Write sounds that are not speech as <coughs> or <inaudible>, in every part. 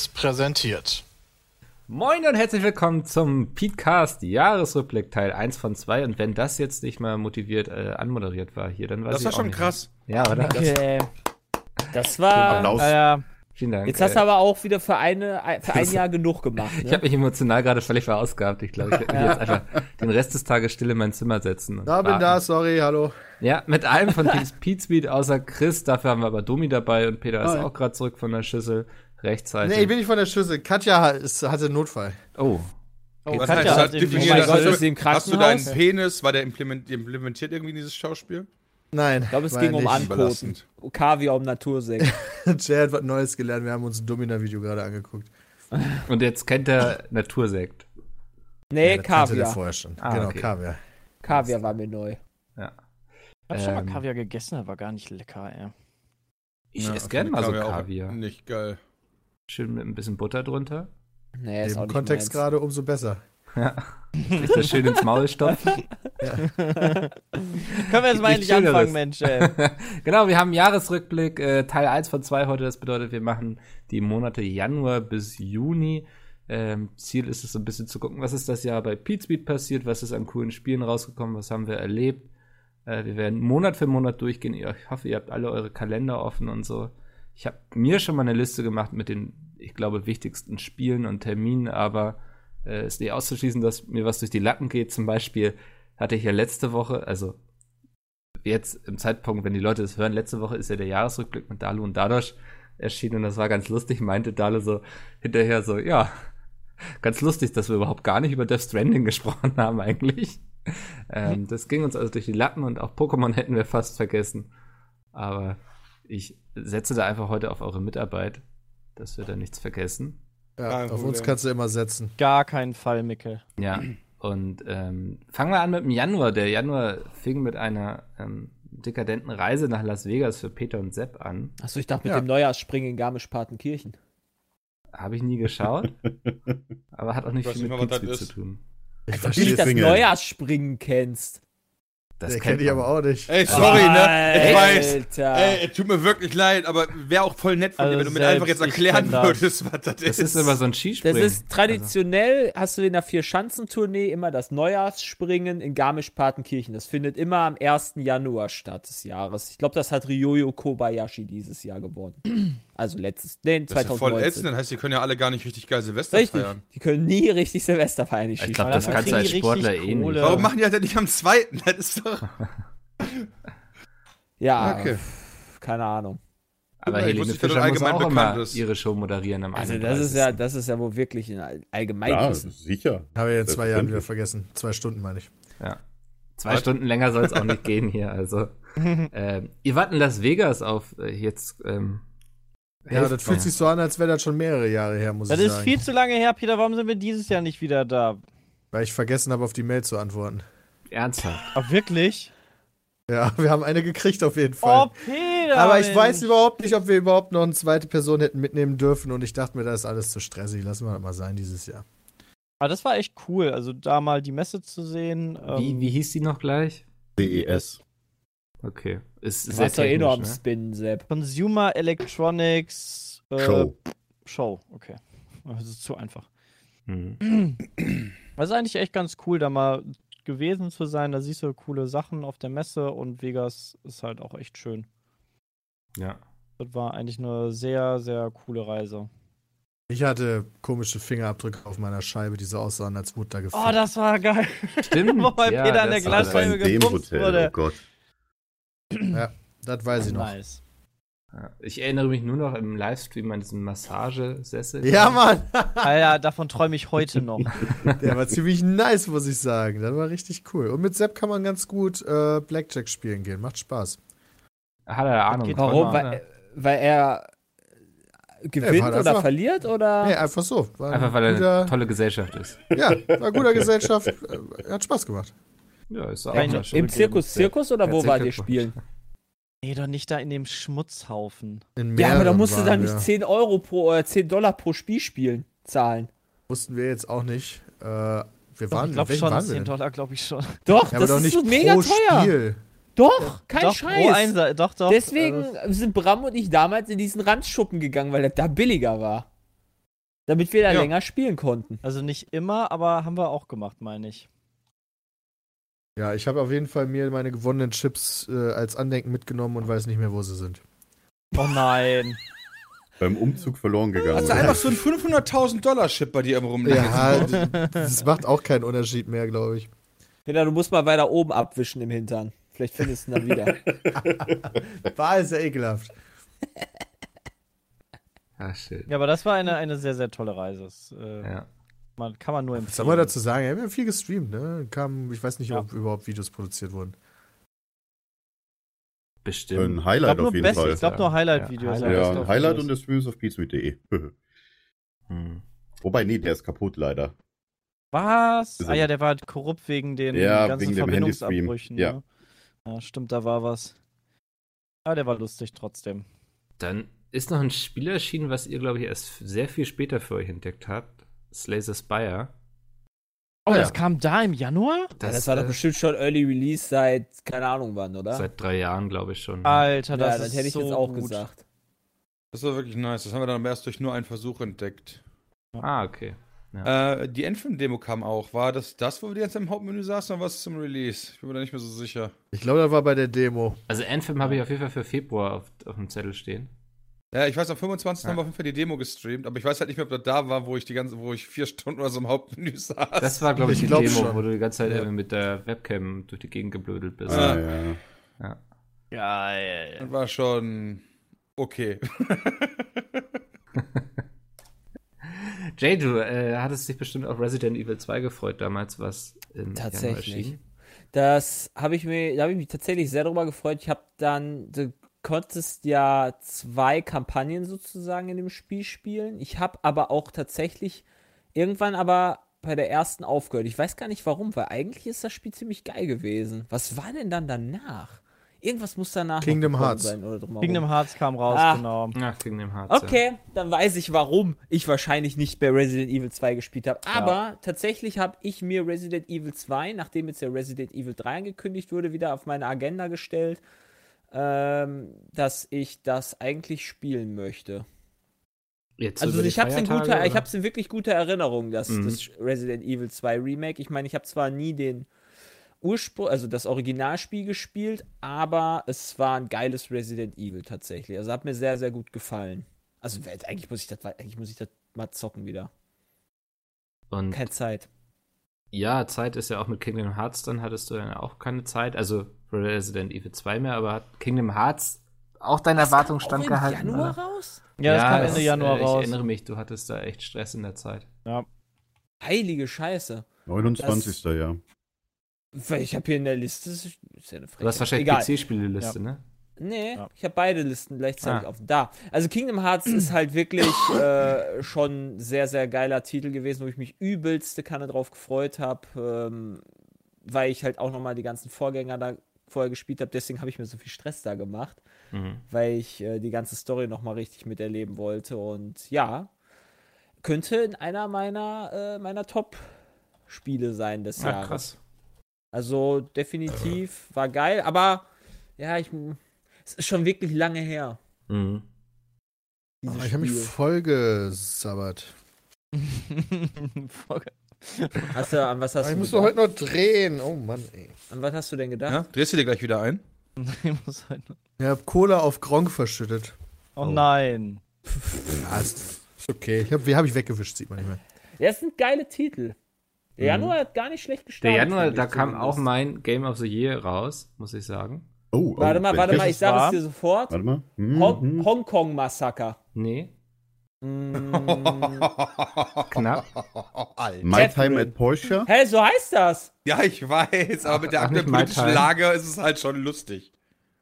Seriös präsentiert. Moin und herzlich willkommen zum Petecast Jahresrückblick Teil 1 von 2. Und wenn das jetzt nicht mal motiviert äh, anmoderiert war hier, dann war Das war schon krass. Ja, oder? Okay. Das war. Applaus. Äh, Vielen Dank. jetzt hast du aber auch wieder für, eine, für ein <laughs> Jahr genug gemacht. ich Ne? habe mich emotional gerade völlig verausgabt. Ich glaube, ich werde mich jetzt einfach den Rest des Tages still in mein Zimmer setzen. Und Da bin da, sorry, hallo. Ja, mit einem von <laughs> Pete Speed außer Chris. Dafür haben wir aber Domi dabei und Peter ist Hi. auch gerade zurück von der Schüssel. Rechtzeitig. Nee, ich bin nicht von der Schüssel. Katja hat- ist, hatte einen Notfall. oh. Oh, Was Katja heißt hat irgendwie- Definier oh. Gott, Hast du- Hast du deinen? Penis, war der implement, implementiert irgendwie in dieses Schauspiel? Nein. Ich glaube, es ging um. Ankoten. Kaviar um Natursekt. <laughs> Jay hat was Neues gelernt. Wir haben uns ein Domina-Video gerade angeguckt. <laughs> Und jetzt kennt er Natursekt. Nee, das kannte der Kaviar. vorher schon. Ah, genau, okay. Kaviar. Kaviar war mir neu. Ja. Ich hab schon mal Ähm, Kaviar gegessen, aber gar nicht lecker, ey. Ich Ja, esse gerne mal so auch Kaviar. Nicht geil. Schön mit ein bisschen Butter drunter. Nee, ist auch Im nicht Kontext meins. gerade umso besser. Ja. Sich das schön ins Maul stopfen. <laughs> Können wir jetzt mal endlich anfangen. Mensch, <laughs> genau, wir haben einen Jahresrückblick, äh, Teil 1 von 2 heute. Das bedeutet, wir machen die Monate Januar bis Juni. Ähm, Ziel ist es so ein bisschen zu gucken, was ist das Jahr bei Pete passiert, was ist an coolen Spielen rausgekommen, was haben wir erlebt. Äh, wir werden Monat für Monat durchgehen. Ich hoffe, ihr habt alle eure Kalender offen und so. Ich habe mir schon mal eine Liste gemacht mit den, ich glaube, wichtigsten Spielen und Terminen, aber äh, ist nicht auszuschließen, dass mir was durch die Lappen geht. Zum Beispiel hatte ich ja letzte Woche, also jetzt im Zeitpunkt, wenn die Leute das hören, letzte Woche ist ja der Jahresrückblick mit Dalu und Dadosh erschienen und das war ganz lustig, meinte Dalu so hinterher so, ja, ganz lustig, dass wir überhaupt gar nicht über Death Stranding <laughs> gesprochen haben eigentlich. Ähm, das ging uns also durch die Lappen und auch Pokémon hätten wir fast vergessen. Aber ich setze da einfach heute auf eure Mitarbeit, dass wir da nichts vergessen. Ja, auf uns kannst du immer setzen. Gar keinen Fall, Mickel. Ja, und ähm, fangen wir an mit dem Januar. Der Januar fing mit einer ähm, dekadenten Reise nach Las Vegas für Peter und Sepp an. Achso, ich dachte mit Ja. dem Neujahrsspringen in Garmisch-Partenkirchen. Habe ich nie geschaut, <laughs> aber hat auch nicht viel nicht mit Pizza das zu tun. Ich Als ob du nicht das Neujahrsspringen kennst. Das kenne ich man. aber auch nicht. Ey, sorry, ne? Ich weiß. Alter. Ey, es tut mir wirklich leid, aber wäre auch voll nett von Also dir, wenn du mir selbst einfach jetzt erklären das. würdest, was das, Das ist. ist immer so ein Das Skispringen. ist traditionell, hast du in der Vier-Schanzentournee immer das Neujahrsspringen in Garmisch-Partenkirchen. Das findet immer am 1. Januar statt des Jahres. Ich glaube, das hat Ryoyo Kobayashi dieses Jahr gewonnen. Also letztes, nee, das ist ja voll 2019. ätzend, das heißt, die können ja alle gar nicht richtig geil Silvester Richtig. feiern. Die können nie richtig Silvester feiern, die ich glaube, das dann kannst du als Sportler richtig eh nicht. Warum machen die das denn nicht am zweiten? Das ist doch. <laughs> Ja, Okay. keine Ahnung. Aber Ich Helene Fischer muss allgemein auch immer ist. ihre Show moderieren am Also das ist ja, 31.. das ist ja wohl wirklich ein All- Ja, sicher. Habe ich in zwei Jahren wieder vergessen. Zwei Stunden meine ich. Ja. Zwei Stunden länger soll es auch nicht gehen hier. Also, <laughs> ähm, ihr wart in Las Vegas auf äh, jetzt. Ähm, Ja, das fühlt sich so an, als wäre das schon mehrere Jahre her, muss Das ich ist sagen. viel zu lange her, Peter. Warum sind wir dieses Jahr nicht wieder da? Weil ich vergessen habe, auf die Mail zu antworten. ernsthaft. Ach, wirklich? Ja, wir haben eine gekriegt auf jeden Fall. Oh, Peter! Aber ich Mensch. weiß überhaupt nicht, ob wir überhaupt noch eine zweite Person hätten mitnehmen dürfen und ich dachte mir, das ist alles zu stressig. Lassen wir das mal sein dieses Jahr. Aber das war echt cool. Also da mal die Messe zu sehen. Wie, Ähm, wie hieß die noch gleich? CES. Okay. Ist Du sehr warst doch eh nur am ne? Spinnen, Sepp. Consumer Electronics äh, Show. Show, okay. Das ist zu einfach. Mhm. <clears throat> Das ist eigentlich echt ganz cool, da mal gewesen zu sein. Da siehst du coole Sachen auf der Messe und Vegas ist halt auch echt schön. Ja. Das war eigentlich eine sehr, sehr coole Reise. Ich hatte komische Fingerabdrücke auf meiner Scheibe, die so aussahen, als Mutter gefickt. Oh, das war geil. Stimmt. <laughs> Wo bei ja, Peter an der Glasscheibe gepumpt Hotel, wurde. oh Gott. <clears throat> das weiß ich noch. Ja. Ich erinnere mich nur noch im Livestream an diesen Massagesessel. Ja, Mann! <laughs> Alter, davon träume ich heute noch. <laughs> Der war ziemlich nice, muss ich sagen. Das war richtig cool. Und mit Sepp kann man ganz gut äh, Blackjack spielen gehen. Macht Spaß. Hat er Ahnung. geht von, Warum? oder? Weil, weil er gewinnt Ja, war oder einfach- verliert oder? Nee, einfach so. War Einfach weil er eine tolle Gesellschaft ist. Ja, war guter Gesellschaft. Äh, Hat Spaß gemacht. Ja, ist auch schön. Im Zirkus Zirkus oder wo war ihr spielen? <laughs> Nee, doch nicht da in dem Schmutzhaufen. In Ja, aber da musst du dann nicht wir. 10 Euro pro oder 10 Dollar pro Spiel spielen, zahlen. Wussten wir jetzt auch nicht. Äh, wir Doch, waren, ich glaube schon, waren wir 10 denn? Dollar glaube ich schon. <laughs> Doch, Ja, das doch ist nicht so mega teuer. Spiel. Doch, kein doch, Scheiß. Pro Einser, doch, doch. Deswegen äh, sind Bram und ich damals in diesen Randschuppen gegangen, weil das da billiger war. Damit wir da Ja. länger spielen konnten. also nicht immer, aber haben wir auch gemacht, meine ich. Ja, ich habe auf jeden Fall mir meine gewonnenen Chips äh, als Andenken mitgenommen und weiß nicht mehr, wo sie sind. Oh nein. Beim Umzug verloren gegangen. Hast du einfach so einen 500.000 Dollar Chip bei dir im Rumliegen? Ja, das macht auch keinen Unterschied mehr, glaube ich. Peter, du musst mal weiter oben abwischen im Hintern. Vielleicht findest du ihn dann wieder. <laughs> War ist ja ekelhaft. Ah, schön. Ja, aber das war eine, eine sehr, sehr tolle Reise. Das, äh, Ja. Man, kann man nur Was empfehlen. soll man dazu sagen? Wir haben ja viel gestreamt, ne? Kam, ich weiß nicht, Ja. ob überhaupt Videos produziert wurden. Bestimmt. Ein Ich Highlight glaube auf nur, jeden Best, Fall. ich glaub nur Highlight-Videos. Ja, aber ja, of Highlight und der Stream ist auf beatsmeet.de. Hm. Wobei, nee, der ist kaputt leider. Was? Ah ja, der war korrupt wegen den Ja, ganzen wegen Verbindungsabbrüchen. Handystream, ja. Ne? ja, stimmt, da war was. Aber der war lustig trotzdem. Dann ist noch ein Spiel erschienen, was ihr, glaube ich, erst sehr viel später für euch entdeckt habt. Slay the Spire. Oh, ja. das kam da im Januar? Das, das war doch äh, bestimmt schon Early Release seit keine Ahnung wann, oder? Seit drei Jahren, glaube ich schon. Alter, ja, das, das, ist hätte ich so jetzt auch gut. gesagt. Das war wirklich nice. Das haben wir dann aber erst durch nur einen Versuch entdeckt. Ah, okay. Äh, die Endfilm-Demo kam auch. War das das, wo wir jetzt im Hauptmenü saßen, oder war es zum Release? Ich bin mir da nicht mehr so sicher. Ich glaube, das war bei der Demo. Also Anthem habe ich auf jeden Fall für Februar auf, auf dem Zettel stehen. Ja, ich weiß, am 25. Ja. haben wir auf jeden Fall die Demo gestreamt, aber ich weiß halt nicht mehr, ob das da war, wo ich die ganze, wo ich vier Stunden oder so im Hauptmenü saß. Das war, glaube ich, Ich die glaub Demo, schon. wo du die ganze Zeit Ja. mit der Webcam durch die Gegend geblödelt bist. Ah. Ah, ja. Ja. Geil. Das war schon okay. Jay, du äh, hattest dich bestimmt auf Resident Evil 2 gefreut damals, was im Tatsächlich. Januar erschien. Das habe ich mir, da habe ich mich tatsächlich sehr drüber gefreut. Ich habe dann, konntest ja zwei Kampagnen sozusagen in dem Spiel spielen. Ich habe aber auch tatsächlich irgendwann aber bei der ersten aufgehört. Ich weiß gar nicht warum, weil eigentlich ist das Spiel ziemlich geil gewesen. Was war denn dann danach? Irgendwas muss danach Kingdom Hearts. sein oder drumherum. Kingdom Hearts kam raus, Ah. genau. Ach, den Harz. Okay, dann weiß ich, warum ich wahrscheinlich nicht bei Resident Evil 2 gespielt habe. Aber tatsächlich habe ich mir Resident Evil 2, nachdem jetzt ja Resident Evil 3 angekündigt wurde, wieder auf meine Agenda gestellt, ähm, dass ich das eigentlich spielen möchte. Jetzt Also ich habe es in Feiertage, guter, ich oder? hab's in wirklich guter Erinnerung, das, Mhm. das Resident Evil 2 Remake. Ich meine, ich habe zwar nie den Ursprung, also das Originalspiel gespielt, aber es war ein geiles Resident Evil tatsächlich. Also hat mir sehr, sehr gut gefallen. Also eigentlich muss ich das, eigentlich muss ich das mal zocken wieder. Und Keine Zeit. ja, Zeit ist ja auch mit Kingdom Hearts, dann hattest du dann auch keine Zeit. Also Resident Evil 2 mehr, aber hat Kingdom Hearts auch deinen im standgehalten? Januar oder? raus? Ja, das kam es Ende Januar äh, raus. Ich erinnere mich, du hattest da echt Stress in der Zeit. Heilige Scheiße. 29. ja. Weil ich habe hier in der Liste. das Ist ja eine Du hast wahrscheinlich Egal. PC-Spieleliste, ne? Nee, Ja. ich habe beide Listen gleichzeitig Ah. offen. Da. Also Kingdom Hearts ist halt wirklich <coughs> äh, schon ein sehr, sehr geiler Titel gewesen, wo ich mich übelste Kanne drauf gefreut habe, ähm, weil ich halt auch nochmal die ganzen Vorgänger da vorher gespielt habe. Deswegen habe ich mir so viel Stress da gemacht, Mhm. weil ich äh, die ganze Story nochmal richtig miterleben wollte. Und ja, könnte in einer meiner, äh, meiner Top-Spiele sein des Ah, Jahres. krass. Also definitiv war geil, aber ja, ich es ist schon wirklich lange her. Mhm. Aber ich habe mich <laughs> <laughs> voll gesabbert. Hast du, an was hast ich du muss doch gedacht? heute noch drehen. Oh Mann, ey. An was hast du denn gedacht? Ja? Drehst du dir gleich wieder ein? <laughs> Ich muss halt- Ich habe Cola auf Gronk verschüttet. oh nein. <laughs> Ja, ist, ist okay. Ich hab, wie habe ich weggewischt, sieht man nicht mehr. Ja, es sind geile Titel. Der Januar hat gar nicht schlecht gestartet. Der Januar, da kam auch mein Game of the Year raus, muss ich sagen. Oh, Warte oh, mal, warte mal, ich sage es dir sofort. Warte mal. Hm, Hong hm. Hongkong Massaker. Nee, Mm, knapp. My Catherine. Time at Porsche. Hä, so heißt das. Ja, ich weiß, aber mit der aktuellen my politischen. Lage ist es halt schon lustig.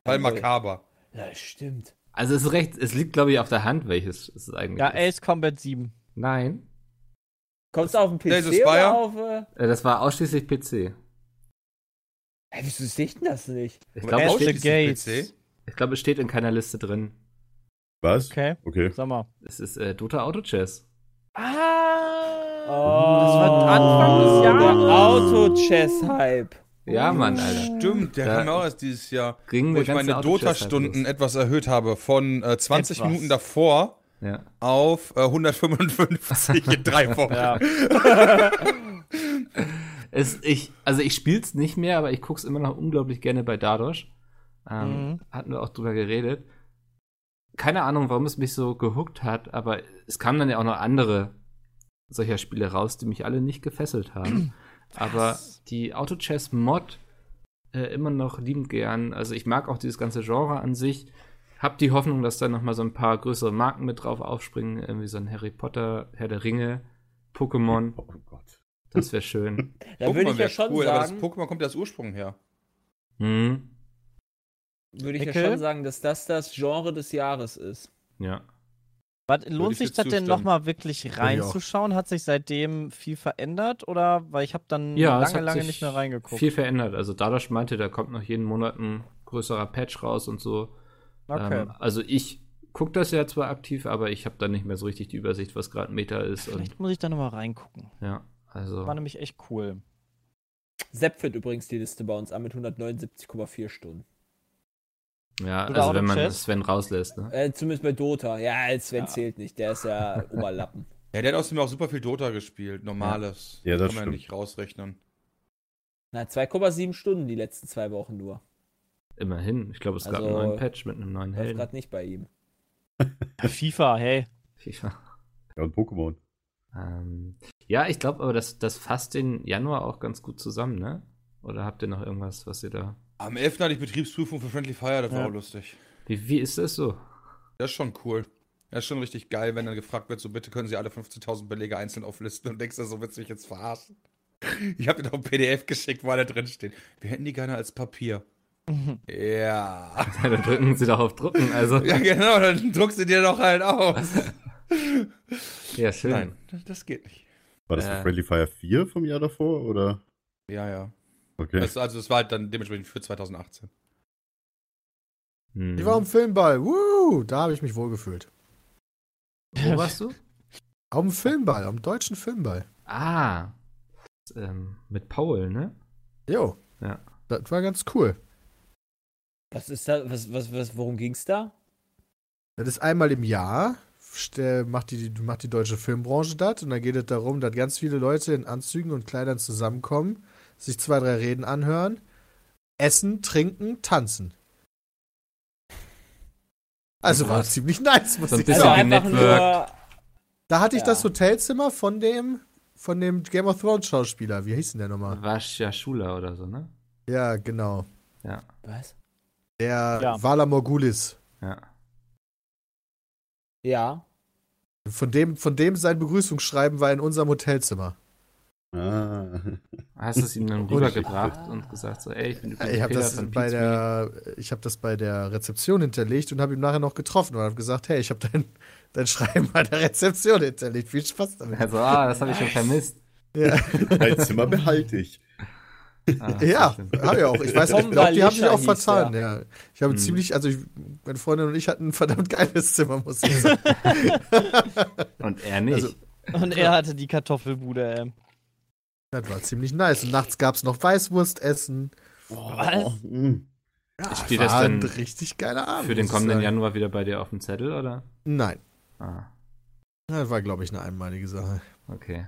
Weil makaber. Ja, stimmt. Also es ist recht, es liegt glaube ich auf der Hand, welches es eigentlich Ja, ist. Ace Combat 7. Nein, Kommst du auf den PC Spire? oder auf... Äh, äh, das war ausschließlich PC. hä, wieso sehe ich denn das nicht? Ich glaube, Ace es, glaube, es steht in keiner Liste drin. Was? Okay, Okay. sag mal. Es ist äh, Dota Auto Chess. Ah! Oh, Das war Anfang des Der Jahres. Auto-Chess-Hype. Ja, Mann, Alter. Stimmt, der Da kam auch erst dieses Jahr. Wo ich meine Dota-Stunden etwas erhöht habe von äh, 20 Etwas. Minuten davor Ja. auf äh, 155 in drei <laughs> Wochen. Ja. <laughs> Es, ich, also ich spiel's nicht mehr, aber ich guck's immer noch unglaublich gerne bei Dadosh. Ähm, Mhm. Hatten wir auch drüber geredet. Keine Ahnung, warum es mich so gehuckt hat, aber es kamen dann ja auch noch andere solcher Spiele raus, die mich alle nicht gefesselt haben. <clears throat> aber die Auto-Chess-Mod äh, immer noch liebend gern. Also ich mag auch dieses ganze Genre an sich. Hab die Hoffnung, dass da noch mal so ein paar größere Marken mit drauf aufspringen. Irgendwie so ein Harry Potter, Herr der Ringe, Pokémon. Oh Gott. Das wäre schön. <laughs> Da würde ich ja schon cool, aber das sagen, Pokémon kommt ja aus Ursprung her. Hm. Würde ich ja Eckel? schon sagen, dass das das Genre des Jahres ist. Ja. Was, lohnt ich sich das denn nochmal wirklich reinzuschauen? Hat sich seitdem viel verändert? Oder weil ich habe dann Ja, es lange, hat lange sich nicht mehr reingeguckt. Viel verändert. Also Dadash meinte, da kommt noch jeden Monat ein größerer Patch raus und so. Okay. Ähm, also ich gucke das ja zwar aktiv, aber ich habe da nicht mehr so richtig die Übersicht, was gerade Meta ist. Und Vielleicht muss ich da nochmal reingucken. ja, also War nämlich echt cool. Sepp führt übrigens die Liste bei uns an mit 179,4 Stunden. Ja, Oder also wenn man Auto-Chess? Sven rauslässt, ne? Äh, zumindest bei Dota. Ja, Sven Ja. zählt nicht. Der ist ja <laughs> Oberlappen. Ja, der hat außerdem auch super viel Dota gespielt, normales. Ja, das Kann man stimmt. nicht rausrechnen. Na, 2,7 Stunden die letzten zwei Wochen nur. Immerhin. Ich glaube, es gab Also, einen neuen Patch mit einem neuen Helden. gerade nicht bei ihm. <laughs> FIFA, hey. FIFA. Ja, und Pokémon. Ähm, ja, ich glaube aber, das, das fasst den Januar auch ganz gut zusammen, ne? Oder habt ihr noch irgendwas, was ihr da. Am 11. hatte ich Betriebsprüfung für Friendly Fire, das war Ja. auch lustig. Wie, wie ist das so? Das ist schon cool. Das ist schon richtig geil, wenn dann gefragt wird, so bitte können Sie alle 15.000 Belege einzeln auflisten und denkst du, so willst du mich jetzt verarschen. Ich habe dir noch ein PDF geschickt, wo da drin steht. Wir hätten die gerne als Papier. <laughs> ja. dann drücken sie doch auf Drucken, also. Ja, genau, dann druckst du dir doch halt aus. <laughs> Ja, schön. Nein, das, das geht nicht. War das Äh. für Friendly Fire 4 vom Jahr davor? Oder? Ja, ja. Okay. Das, also, das war halt dann dementsprechend für 2018. Hm. Ich war am Filmball. Woo! Da habe ich mich wohlgefühlt. Wo <laughs> warst du? Auf dem Filmball, am deutschen Filmball. Ah. Ähm, mit Paul, ne? Jo. Ja. Das war ganz cool. Was ist da? Was, was, was, worum ging's da? Das ist einmal im Jahr, macht die, macht die deutsche Filmbranche das und dann geht es darum, dass ganz viele Leute in Anzügen und Kleidern zusammenkommen, sich zwei, drei Reden anhören, essen, trinken, tanzen. Also war Krass. ziemlich nice, muss So ein ich bisschen Also sagen. Network. nur. Da hatte ich Ja. das Hotelzimmer von dem, von dem Game of Thrones Schauspieler. Wie hieß denn der nochmal? Vascha Schula oder so, ne? Ja, genau. Ja, Was? Der Ja. Vala Morgulis. ja. Ja. Von dem, von dem sein Begrüßungsschreiben war in unserem Hotelzimmer. Ah. Hast du es ihm dann <laughs> rübergebracht und gesagt, so, ey, ich bin übrigens Ich habe Peter das von bei der, ich habe das bei der Rezeption hinterlegt und habe ihn nachher noch getroffen und habe gesagt, hey, ich habe dein, dein Schreiben bei der Rezeption hinterlegt. Viel Spaß damit. Also, ah, das habe ich schon vermisst. Ja, <laughs> Dein Zimmer behalte ich. Ah, ja habe ich auch. Ich weiß, ich glaube, die haben sich Balischer auch hieß vertan. Ja. Ich habe Hm. ziemlich, also ich, meine Freundin und ich hatten ein verdammt geiles Zimmer, muss ich <laughs> sagen. Und er nicht. Also- Und er hatte die Kartoffelbude, ähm. Das war ziemlich nice. Und nachts gab es noch Weißwurstessen. Was? Mm. Ja, Steht war das ein denn richtig geiler Abend. Für den ich kommenden sagen. Januar wieder bei dir auf dem Zettel, oder? Nein, Ah, das war, glaube ich, eine einmalige Sache. okay.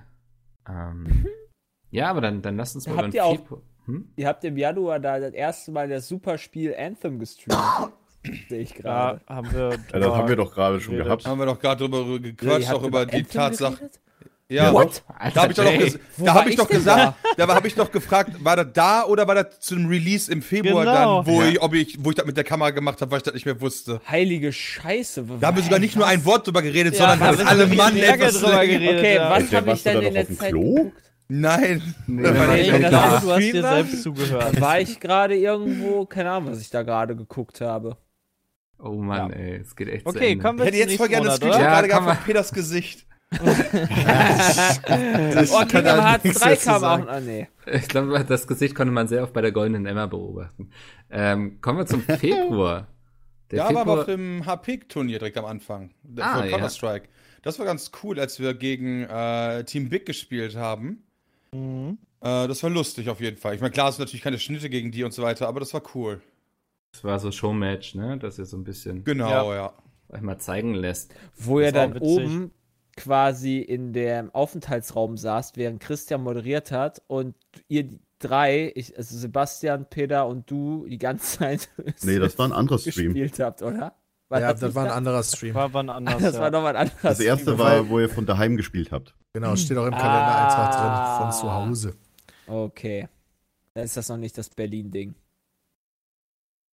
Ähm, <laughs> ja, aber dann, dann lass uns mal Habt ihr auch-. Hm? Ihr habt im Januar da das erste Mal das Superspiel Anthem gestreamt. <laughs> Sehe ich Da gerade. haben wir. Ja, das haben wir doch gerade schon gehabt. Haben wir doch gerade drüber gequatscht, habt auch über die Anthem Tatsache. Ja, What? da habe ich da hab ich doch denn gesagt, da habe ich doch gefragt, war das da oder war das zum Release im Februar Genau. dann, wo Ja. ich, ob ich, wo ich das mit der Kamera gemacht habe, weil ich das nicht mehr wusste. Heilige Scheiße. Da haben wir sogar nicht nur ein Wort drüber geredet, Ja, sondern da sind alle Mann etwas drüber geredet. Okay, ja. was habe ich da in dem Zeit geguckt? Nein. Nee, Da war nee, ich Nee, das da. heißt, du hast dir selbst zugehört. War ich gerade irgendwo, keine Ahnung, was ich da gerade geguckt habe. Oh Mann, ey, es geht echt zu Okay, kommen wir Ich hätte jetzt voll gerne das Screenshot gerade gehabt von Peters Gesicht. Das Oh, Kingdom Hearts nichts 3 dazu kam auch. Ah, nee. Ich glaube, das Gesicht konnte man sehr oft bei der Goldenen Emma beobachten. Ähm, kommen wir zum <laughs> Februar. Der Ja, Februar, aber auf dem HP-Turnier direkt am Anfang. Ah, von ja. Counter-Strike. Das war ganz cool, als wir gegen äh, Team Big gespielt haben. Mhm. Äh, das war lustig auf jeden Fall. Ich meine, klar, es sind natürlich keine Schnitte gegen die und so weiter, aber das war cool. Das war so Showmatch, ne? Dass ihr so ein bisschen Genau, ja. euch mal zeigen lässt. Wo ihr war dann witzig. oben quasi in dem Aufenthaltsraum saßt, während Christian moderiert hat und ihr die drei, ich, also Sebastian, Peter und du, die ganze <laughs> Zeit Nee, das war ein anderer Stream. gespielt habt, oder? Ja, nicht das war ein anderer Stream. War wann anders. Das ja. war nochmal ein anderer Das erste Stream. war, wo ihr von daheim gespielt habt. Genau, steht auch im Kalendereintrag Ah. drin von zu Hause. Okay. Dann ist das noch nicht das Berlin-Ding.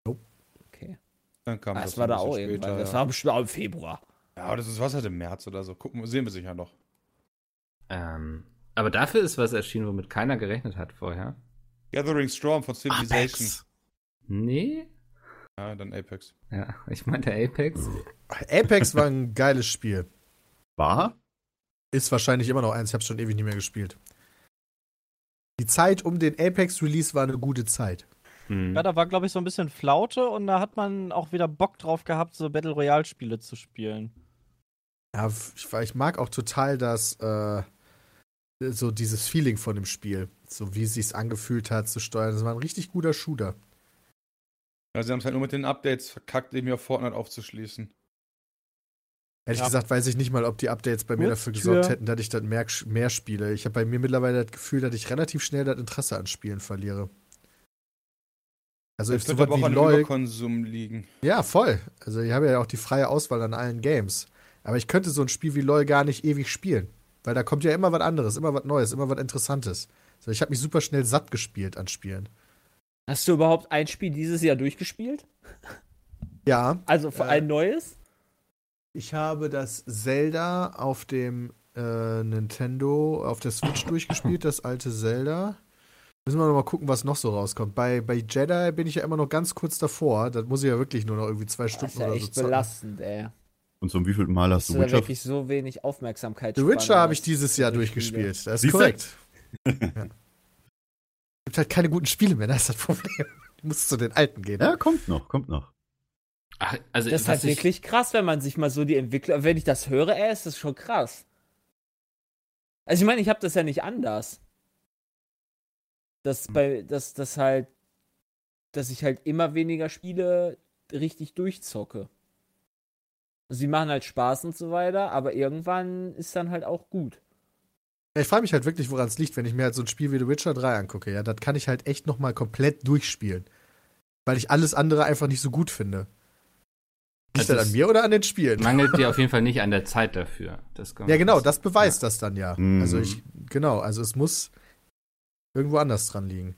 Nope. Okay. Dann kam Ah, das das war ein da auch später, irgendwann. Das ja. war bestimmt auch im Februar. Ja, aber das ist was halt im März oder so. Gucken, wir- sehen wir sicher noch. Ähm, aber dafür ist was erschienen, womit keiner gerechnet hat vorher. Gathering Storm von Civilization. Apex. Nee? Ja, dann Apex. Ja, <laughs> ich meinte Apex. Apex war ein geiles Spiel. War? Ist wahrscheinlich immer noch eins, ich habe schon ewig nicht mehr gespielt. Die Zeit um den Apex-Release war eine gute Zeit. Hm. Ja, da war, glaube ich, so ein bisschen Flaute und da hat man auch wieder Bock drauf gehabt, so Battle Royale-Spiele zu spielen. Ja, ich, ich mag auch total das, äh, so dieses Feeling von dem Spiel. So wie es sich angefühlt hat zu steuern. Das war ein richtig guter Shooter. Ja, sie haben es halt nur mit den Updates verkackt, eben auf Fortnite aufzuschließen. Ehrlich Ja. gesagt weiß ich nicht mal, ob die Updates bei mir Gut, dafür gesorgt Tür. hätten, dass ich dann mehr, mehr spiele. Ich habe bei mir mittlerweile das Gefühl, dass ich relativ schnell das Interesse an Spielen verliere. Also Das so wird was aber auch an Überkonsum liegen. Ja, voll. Also ich habe ja auch die freie Auswahl an allen Games. Aber ich könnte so ein Spiel wie LOL gar nicht ewig spielen. Weil da kommt ja immer was anderes, immer was Neues, immer was Interessantes. So, ich habe mich super schnell satt gespielt an Spielen. Hast du überhaupt ein Spiel dieses Jahr durchgespielt? Ja, Also für Äh, ein neues? ich habe das Zelda auf dem äh, Nintendo, auf der Switch durchgespielt, das alte Zelda. Müssen wir noch mal gucken, was noch so rauskommt. Bei, bei Jedi bin ich ja immer noch ganz kurz davor. Da muss ich ja wirklich nur noch irgendwie zwei Das Stunden ist ja oder echt so zocken. belastend, ey. Und so um wie viel Mal hast du du da Witcher? wirklich so wenig Aufmerksamkeit The Witcher habe ich dieses Jahr durchgespielt. Das ist korrekt. <laughs> ja. Gibt halt keine guten Spiele mehr, das ist das Problem. Du musst zu den alten gehen. Ja, kommt noch, kommt noch. Ach, also Das ist halt ich, wirklich krass, wenn man sich mal so die Entwickler, wenn ich das höre, ey, ist das schon krass. Also ich meine, ich habe das ja nicht anders. Dass bei, dass das halt, dass ich halt immer weniger Spiele richtig durchzocke. Sie machen halt Spaß und so weiter, aber irgendwann ist dann halt auch gut. Ja, ich frage mich halt wirklich, woran es liegt, wenn ich mir halt so ein Spiel wie The Witcher 3 angucke. Ja, das kann ich halt echt noch mal komplett durchspielen. Weil ich alles andere einfach nicht so gut finde. Liegt Also das an mir oder an den Spielen? mangelt dir <laughs> auf jeden Fall nicht an der Zeit dafür. Das kann man- Ja, genau, das beweist das dann ja. Mhm. Also ich, genau, also es muss irgendwo anders dran liegen.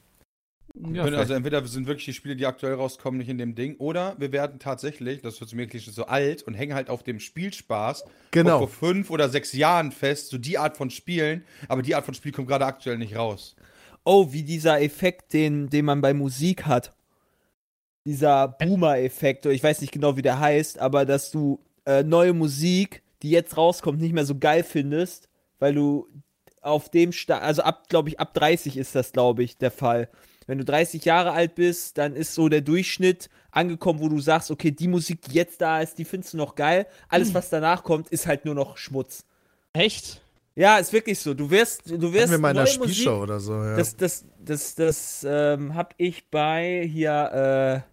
Ja, Können also entweder sind wirklich die Spiele, die aktuell rauskommen, nicht in dem Ding, oder wir werden tatsächlich, das wird mir wirklich so alt und hängen halt auf dem Spielspaß Genau. vor fünf oder sechs Jahren fest, so die Art von Spielen, aber die Art von Spiel kommt gerade aktuell nicht raus. Oh, wie dieser Effekt, den, den man bei Musik hat. Dieser Boomer-Effekt, ich weiß nicht genau, wie der heißt, aber dass du äh, neue Musik, die jetzt rauskommt, nicht mehr so geil findest, weil du auf dem, Sta also ab, glaube ich, ab 30 ist das, glaube ich, der Fall. Wenn du 30 Jahre alt bist, dann ist so der Durchschnitt angekommen, wo du sagst, okay, die Musik, die jetzt da ist, die findest du noch geil. Alles, was danach kommt, ist halt nur noch Schmutz. Echt? Ja, ist wirklich so. Du wirst, du wirst Hatten wir mal in einer neue Musik- Spielshow oder so, ja. das, das, das, das ähm, hab ich bei hier, äh,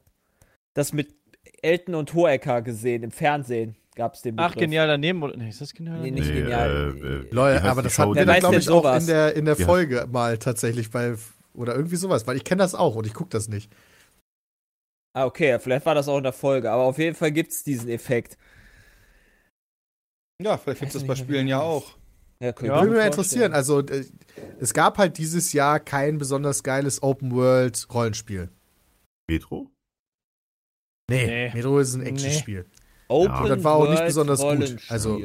das mit Elton und Hohecker gesehen. Im Fernsehen gab's den Ach, genial daneben. oder- Nee, ist das genial Nee, daneben? nicht Nee, genial. äh, äh, Leute, aber das hatten wir, glaube ich, auch in der, in der Ja. Folge mal tatsächlich bei, oder irgendwie sowas, weil ich kenne das auch und ich gucke das nicht. Ah, okay, vielleicht war das auch in der Folge, aber auf jeden Fall gibt's diesen Effekt. Ja, vielleicht gibt es das bei Spielen ja auch. Ja, könnte Ja. ich Würde mir mich interessieren. vorstellen. Also, äh, es gab halt dieses Jahr kein besonders geiles Open-World-Rollenspiel. Metro? Nee, Nee. Metro ist ein Nee. Action-Spiel. Open Und das war auch nicht besonders gut. Also-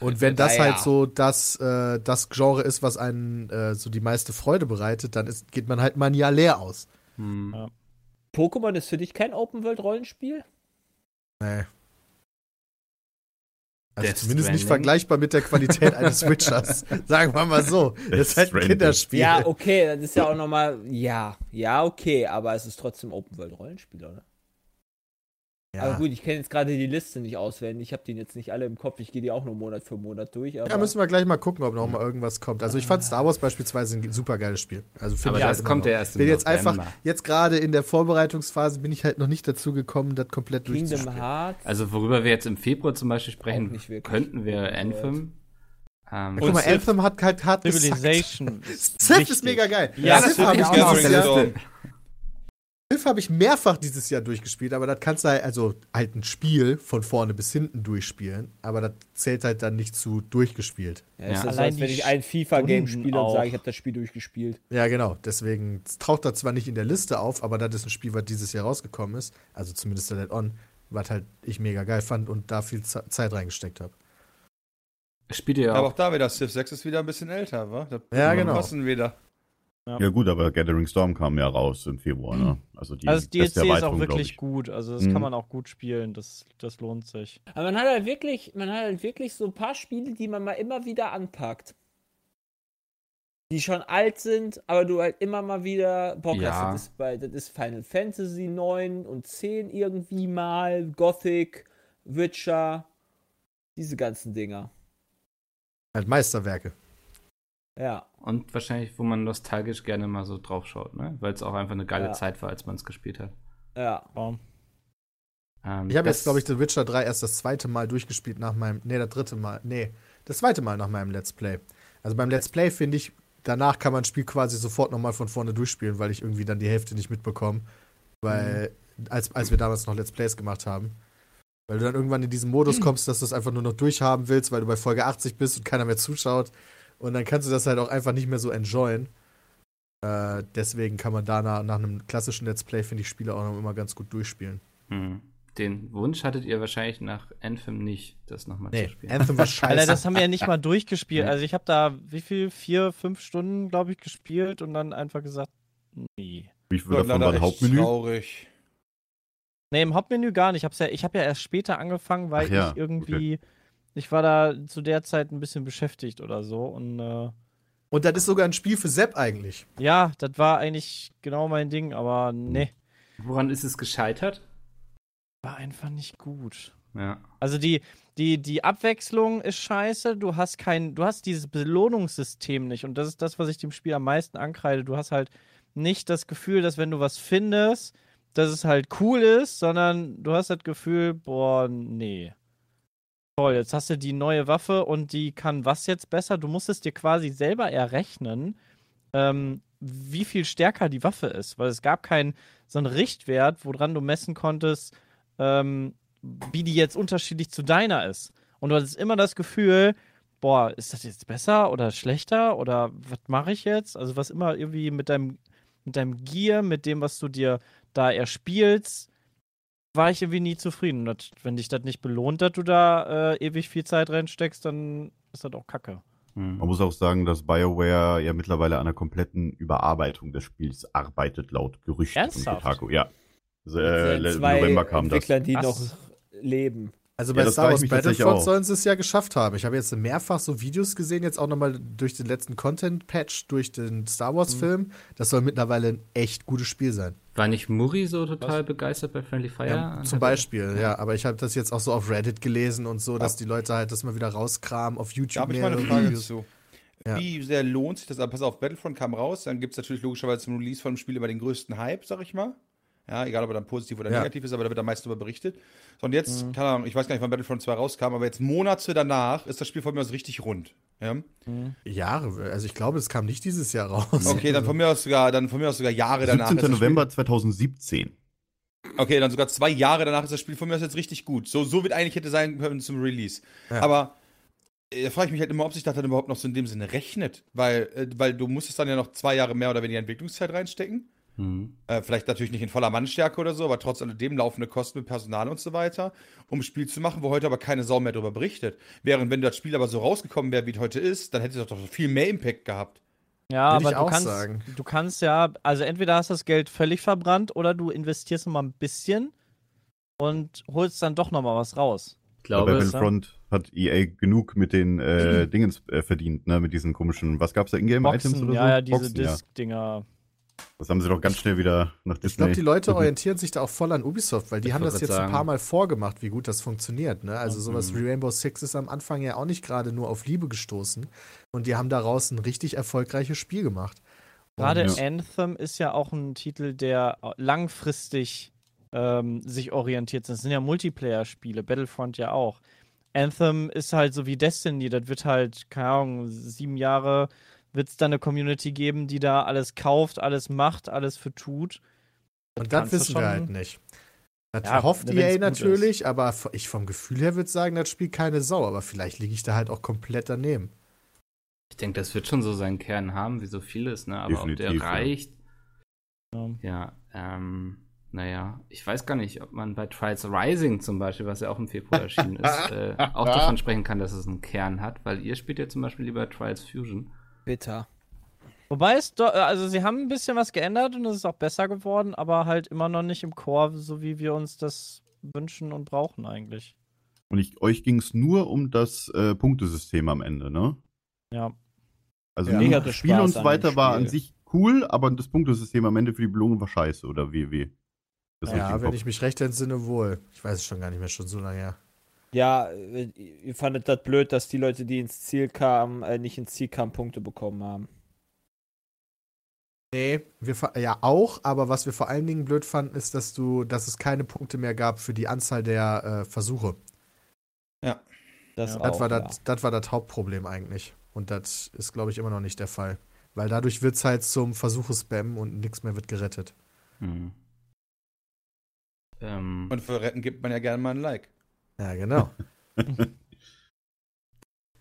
Und wenn das halt so das, äh, das Genre ist, was einen äh, so die meiste Freude bereitet, dann ist, geht man halt mal ein Jahr leer aus. Hm. Pokémon ist für dich kein Open World Rollenspiel? Nee. Also Death zumindest nicht Stranding. vergleichbar mit der Qualität <laughs> eines Witchers. Sagen wir mal so. Das ist halt ein. Kinderspiel. Ja, okay, das ist ja auch nochmal, ja, ja, okay, aber es ist trotzdem Open World Oder? Aber gut, ich kenne jetzt gerade die Liste nicht auswendig. Ich habe den jetzt nicht alle im Kopf. Ich gehe die auch nur Monat für Monat durch. Aber Ja, müssen wir gleich mal gucken, ob noch mal irgendwas kommt. Also ich fand Star Wars beispielsweise ein super geiles Spiel. Also Aber ich das halt kommt ja erst Bin jetzt November. einfach, jetzt gerade in der Vorbereitungsphase bin ich halt noch nicht dazu gekommen, das komplett Kingdom durchzuspielen. Hearts. Also worüber wir jetzt im Februar zum Beispiel sprechen könnten wir Anthem. Ähm, Guck mal. Anthem hat halt hart. Civilization. Civ ist mega geil. Ja, Civ das habe ich, ich auch Civ habe ich mehrfach dieses Jahr durchgespielt, aber das kannst du halt, also halt ein Spiel von vorne bis hinten durchspielen, aber das zählt halt dann nicht zu durchgespielt. Ja, ist Ja. so, Allein als wenn ich ein FIFA-Game spiele und auch. sage, ich habe das Spiel durchgespielt. Ja, genau. Deswegen es taucht das zwar nicht in der Liste auf, aber das ist ein Spiel, was dieses Jahr rausgekommen ist. Also zumindest der Let On, was halt ich mega geil fand und da viel Ze- Zeit reingesteckt habe. spielt ihr ja Aber auch. auch da wieder, Civ 6 ist wieder ein bisschen älter, wa? Das Ja, genau. Passen wieder. Ja gut, aber Gathering Storm kam ja raus im Februar, ne? Also die Also das DLC ist auch wirklich ich. gut. Also das Mhm. kann man auch gut spielen. Das, das lohnt sich. Aber man hat halt wirklich, man hat halt wirklich so ein paar Spiele, die man mal immer wieder anpackt. Die schon alt sind, aber du halt immer mal wieder Bock Ja. hast. Das ist, bei, das ist Final Fantasy 9 und 10 irgendwie mal, Gothic, Witcher, diese ganzen Dinger. Halt Meisterwerke. Ja. Und wahrscheinlich, wo man nostalgisch gerne mal so drauf schaut, ne? Weil es auch einfach eine geile Ja. Zeit war, als man es gespielt hat. Ja. Ähm, Ich habe das- jetzt, glaube ich, The Witcher 3 erst das zweite Mal durchgespielt nach meinem, nee, das dritte Mal, nee, das zweite Mal nach meinem Let's Play. Also beim Let's Play finde ich, danach kann man ein Spiel quasi sofort nochmal von vorne durchspielen, weil ich irgendwie dann die Hälfte nicht mitbekomme. Weil, als, als wir damals noch Let's Plays gemacht haben. Weil du dann irgendwann in diesen Modus kommst, dass du es einfach nur noch durchhaben willst, weil du bei Folge 80 bist und keiner mehr zuschaut. Und dann kannst du das halt auch einfach nicht mehr so enjoyen. Äh, deswegen kann man da nach, nach einem klassischen Let's Play, finde ich, Spiele auch noch immer ganz gut durchspielen. Hm. Den Wunsch hattet ihr wahrscheinlich nach Anthem nicht, das nochmal zu Nee, spielen. Anthem war <laughs> scheiße. Alter, das haben wir ja nicht mal durchgespielt. <laughs> Ja. Also ich habe da wie viel? Vier, fünf Stunden, glaube ich, gespielt und dann einfach gesagt, nee. Wie viel davon war echt Hauptmenü? Traurig. Nee, im Hauptmenü gar nicht. Ich habe ja, ich hab ja erst später angefangen, weil ja, ich irgendwie, ich war da zu der Zeit ein bisschen beschäftigt oder so. Und äh, Und das ist sogar ein Spiel für Sepp eigentlich. ja, das war eigentlich genau mein Ding, aber nee, Woran ist es gescheitert? war einfach nicht gut. Ja. Also die, die, die Abwechslung ist scheiße. Du hast kein, du hast dieses Belohnungssystem nicht. Und das ist das, was ich dem Spiel am meisten ankreide. Du hast halt nicht das Gefühl, dass wenn du was findest, dass es halt cool ist, sondern du hast das Gefühl, boah, nee. Toll, jetzt hast du die neue Waffe und die kann was jetzt besser? Du musst es dir quasi selber errechnen, ähm, wie viel stärker die Waffe ist, weil es gab keinen so einen Richtwert, woran du messen konntest, ähm, wie die jetzt unterschiedlich zu deiner ist. Und du hattest immer das Gefühl, boah, ist das jetzt besser oder schlechter oder was mache ich jetzt? Also was immer irgendwie mit deinem, mit deinem Gear, mit dem, was du dir da erspielst, war ich irgendwie nie zufrieden. Das, wenn dich das nicht belohnt, dass du da äh, ewig viel Zeit reinsteckst, dann ist das auch kacke. Hm. Man muss auch sagen, dass BioWare ja mittlerweile an einer kompletten Überarbeitung des Spiels arbeitet, laut Gerüchten Ernsthaft? Kotaku. Ja. Also, äh, zwei November kam das. Entwicklern, die noch leben. Also Ja, bei das Star Wars Battlefront sollen sie es ja geschafft haben. Ich habe jetzt mehrfach so Videos gesehen, jetzt auch nochmal durch den letzten Content-Patch, durch den Star Wars-Film. Das soll mittlerweile ein echt gutes Spiel sein. War nicht Muri so total begeistert bei Friendly Fire? Ja, zum Beispiel, ja. Aber ich habe das jetzt auch so auf Reddit gelesen und so, dass die Leute halt das mal wieder rauskramen, auf YouTube Da habe ich mal eine Frage Videos. zu. Ja. Wie sehr lohnt sich das? Aber pass auf, Battlefront kam raus, dann gibt es natürlich logischerweise zum Release von dem Spiel immer den größten Hype, sag ich mal. Ja, egal ob er dann positiv oder Ja. negativ ist, aber da wird am meisten darüber berichtet. So, und jetzt, keine Ahnung, ich weiß gar nicht, wann Battlefront 2 rauskam, aber jetzt Monate danach ist das Spiel von mir aus richtig rund. Ja? Jahre, also ich glaube, es kam nicht dieses Jahr raus. Okay, dann von mir aus sogar, dann von mir aus sogar Jahre danach. 17. ist das November 2017. Spiel, okay, dann sogar zwei Jahre danach ist das Spiel von mir aus jetzt richtig gut. So, so wird eigentlich hätte sein können zum Release. Ja. Aber äh, da frage ich mich halt immer, ob sich das dann überhaupt noch so in dem Sinne rechnet. Weil, äh, weil du musstest dann ja noch zwei Jahre mehr oder weniger Entwicklungszeit reinstecken. Hm. Äh, vielleicht natürlich nicht in voller Mannstärke oder so, aber trotz alledem laufende Kosten mit Personal und so weiter, um ein Spiel zu machen, wo heute aber keine Sau mehr darüber berichtet. Während wenn das Spiel aber so rausgekommen wäre, wie es heute ist, dann hätte es doch viel mehr Impact gehabt. Ja, aber ich du auch kannst, sagen. du kannst ja, also entweder hast du das Geld völlig verbrannt oder du investierst noch mal ein bisschen und holst dann doch noch mal was raus. Ich Bei glaube, es- Battlefront hat EA genug mit den äh, <clears throat> Dingens äh, verdient, ne? Mit diesen komischen, was gab's da, Ingame-Items oder so? ja, ja, diese Boxen, ja. Disc-Dinger. Das haben sie doch ganz schnell wieder nach Disney. Ich glaube, die Leute orientieren sich da auch voll an Ubisoft, weil die Ich haben das jetzt grad ein paar Mal vorgemacht, wie gut das funktioniert. Ne? Also sowas Mhm. wie Rainbow Six ist am Anfang ja auch nicht gerade nur auf Liebe gestoßen. Und die haben daraus ein richtig erfolgreiches Spiel gemacht. Gerade Und- Anthem ist ja auch ein Titel, der langfristig ähm, sich orientiert. Das sind ja Multiplayer-Spiele, Battlefront ja auch. Anthem ist halt so wie Destiny, das wird halt, keine Ahnung, sieben Jahre wird es da eine Community geben, die da alles kauft, alles macht, alles für tut. Und das kannst du wissen wir schon- halt nicht. Das Ja, hofft EA natürlich, aber ich vom Gefühl her würde sagen, das spielt keine Sau. Aber vielleicht liege ich da halt auch komplett daneben. Ich denke, das wird schon so seinen Kern haben, wie so vieles, ne? Aber ob Definitiv, der ja. reicht, Ja. ja, ähm, naja, ich weiß gar nicht, ob man bei Trials Rising zum Beispiel, was ja auch im Februar erschienen ist, <laughs> äh, auch davon sprechen kann, dass es einen Kern hat, weil ihr spielt ja zum Beispiel lieber Trials Fusion. Bitter. Wobei es, do, also sie haben ein bisschen was geändert und es ist auch besser geworden, aber halt immer noch nicht im Core, so wie wir uns das wünschen und brauchen eigentlich. Und ich, euch ging es nur um das äh, Punktesystem am Ende, ne? Ja. Also Ja. Mega Spiel Spaß und so weiter war an Spiel. sich cool, aber das Punktesystem am Ende für die Belohnung war scheiße, oder wie, wie? Ja, wenn ich mich recht entsinne, wohl. Ich weiß es schon gar nicht mehr, schon so lange her. Ja, äh, ihr fandet das blöd, dass die Leute, die ins Ziel kamen, äh, nicht ins Ziel kamen, Punkte bekommen haben. Nee, wir ja auch, aber was wir vor allen Dingen blöd fanden, ist, dass du, dass es keine Punkte mehr gab für die Anzahl der äh, Versuche. Das, Ja. auch, Das war ja. das, das war das Hauptproblem eigentlich. Und das ist, glaube ich, immer noch nicht der Fall. Weil dadurch wird es halt zum Versuche-Spam und nichts mehr wird gerettet. Hm. Ähm, Und für Retten gibt man ja gerne mal ein Like. Ja, genau. <laughs>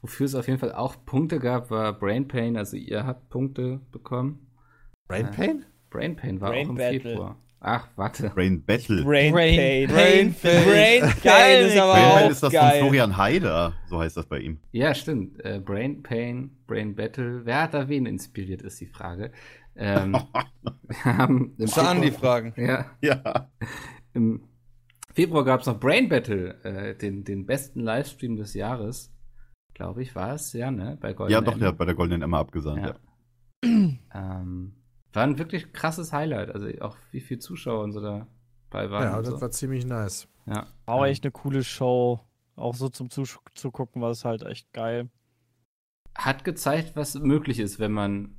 wofür es auf jeden Fall auch Punkte gab, war Brain Pain, also ihr habt Punkte bekommen. Brain Pain? Brain Pain war Brain auch im Battle. Februar. Ach, warte. Brain Battle. Brain, Brain- Pain. Brain Pain. Brain Pain Geil, ist aber Brain auch Battle ist das geil. von Florian Haider, so heißt das bei ihm. Ja, stimmt. Äh, Brain Pain, Brain Battle. Wer hat da wen inspiriert, ist die Frage. Ähm, <laughs> wir haben im an die Februar, Fragen. ja, ja. im Februar gab es noch Brain Battle, äh, den, den besten Livestream des Jahres. Glaube ich, war es, ja, ne? Bei Golden Ja, doch, der hat bei der Goldenen Emma abgesandt. Ja. Ja. <clears throat> Ähm, war ein wirklich krasses Highlight. Also auch wie viele Zuschauer und so dabei waren. Ja, das so. war ziemlich nice. ja. War auch Ähm, echt eine coole Show. Auch so zum Zugucken war es halt echt geil. hat gezeigt, was möglich ist, wenn man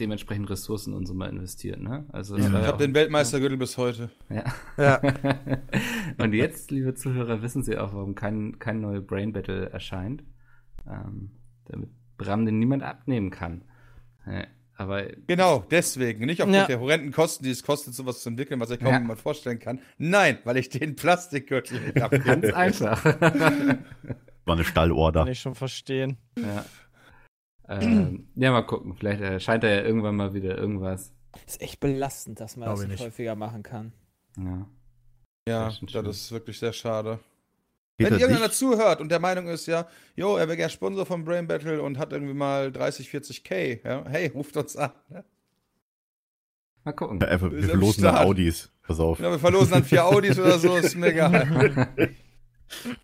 dementsprechend Ressourcen und so mal investiert, ne? Also Ja. Ich ja habe den Weltmeistergürtel bis heute. Ja. Ja. <laughs> und jetzt, liebe Zuhörer, wissen Sie auch, warum kein, kein neuer Brain Battle erscheint. Ähm, damit Bram den niemand abnehmen kann. Ja, aber Genau, deswegen. Nicht aufgrund Ja. der horrenden Kosten, die es kostet, sowas zu entwickeln, was ich kaum Ja. jemand vorstellen kann. Nein, weil ich den Plastikgürtel nicht <laughs> habe. ganz einfach. <laughs> War eine Stallorder. Kann ich schon verstehen. ja. Ähm, ja, mal gucken. Vielleicht erscheint da ja irgendwann mal wieder irgendwas. Ist echt belastend, dass man Glaub das ich nicht nicht. häufiger machen kann. Ja. Ja, Das ist das ist wirklich sehr schade. Peter, Wenn irgendeiner dich- zuhört und der Meinung ist, ja, jo, er wäre gern Sponsor von Brain Battle und hat irgendwie mal 30, 40k, ja, hey, ruft uns an. ne? Mal gucken. Ja, wir am verlosen dann. Audis. Pass auf. Ja, wir verlosen dann vier <laughs> Audis oder so, ist mega. <laughs>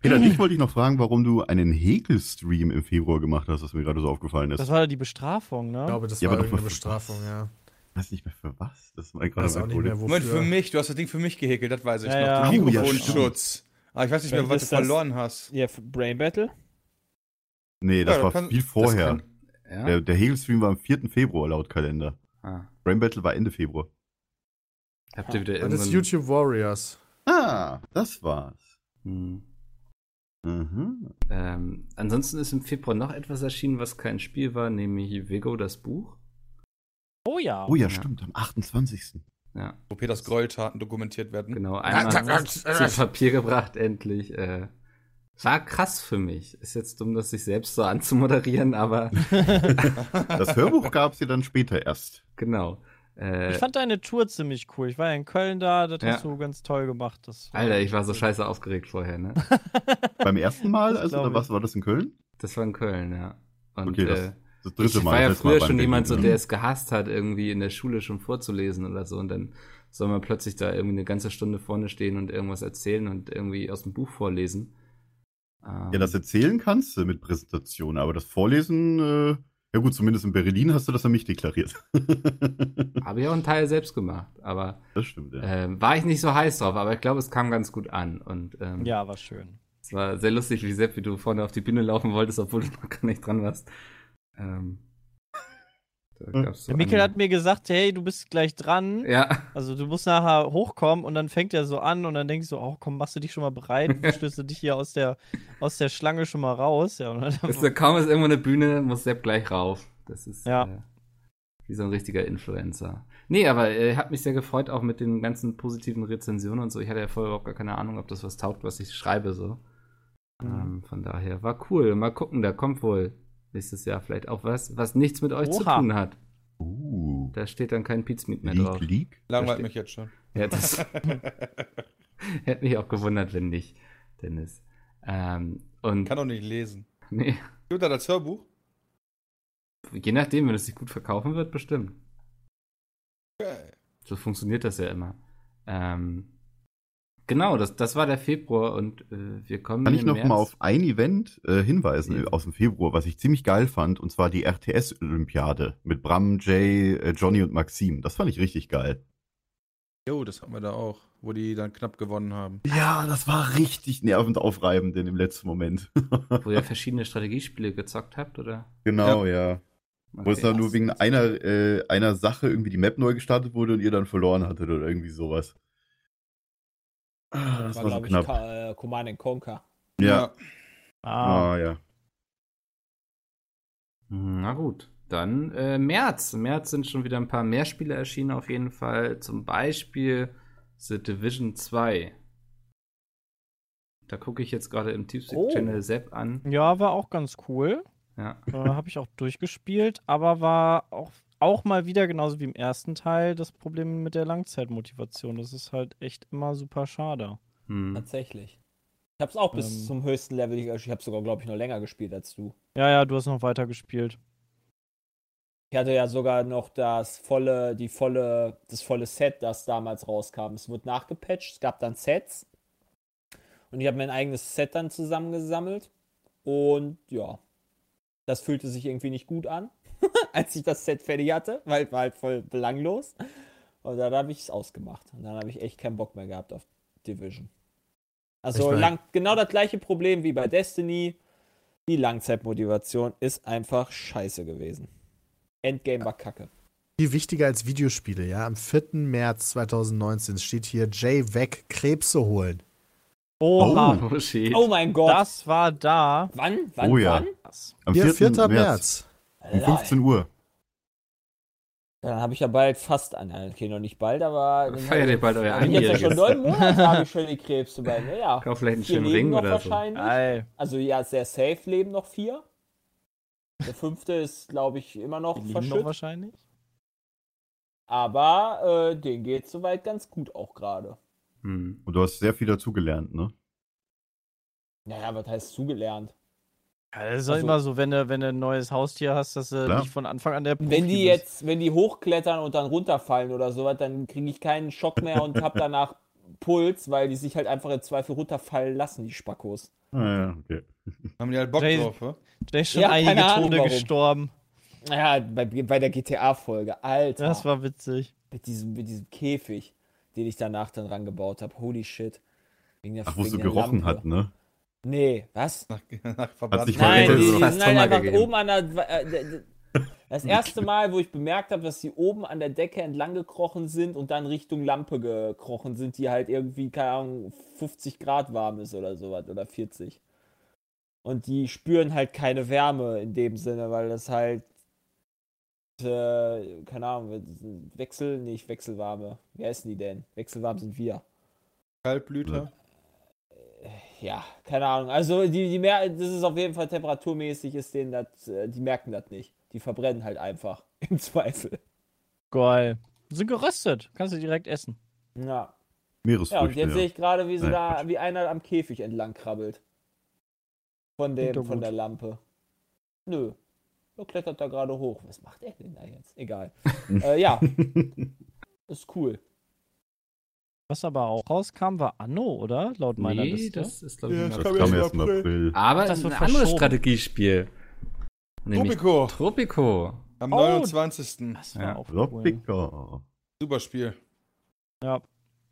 Peter, <clears throat> dich wollte ich noch fragen, warum du einen Häkelstream im Februar gemacht hast, was mir gerade so aufgefallen ist. Das war die Bestrafung, ne? Ich glaube, das Ja, war aber für Bestrafung, ja. ich weiß nicht mehr für was. Das war gerade mein nicht mehr, Problem. Moment, für mich, du hast das Ding für mich gehäkelt, das weiß ich Ja, noch. ja. Den Oh, ja, Mikrofonschutz. Aber ich weiß nicht mehr, was du verloren hast. Ja, für Brain Battle? Nee, das Ja, war kann- viel vorher. kann- Ja. Der, der Häkelstream war am 4. Februar laut Kalender. Ah. Brain Battle war Ende Februar. Habt ihr wieder Das ist irgendwann. YouTube Warriors. Ah, das war's. Hm. Mhm. Ähm, ansonsten ist im Februar noch etwas erschienen, was kein Spiel war, nämlich Vigo, das Buch. Oh ja. Oh ja, Ja. stimmt, am 28. Ja, Wo Peters Gräueltaten dokumentiert werden. genau. Einmal zu Papier gebracht, endlich. Äh, war krass für mich. Ist jetzt dumm, das sich selbst so anzumoderieren, aber <laughs> Das Hörbuch gab's ja dann später erst. genau. Äh, Ich fand deine Tour ziemlich cool. Ich war ja in Köln da, das Ja. hast du ganz toll gemacht. Alter, ich war so scheiße aufgeregt vorher, ne? <laughs> Beim ersten Mal, Das also, oder was war das in Köln? Das war in Köln, ja. Und Okay, das- äh, Das dritte ich Mal. war ja früher schon jemand, so, der es gehasst hat, irgendwie in der Schule schon vorzulesen oder so. Und dann soll man plötzlich da irgendwie eine ganze Stunde vorne stehen und irgendwas erzählen und irgendwie aus dem Buch vorlesen. Ähm, Ja, das erzählen kannst du mit Präsentation, aber das Vorlesen, äh, Ja gut, zumindest in Berlin hast du das an mich deklariert. <laughs> Habe ich auch einen Teil selbst gemacht, aber das stimmt, ja. ähm, war ich nicht so heiß drauf, aber ich glaube, es kam ganz gut an. Und ähm, Ja, war schön. es war sehr lustig, wie Sepp, wie du vorne auf die Bühne laufen wolltest, obwohl du noch gar nicht dran warst. Ähm, da Hm. so Der Mikkel hat mir gesagt, hey, du bist gleich dran. Ja, Also du musst nachher hochkommen und dann fängt er so an und dann denkst du, oh komm, machst du dich schon mal bereit, <laughs> stößt du dich hier aus der, aus der Schlange schon mal raus. Ja, und dann, ist, kaum ist irgendwo eine Bühne, muss Sepp gleich rauf. Das ist Ja. äh, wie so ein richtiger Influencer. Nee, aber äh, hat mich sehr gefreut, auch mit den ganzen positiven Rezensionen und so. Ich hatte ja vorher überhaupt gar keine Ahnung, ob das was taugt, was ich schreibe so. Mhm. Ähm, von daher war cool. Mal gucken, da kommt wohl nächstes Jahr vielleicht auch was, was nichts mit euch zu Oha. tun hat. Uh, Da steht dann kein Pizmeet mehr drauf. League? Langweilt mich jetzt schon. Ja, das <laughs> <laughs> hätte mich auch gewundert, wenn nicht, Dennis. Ähm, und Kann doch nicht lesen. nee, Gibt da das Hörbuch? je nachdem, wenn es sich gut verkaufen wird, bestimmt. Geil. So funktioniert das ja immer. Ähm, genau, das, das war der Februar und äh, wir kommen Kann ich noch März. mal auf ein Event äh, hinweisen Ja. aus dem Februar, was ich ziemlich geil fand, und zwar die RTS-Olympiade mit Bram, Jay, äh, Johnny und Maxim. Das fand ich richtig geil. Jo, das hatten wir da auch, wo die dann knapp gewonnen haben. Ja, das war richtig nervend aufreibend in dem letzten Moment. Wo ihr <laughs> verschiedene Strategiespiele gezockt habt, oder? genau, ja. Wo es Okay. dann nur wegen einer, äh, einer Sache irgendwie die Map neu gestartet wurde und ihr dann verloren hattet oder irgendwie sowas. Ah, das war, so glaub ich, knapp. Ka- äh, Command and Conquer. Ja. Ah, Ah, ja. Na gut, dann äh, März. Im März sind schon wieder ein paar mehr Spiele erschienen auf jeden Fall. Zum Beispiel The Division 2. Da gucke ich jetzt gerade im Oh. Teamspeak-Channel Sepp an. ja, war auch ganz cool. Ja. Äh, Habe ich auch durchgespielt, aber war auch, auch mal wieder genauso wie im ersten Teil das Problem mit der Langzeitmotivation. Das ist halt echt immer super schade. Hm. Tatsächlich. Ich hab's auch bis Ähm. zum höchsten Level, ich habe sogar, glaube ich, noch länger gespielt als du. Ja, ja, du hast noch weiter gespielt. Ich hatte ja sogar noch das volle, die volle, das volle Set, das damals rauskam. Es wurde nachgepatcht, es gab dann Sets. Und ich habe mein eigenes Set dann zusammengesammelt. Und ja, das fühlte sich irgendwie nicht gut an, <laughs> als ich das Set fertig hatte, weil es war halt voll belanglos. Und dann habe ich es ausgemacht. Und dann habe ich echt keinen Bock mehr gehabt auf Division. Also lang, genau das gleiche Problem wie bei Destiny. Die Langzeitmotivation ist einfach scheiße gewesen. Endgame war kacke. Viel wichtiger als Videospiele, ja. Am 4. März 2019 steht hier Jay weg, Krebse holen. Oha, Oh. Oh mein Gott. das war da. wann? Wann? Oh ja. Wann? Am Hier, 4. 4. März. Um 15 Uhr. Dann habe ich ja bald fast an. Okay, noch nicht bald, aber. Feiert ihr bald euer Hab ich jetzt ja schon neun Monate habe ich schon die Krebse bei mir. Ja. Kauf vielleicht einen schönen leben Ring noch oder so. Also ja, sehr safe leben noch vier. Der fünfte ist, glaube ich, immer noch Die lieben noch verschüttet. wahrscheinlich. Aber äh, den geht soweit ganz gut auch gerade. Hm. Und du hast sehr viel dazugelernt, ne? Naja, was heißt zugelernt? Ja, das ist doch Also- immer so, wenn du, wenn du ein neues Haustier hast, dass du Klar. nicht von Anfang an der Profi Wenn die bist. jetzt, wenn die hochklettern und dann runterfallen oder sowas, dann kriege ich keinen Schock mehr und habe danach <laughs> Puls, weil die sich halt einfach im Zweifel runterfallen lassen, die Spackos. Ah, ja, okay. <laughs> Haben die halt Bock Jay- drauf, wa? Der ist schon Ja, einige keine Ahnung, Tode warum. gestorben. Ja, bei, bei der GTA-Folge, Alter. Das war witzig. mit, diesem, mit diesem Käfig, den ich danach dann rangebaut habe. Holy shit. Wegen der, Ach, wo es so gerochen Lampe. hat, ne? Nee, was? Nach, <laughs> nach Verband. sich Nein, die, die sind halt einfach gegeben. oben an der. Äh, das erste Mal, wo ich bemerkt habe, dass die oben an der Decke entlang gekrochen sind und dann Richtung Lampe gekrochen sind, die halt irgendwie, keine Ahnung, 50 Grad warm ist oder sowas oder 40. Und die spüren halt keine Wärme in dem Sinne, weil das halt, äh, keine Ahnung, Wechsel, nicht Wechselwarme. Wie heißen die denn? Wechselwarm sind wir. Kaltblüter. Ja, keine Ahnung. Also die, die mer das ist auf jeden Fall temperaturmäßig, ist denen das, äh, die merken das nicht. Die verbrennen halt einfach. <laughs> Im Zweifel. Geil. Sind geröstet. Kannst du direkt essen. Ja. Ja, Meeresfrüchte. und jetzt sehe ich gerade, wie sie Nein, da, Quatsch. wie einer am Käfig entlang krabbelt. Von dem, von gut. der Lampe. Nö. Er klettert da gerade hoch. Was macht er denn da jetzt? Egal. <laughs> äh, ja, ist cool. Was aber auch rauskam, war Anno, oder? Laut meiner Nee, Liste. das ist, glaube ich, Ja, das das kam kam erst im April. April. Aber Das ein wird anderes. Strategiespiel. Nämlich Tropico Tropico. am Oh, 29. Das war Ja. auch cool. Tropico. Super Spiel. Ja.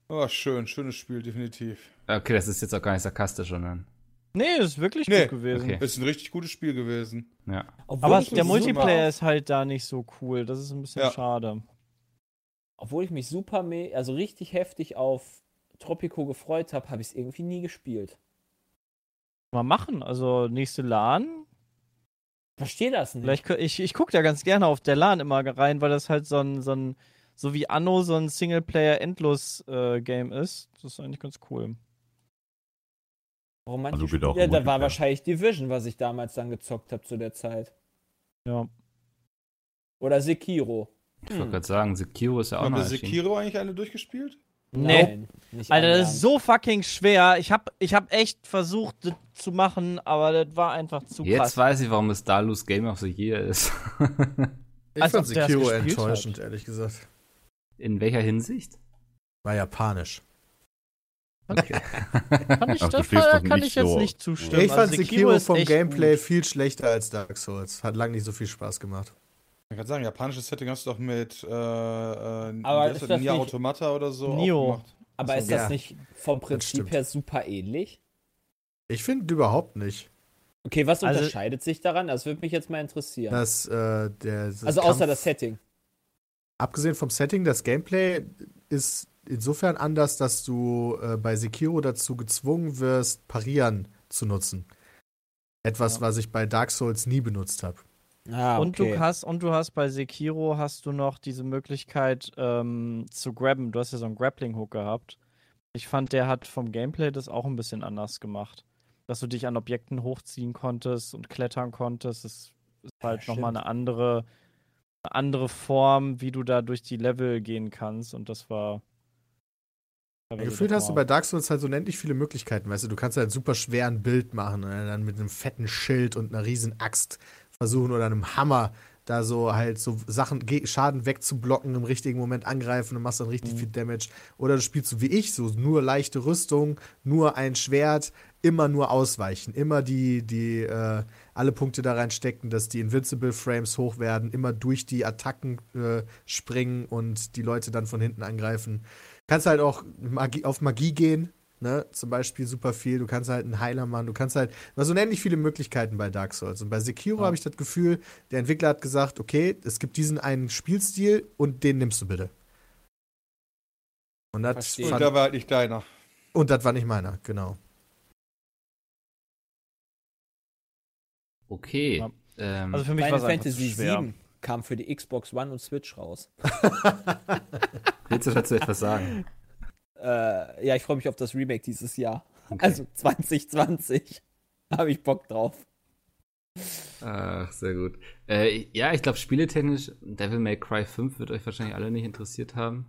Oh, schön, schönes Spiel, definitiv. Okay, das ist jetzt auch gar nicht sarkastisch, sondern. Nee, ist wirklich Nee. gut gewesen. Okay. Ist ein richtig gutes Spiel gewesen. Ja. Obwohl Aber der Multiplayer ist halt da nicht so cool. Das ist ein bisschen Ja. schade. Obwohl ich mich super, also richtig heftig auf Tropico gefreut habe, habe ich es irgendwie nie gespielt. Mal machen. Also nächste LAN. Verstehe das nicht. Vielleicht, ich, ich gucke da ganz gerne auf der LAN immer rein, weil das halt so ein, so ein so wie Anno so ein Singleplayer-Endlos-Game ist. Das ist eigentlich ganz cool. Warum manche Also geht auch Spiele, im da war wahrscheinlich Division, was ich damals dann gezockt habe zu der Zeit. Ja. Oder Sekiro. Ich wollte gerade sagen, Sekiro ist ja auch Haben noch wir erschienen. Sekiro eigentlich alle durchgespielt? Nee. Nein, Alter, das ist so fucking schwer. Ich hab, ich hab echt versucht, das zu machen, aber das war einfach zu Jetzt krass. weiß ich, warum es Dalus Game of the Year ist. <laughs> Ich Als fand Sekiro enttäuschend, ehrlich gesagt. In welcher Hinsicht? War japanisch. Okay. <laughs> Kann ich, Ach, das stehst kann ich nicht jetzt so- nicht zustimmen. ich fand Also Sekiro ist vom Gameplay gut. viel schlechter als Dark Souls. Hat lang nicht so viel Spaß gemacht. Ich kann sagen, japanisches Setting hast du doch mit äh, äh, Aber ist das, das Nier Automata oder so Nio. auch gemacht. Aber ist das ja. nicht vom Prinzip her super ähnlich? Ich finde überhaupt nicht. Okay, was Also- unterscheidet sich daran? Das würde mich jetzt mal interessieren. Dass, äh, der, das also außer Kampf- das Setting. Abgesehen vom Setting, das Gameplay ist insofern anders, dass du äh, bei Sekiro dazu gezwungen wirst, Parieren zu nutzen. Etwas, Ja. was ich bei Dark Souls nie benutzt habe. Ah, Und okay. du hast und du hast bei Sekiro hast du noch diese Möglichkeit ähm, zu grabben. Du hast ja so einen Grappling Hook gehabt. Ich fand, der hat vom Gameplay das auch ein bisschen anders gemacht, dass du dich an Objekten hochziehen konntest und klettern konntest. Das ist halt Ja, noch mal stimmt. eine andere eine andere Form, wie du da durch die Level gehen kannst. Und das war teilweise Gefühlt hast du bei Dark Souls halt so unendlich viele Möglichkeiten, weißt du, du kannst halt super schwer ein Bild machen und dann mit einem fetten Schild und einer riesen Axt versuchen oder einem Hammer da so halt so Sachen, Schaden wegzublocken, im richtigen Moment angreifen und machst dann richtig Mhm. viel Damage. Oder du spielst so wie ich, so nur leichte Rüstung, nur ein Schwert, immer nur ausweichen, immer die, die, äh, alle Punkte da reinstecken, dass die Invincible Frames hoch werden, immer durch die Attacken äh, springen und die Leute dann von hinten angreifen. Kannst halt auch Magie, auf Magie gehen, ne? Zum Beispiel super viel. Du kannst halt einen Heiler machen. Du kannst halt, du hast unendlich viele Möglichkeiten bei Dark Souls. Und bei Sekiro Ja. habe ich das Gefühl, der Entwickler hat gesagt, okay, es gibt diesen einen Spielstil und den nimmst du bitte. Und das. Und fand, da war halt nicht deiner. und das war nicht meiner, genau. Okay. Ja. Ähm, Also für mich war Final Fantasy zu schwer. VII kam für die Xbox One und Switch raus. <laughs> willst du dazu etwas sagen? <laughs> Äh, ja, ich freue mich auf das Remake dieses Jahr. Okay. Also 2020. <laughs> Habe ich Bock drauf. Ach, sehr gut. Äh, ja, ich glaube, spieletechnisch, Devil May Cry 5 wird euch wahrscheinlich alle nicht interessiert haben.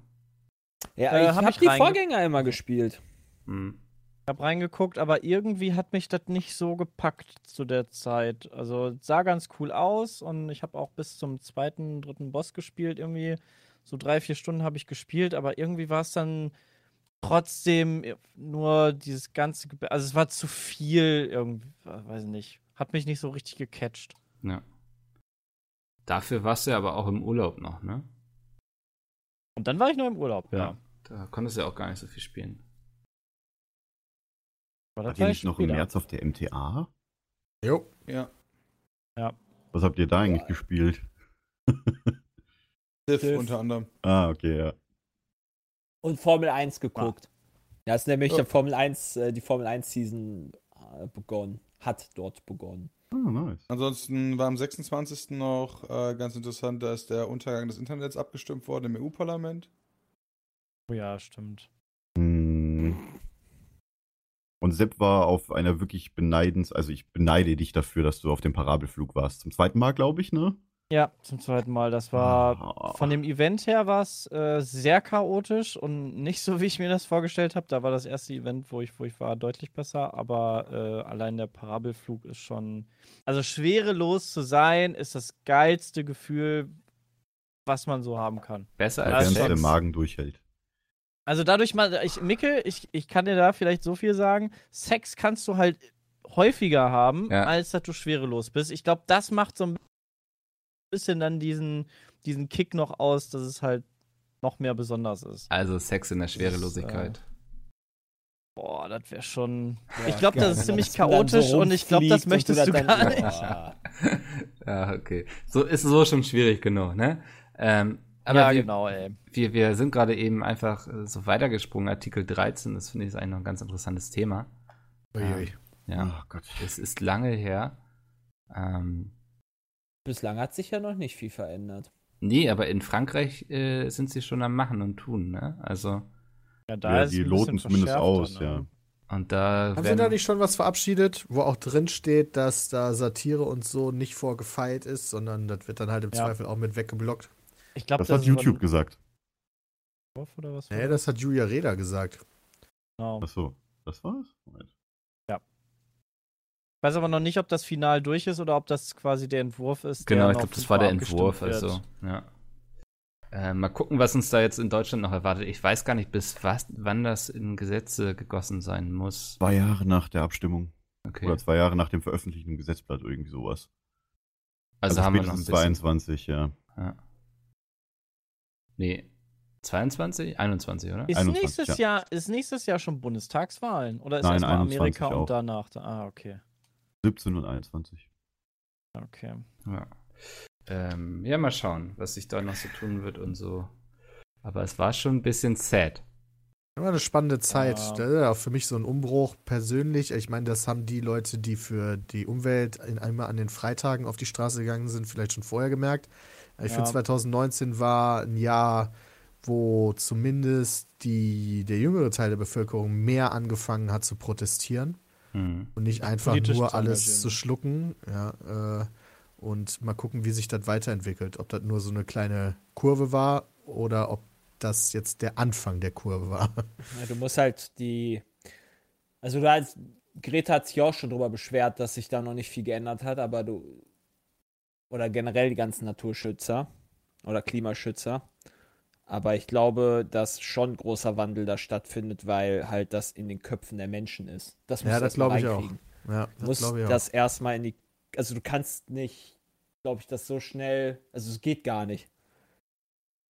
Ja, Äh, ich hab habe ich die Vorgänger immer gespielt. Hm. Ich habe reingeguckt, aber irgendwie hat mich das nicht so gepackt zu der Zeit. Also es sah ganz cool aus und ich habe auch bis zum zweiten, dritten Boss gespielt. Irgendwie so drei, vier Stunden habe ich gespielt, aber irgendwie war es dann trotzdem nur dieses ganze, Ge also es war zu viel irgendwie, weiß ich nicht, hat mich nicht so richtig gecatcht. Ja. Dafür warst du ja aber auch im Urlaub noch, ne? Und dann war ich nur im Urlaub, ja. Da konntest du ja auch gar nicht so viel spielen. Aber War das war nicht noch im wieder. März auf der MTA? Jo. Ja. Was habt ihr da eigentlich gespielt? <laughs> Div Div. unter anderem. Ah, okay, ja. Und Formel 1 geguckt. Ja, ist nämlich der Formel 1, äh, die Formel 1 Season äh, begonnen. Hat dort begonnen. Ah, nice. Ansonsten war am 26. noch äh, ganz interessant, dass der Untergang des Internets abgestimmt wurde im EU-Parlament. Oh ja, stimmt. Hm. Und Sepp war auf einer wirklich beneidens, also ich beneide dich dafür, dass du auf dem Parabelflug warst. Zum zweiten Mal, glaube ich, ne? Ja, zum zweiten Mal. Das war Ah. von dem Event her war es äh, sehr chaotisch und nicht so, wie ich mir das vorgestellt habe. Da war das erste Event, wo ich, wo ich war, deutlich besser. Aber äh, allein der Parabelflug ist schon. Also schwerelos zu sein, ist das geilste Gefühl, was man so haben kann. Besser Ja, als Während schon. der. Magen durchhält. Also dadurch mal, ich, Mickel, ich, ich kann dir da vielleicht so viel sagen. Sex kannst du halt häufiger haben, Ja. als dass du schwerelos bist. Ich glaube, das macht so ein bisschen dann diesen, diesen Kick noch aus, dass es halt noch mehr besonders ist. Also Sex in der Schwerelosigkeit. Boah, das wäre schon. Ja, ich glaube, das ist ziemlich das chaotisch so und ich glaube, das möchtest du dann- gar nicht. <laughs> Ja, okay. So ist so schon schwierig genug, ne? Ähm, aber ja, wir, genau, ey. wir, wir sind gerade eben einfach äh, so weitergesprungen. Artikel 13, das finde ich ist eigentlich noch ein ganz interessantes Thema. Uiui. Ja, Oh Gott. es ist lange her. Ähm, Bislang hat sich ja noch nicht viel verändert. nee, aber in Frankreich äh, sind sie schon am Machen und Tun, ne? Also, Ja, Ja, ist die loten zumindest aus, ne? ja. und da Haben Sie da nicht schon was verabschiedet, wo auch drin steht, dass da Satire und so nicht vorgefeilt ist, sondern das wird dann halt im Ja. Zweifel auch mit weggeblockt? Ich glaube, Das das, hat YouTube aber gesagt. oder was? Nee, das hat Julia Reda gesagt. Genau. Achso, das war's? Moment. Ich weiß aber noch nicht, ob das Final durch ist oder ob das quasi der Entwurf ist. Genau, der ich glaube, das war der Entwurf. wird. Also, ja. Äh, mal gucken, was uns da jetzt in Deutschland noch erwartet. Ich weiß gar nicht, bis was, wann das in Gesetze gegossen sein muss. Zwei Jahre nach der Abstimmung. Okay. Oder zwei Jahre nach dem Veröffentlichen im Gesetzblatt, irgendwie sowas. Also, haben wir noch ein spätestens bisschen. 22, ja. Ja. Nee. 22? 21, oder? Ist 21, nächstes, Jahr, ist nächstes Jahr schon Bundestagswahlen? Oder ist Nein, erstmal 21 Amerika auch. und danach? da- Ah, okay. 17 und 21. Okay. Ja. Ähm, ja, mal schauen, was sich da noch so tun wird und so. Aber es war schon ein bisschen sad. War eine spannende Zeit. Ja. Das ist auch für mich so ein Umbruch persönlich. Ich meine, das haben die Leute, die für die Umwelt in einmal an den Freitagen auf die Straße gegangen sind, vielleicht schon vorher gemerkt. Ich Ja. finde, 2019 war ein Jahr, wo zumindest die, der jüngere Teil der Bevölkerung mehr angefangen hat zu protestieren Hm. und nicht einfach Politisch nur alles engagieren. zu schlucken. Ja, äh, und mal gucken, wie sich das weiterentwickelt. Ob das nur so eine kleine Kurve war oder ob das jetzt der Anfang der Kurve war. <laughs> Ja, du musst halt die. Also, du hast, Greta hat sich auch schon darüber beschwert, dass sich da noch nicht viel geändert hat, aber du. Oder generell die ganzen Naturschützer oder Klimaschützer. Aber ich glaube, dass schon großer Wandel da stattfindet, weil halt das in den Köpfen der Menschen ist. Das Ja, musst du das erst mal glaube ich auch. reinkriegen. Ja, musst glaube ich auch. das erstmal in die. Also du kannst nicht, glaube ich, das so schnell. Also es geht gar nicht.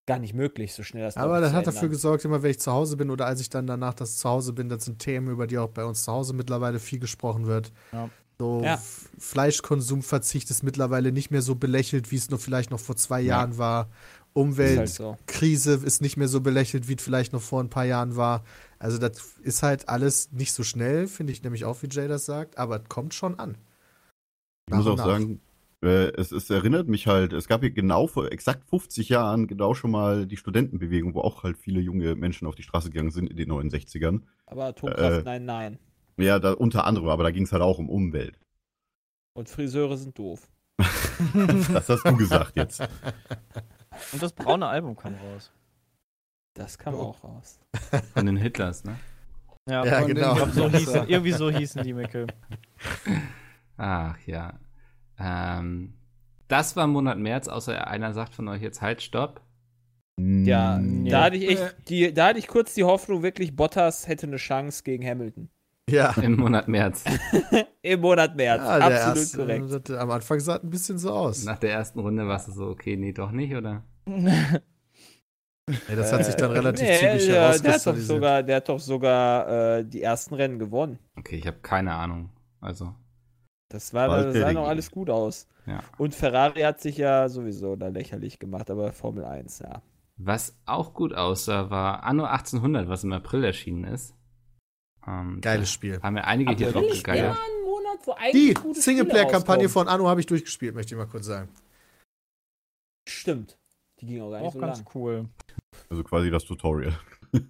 Gar nicht möglich, so schnell das Aber das hat dafür gesorgt, immer wenn ich zu Hause bin oder als ich dann danach das zu Hause bin, das sind Themen, über die auch bei uns zu Hause mittlerweile viel gesprochen wird. Ja. So Ja. Fleischkonsumverzicht ist mittlerweile nicht mehr so belächelt, wie es nur vielleicht noch vor zwei Jahren war. Ist halt Umweltkrise so. ist nicht mehr so belächelt, wie es vielleicht noch vor ein paar Jahren war. Also das ist halt alles nicht so schnell, finde ich nämlich auch, wie Jay das sagt, aber es kommt schon an. Ich muss auch nach. sagen, äh, es, es erinnert mich halt, es gab hier genau vor exakt 50 Jahren genau schon mal die Studentenbewegung, wo auch halt viele junge Menschen auf die Straße gegangen sind in den 69ern. Aber Atomkraft, Äh, nein, nein. Ja, da, unter anderem, aber da ging es halt auch um Umwelt. Und Friseure sind doof. <laughs> Das hast du gesagt jetzt. <laughs> Und das braune Album kam raus. Das kam Oh. auch raus. Von den Hitlers, ne? Ja, Ja, von den- genau. Glaub, so hießen, irgendwie so hießen die Mickel. Ach ja. Ähm, das war im Monat März, außer einer sagt von euch jetzt halt, stopp. Ja, Mm, da hatte ich echt, die, da hatte ich kurz die Hoffnung, wirklich Bottas hätte eine Chance gegen Hamilton. Ja. Im Monat März. <laughs> Im Monat März. Ja, Absolut erste, korrekt. Das, am Anfang sah es ein bisschen so aus. Nach der ersten Runde warst du so, okay, nee, doch nicht, oder? Ja, das hat sich dann relativ Nee, zügig der, der hat doch sogar, der hat doch sogar äh, die ersten Rennen gewonnen. Okay, ich habe keine Ahnung. Also, Das, war, Bald das sah noch alles gut aus. ja. Und Ferrari hat sich ja sowieso da lächerlich gemacht, aber Formel 1, ja. Was auch gut aussah, war Anno 1800, was im April erschienen ist. Ähm, Geiles Spiel. Haben wir einige hier drauf gegeiert. wo Die Singleplayer-Kampagne von Anno habe ich durchgespielt, möchte ich mal kurz sagen. Stimmt. Die ging auch gar nicht Auch so ganz lang. coul. Also quasi das Tutorial. <laughs>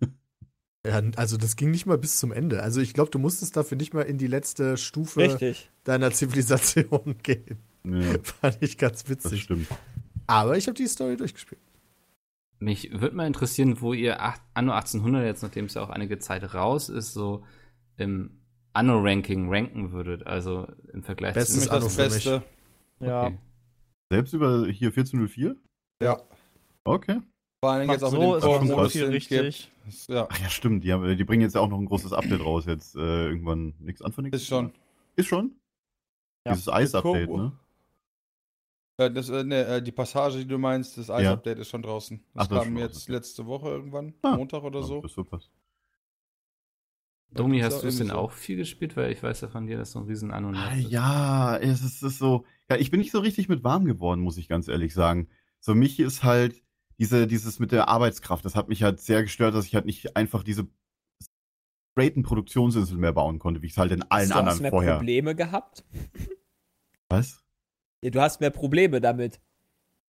Ja, also das ging nicht mal bis zum Ende. Also ich glaube, du musstest dafür nicht mal in die letzte Stufe Richtig. deiner Zivilisation <laughs> gehen. Ja, Fand ich ganz das witzig. stimmt. Aber ich habe die Story durchgespielt. Mich würde mal interessieren, wo ihr acht, Anno 1800 jetzt, nachdem es ja auch einige Zeit raus ist, so im Anno-Ranking ranken würdet. Also im Vergleich Bestes mich Anno das. Beste. Ja. Okay. Selbst über hier 1404? Ja. Okay. Vor allen Dingen Macht jetzt auch so mit ist dem krass. viel richtig. Ist, ja, Ach ja, stimmt. Die, haben, die bringen jetzt ja auch noch ein großes Update raus. Jetzt äh, irgendwann nichts Anfang nächstes ist schon. Ist schon? Ja. Dieses Eis-Update, ne? Äh, das, äh, ne, äh, die Passage, die du meinst, das Eis-Update ist schon draußen. Das Ach, das ist kam jetzt draußen, okay. letzte Woche irgendwann, Ah. Montag oder so. Das was. Domi, hast ist du es denn so. auch viel gespielt? Weil ich weiß ja von dir, dass du ein riesen Anno Ah, hast. Ja, es ist, es ist so. Ja, ich bin nicht so richtig mit warm geworden, muss ich ganz ehrlich sagen. So, mich ist halt diese, dieses mit der Arbeitskraft, das hat mich halt sehr gestört, dass ich halt nicht einfach diese straighten Produktionsinsel mehr bauen konnte, wie ich es halt in allen Hast du anderen mehr vorher. Probleme gehabt? Was? Ja, du hast mehr Probleme damit.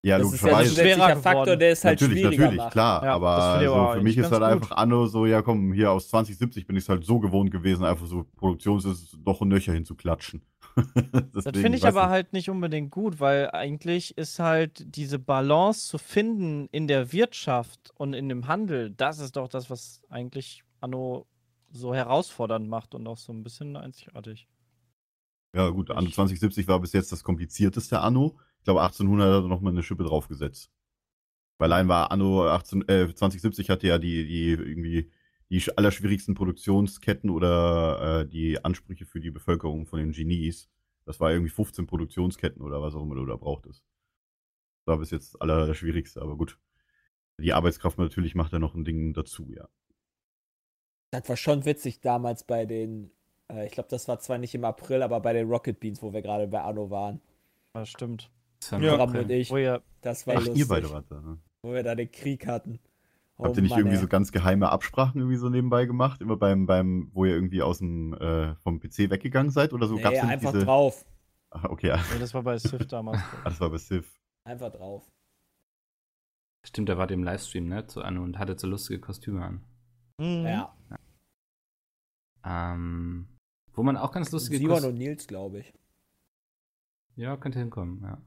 Ja, das ist ja ein logischerweise. Schwerer Faktor, geworden. der es halt natürlich, schwieriger natürlich, macht. klar. Ja, aber so, für mich ist halt ganz einfach Anno so, ja komm, hier aus 2070 bin ich halt so gewohnt gewesen, einfach so Produktionsinsel doch und nöcher hinzuklatschen. <laughs> Das finde ich aber halt nicht unbedingt gut, weil eigentlich ist halt diese Balance zu finden in der Wirtschaft und in dem Handel, das ist doch das, was eigentlich Anno so herausfordernd macht und auch so ein bisschen einzigartig. Ja, gut, Anno 2070 war bis jetzt das komplizierteste Anno. Ich glaube, 1800 hat er nochmal eine Schippe draufgesetzt. Weil allein war Anno 18, äh, 2070 hatte ja die, die irgendwie die sch- allerschwierigsten Produktionsketten oder äh, die Ansprüche für die Bevölkerung von den Genies. Das war irgendwie 15 Produktionsketten oder was auch immer du da brauchtest. Das war bis jetzt das allerschwierigste, aber gut. Die Arbeitskraft natürlich macht da noch ein Ding dazu, ja. Das war schon witzig damals bei den, äh, ich glaube, das war zwar nicht im April, aber bei den Rocket Beans, wo wir gerade bei Anno waren. Das stimmt. Das war Ja. Und ich. Wo ihr, Das war Ach, lustig. ihr beide wart da, ne? Wo wir da den Krieg hatten. Oh Habt ihr nicht Mann, irgendwie ey. so ganz geheime Absprachen irgendwie so nebenbei gemacht? Immer beim, beim, wo ihr irgendwie aus dem, äh, vom PC weggegangen seid oder so? Nee, Gab's denn einfach diese... drauf. Ach, okay, ja. nee, das war bei Sif damals. <laughs> Ah, das war bei Civ. Einfach drauf. Stimmt, da war dem Livestream, ne, zu Anno und hatte so lustige Kostüme an. Mhm. Ja. Ähm, wo man auch ganz lustige Simon Kostüme. und Nils, glaube ich. Ja, könnte hinkommen, ja.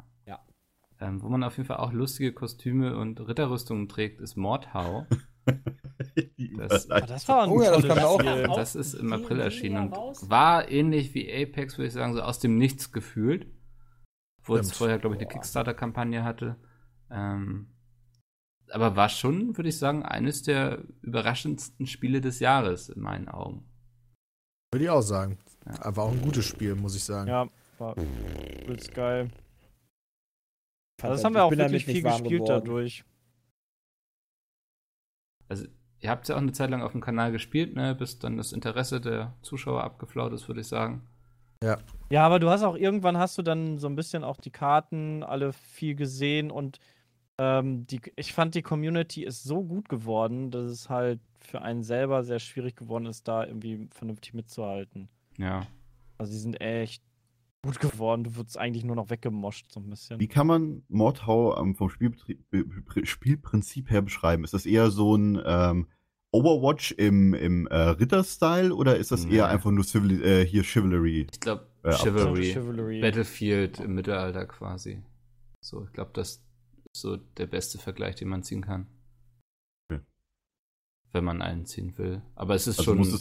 Ähm, wo man auf jeden Fall auch lustige Kostüme und Ritterrüstungen trägt, ist Mordhau. <laughs> Das-. Aber das war ein Oh ja, das kam auch. Das ist im April erschienen und war ähnlich wie Apex, würde ich sagen, so aus dem Nichts gefühlt. Wo es vorher, glaube ich, eine. Kickstarter-Kampagne hatte. Ähm, aber war schon, würde ich sagen, eines der überraschendsten Spiele des Jahres in meinen Augen. Würde ich auch sagen. Ja. Aber auch ein gutes Spiel, muss ich sagen. Ja, war übelst geil. Fand Also das haben wir auch wirklich viel gespielt geworden. dadurch. Also, ihr habt es ja auch eine Zeit lang auf dem Kanal gespielt, ne, bis dann das Interesse der Zuschauer abgeflaut ist, würde ich sagen. Ja, aber du hast auch irgendwann hast du dann so ein bisschen auch die Karten alle viel gesehen und ähm, die, ich fand die Community ist so gut geworden, dass es halt für einen selber sehr schwierig geworden ist, da irgendwie vernünftig mitzuhalten. Ja. Also die sind echt gut geworden. Du wirst eigentlich nur noch weggemoscht so ein bisschen. Wie kann man Mordhau ähm, vom Spielprinzip her beschreiben? Ist das eher so ein ähm, Overwatch im, im äh, Ritter-Style oder ist das Nee. eher einfach nur Civil, äh, hier Chivalry? Ich glaube, Äh, Chivalry. Chivalry. Battlefield im Mittelalter quasi. So, ich glaube, das ist so der beste Vergleich, den man ziehen kann. Okay. Wenn man einen ziehen will. Aber es ist Also schon muss es-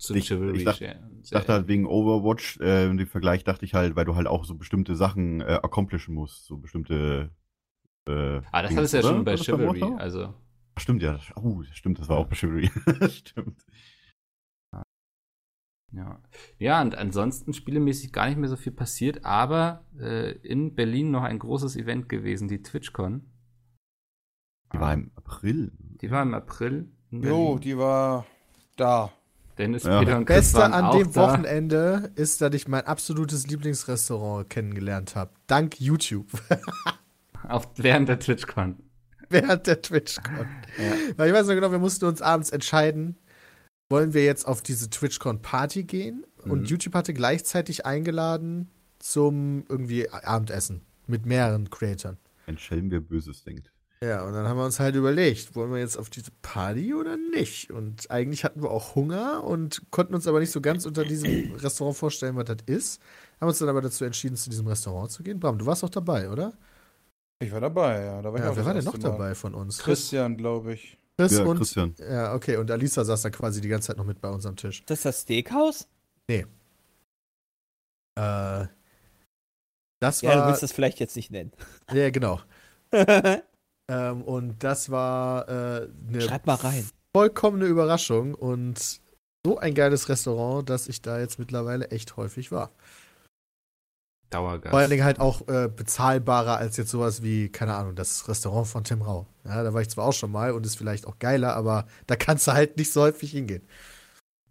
Ja. zu ich- Chivalry. ich dachte- Ich dachte halt wegen Overwatch, äh, in dem Vergleich dachte ich halt, weil du halt auch so bestimmte Sachen äh, accomplishen musst, so bestimmte. Äh, ah, das hattest du ja oder? schon bei Chivalry. Also, Ach, stimmt, ja. das- Oh, das stimmt, das war auch bei Chivalry. <laughs> stimmt. ja. Ja, und ansonsten spielemäßig gar nicht mehr so viel passiert, aber äh, in Berlin noch ein großes Event gewesen, die TwitchCon. Die war im April. Die war im April. In Jo, die war da. Dennis, Ja. Peter und Chris Beste an auch dem da. Wochenende ist, dass ich mein absolutes Lieblingsrestaurant kennengelernt habe. Dank YouTube. <laughs> Auf, während der TwitchCon. Während der TwitchCon. Weil ich weiß noch genau, wir mussten uns abends entscheiden, wollen wir jetzt auf diese TwitchCon Party gehen? Und Mhm. YouTube hatte gleichzeitig eingeladen zum irgendwie Abendessen mit mehreren Creatoren. Ein Schelm, wer Böses denkt. Ja, und dann haben wir uns halt überlegt, wollen wir jetzt auf diese Party oder nicht? Und eigentlich hatten wir auch Hunger und konnten uns aber nicht so ganz unter diesem Restaurant vorstellen, was das ist. Haben uns dann aber dazu entschieden, zu diesem Restaurant zu gehen. Bram, du warst auch dabei, oder? Ich war dabei, ja. Da war ich Ja, auch wer war denn noch Mal. dabei von uns? Christian, glaube ich. Chris Ja, und. Christian. Ja, okay. Und Alisa saß da quasi die ganze Zeit noch mit bei uns am Tisch. Das ist das Steakhouse? Äh, das Ja, du war. willst das vielleicht jetzt nicht nennen. Ja, genau. <laughs> Ähm, und das war äh, eine Schreib mal rein. vollkommene Überraschung und so ein geiles Restaurant, dass ich da jetzt mittlerweile echt häufig war. Dauergast. Vor allen Dingen halt auch äh, bezahlbarer als jetzt sowas wie, keine Ahnung, das Restaurant von Tim Rau. Ja, da war ich zwar auch schon mal und ist vielleicht auch geiler, aber da kannst du halt nicht so häufig hingehen.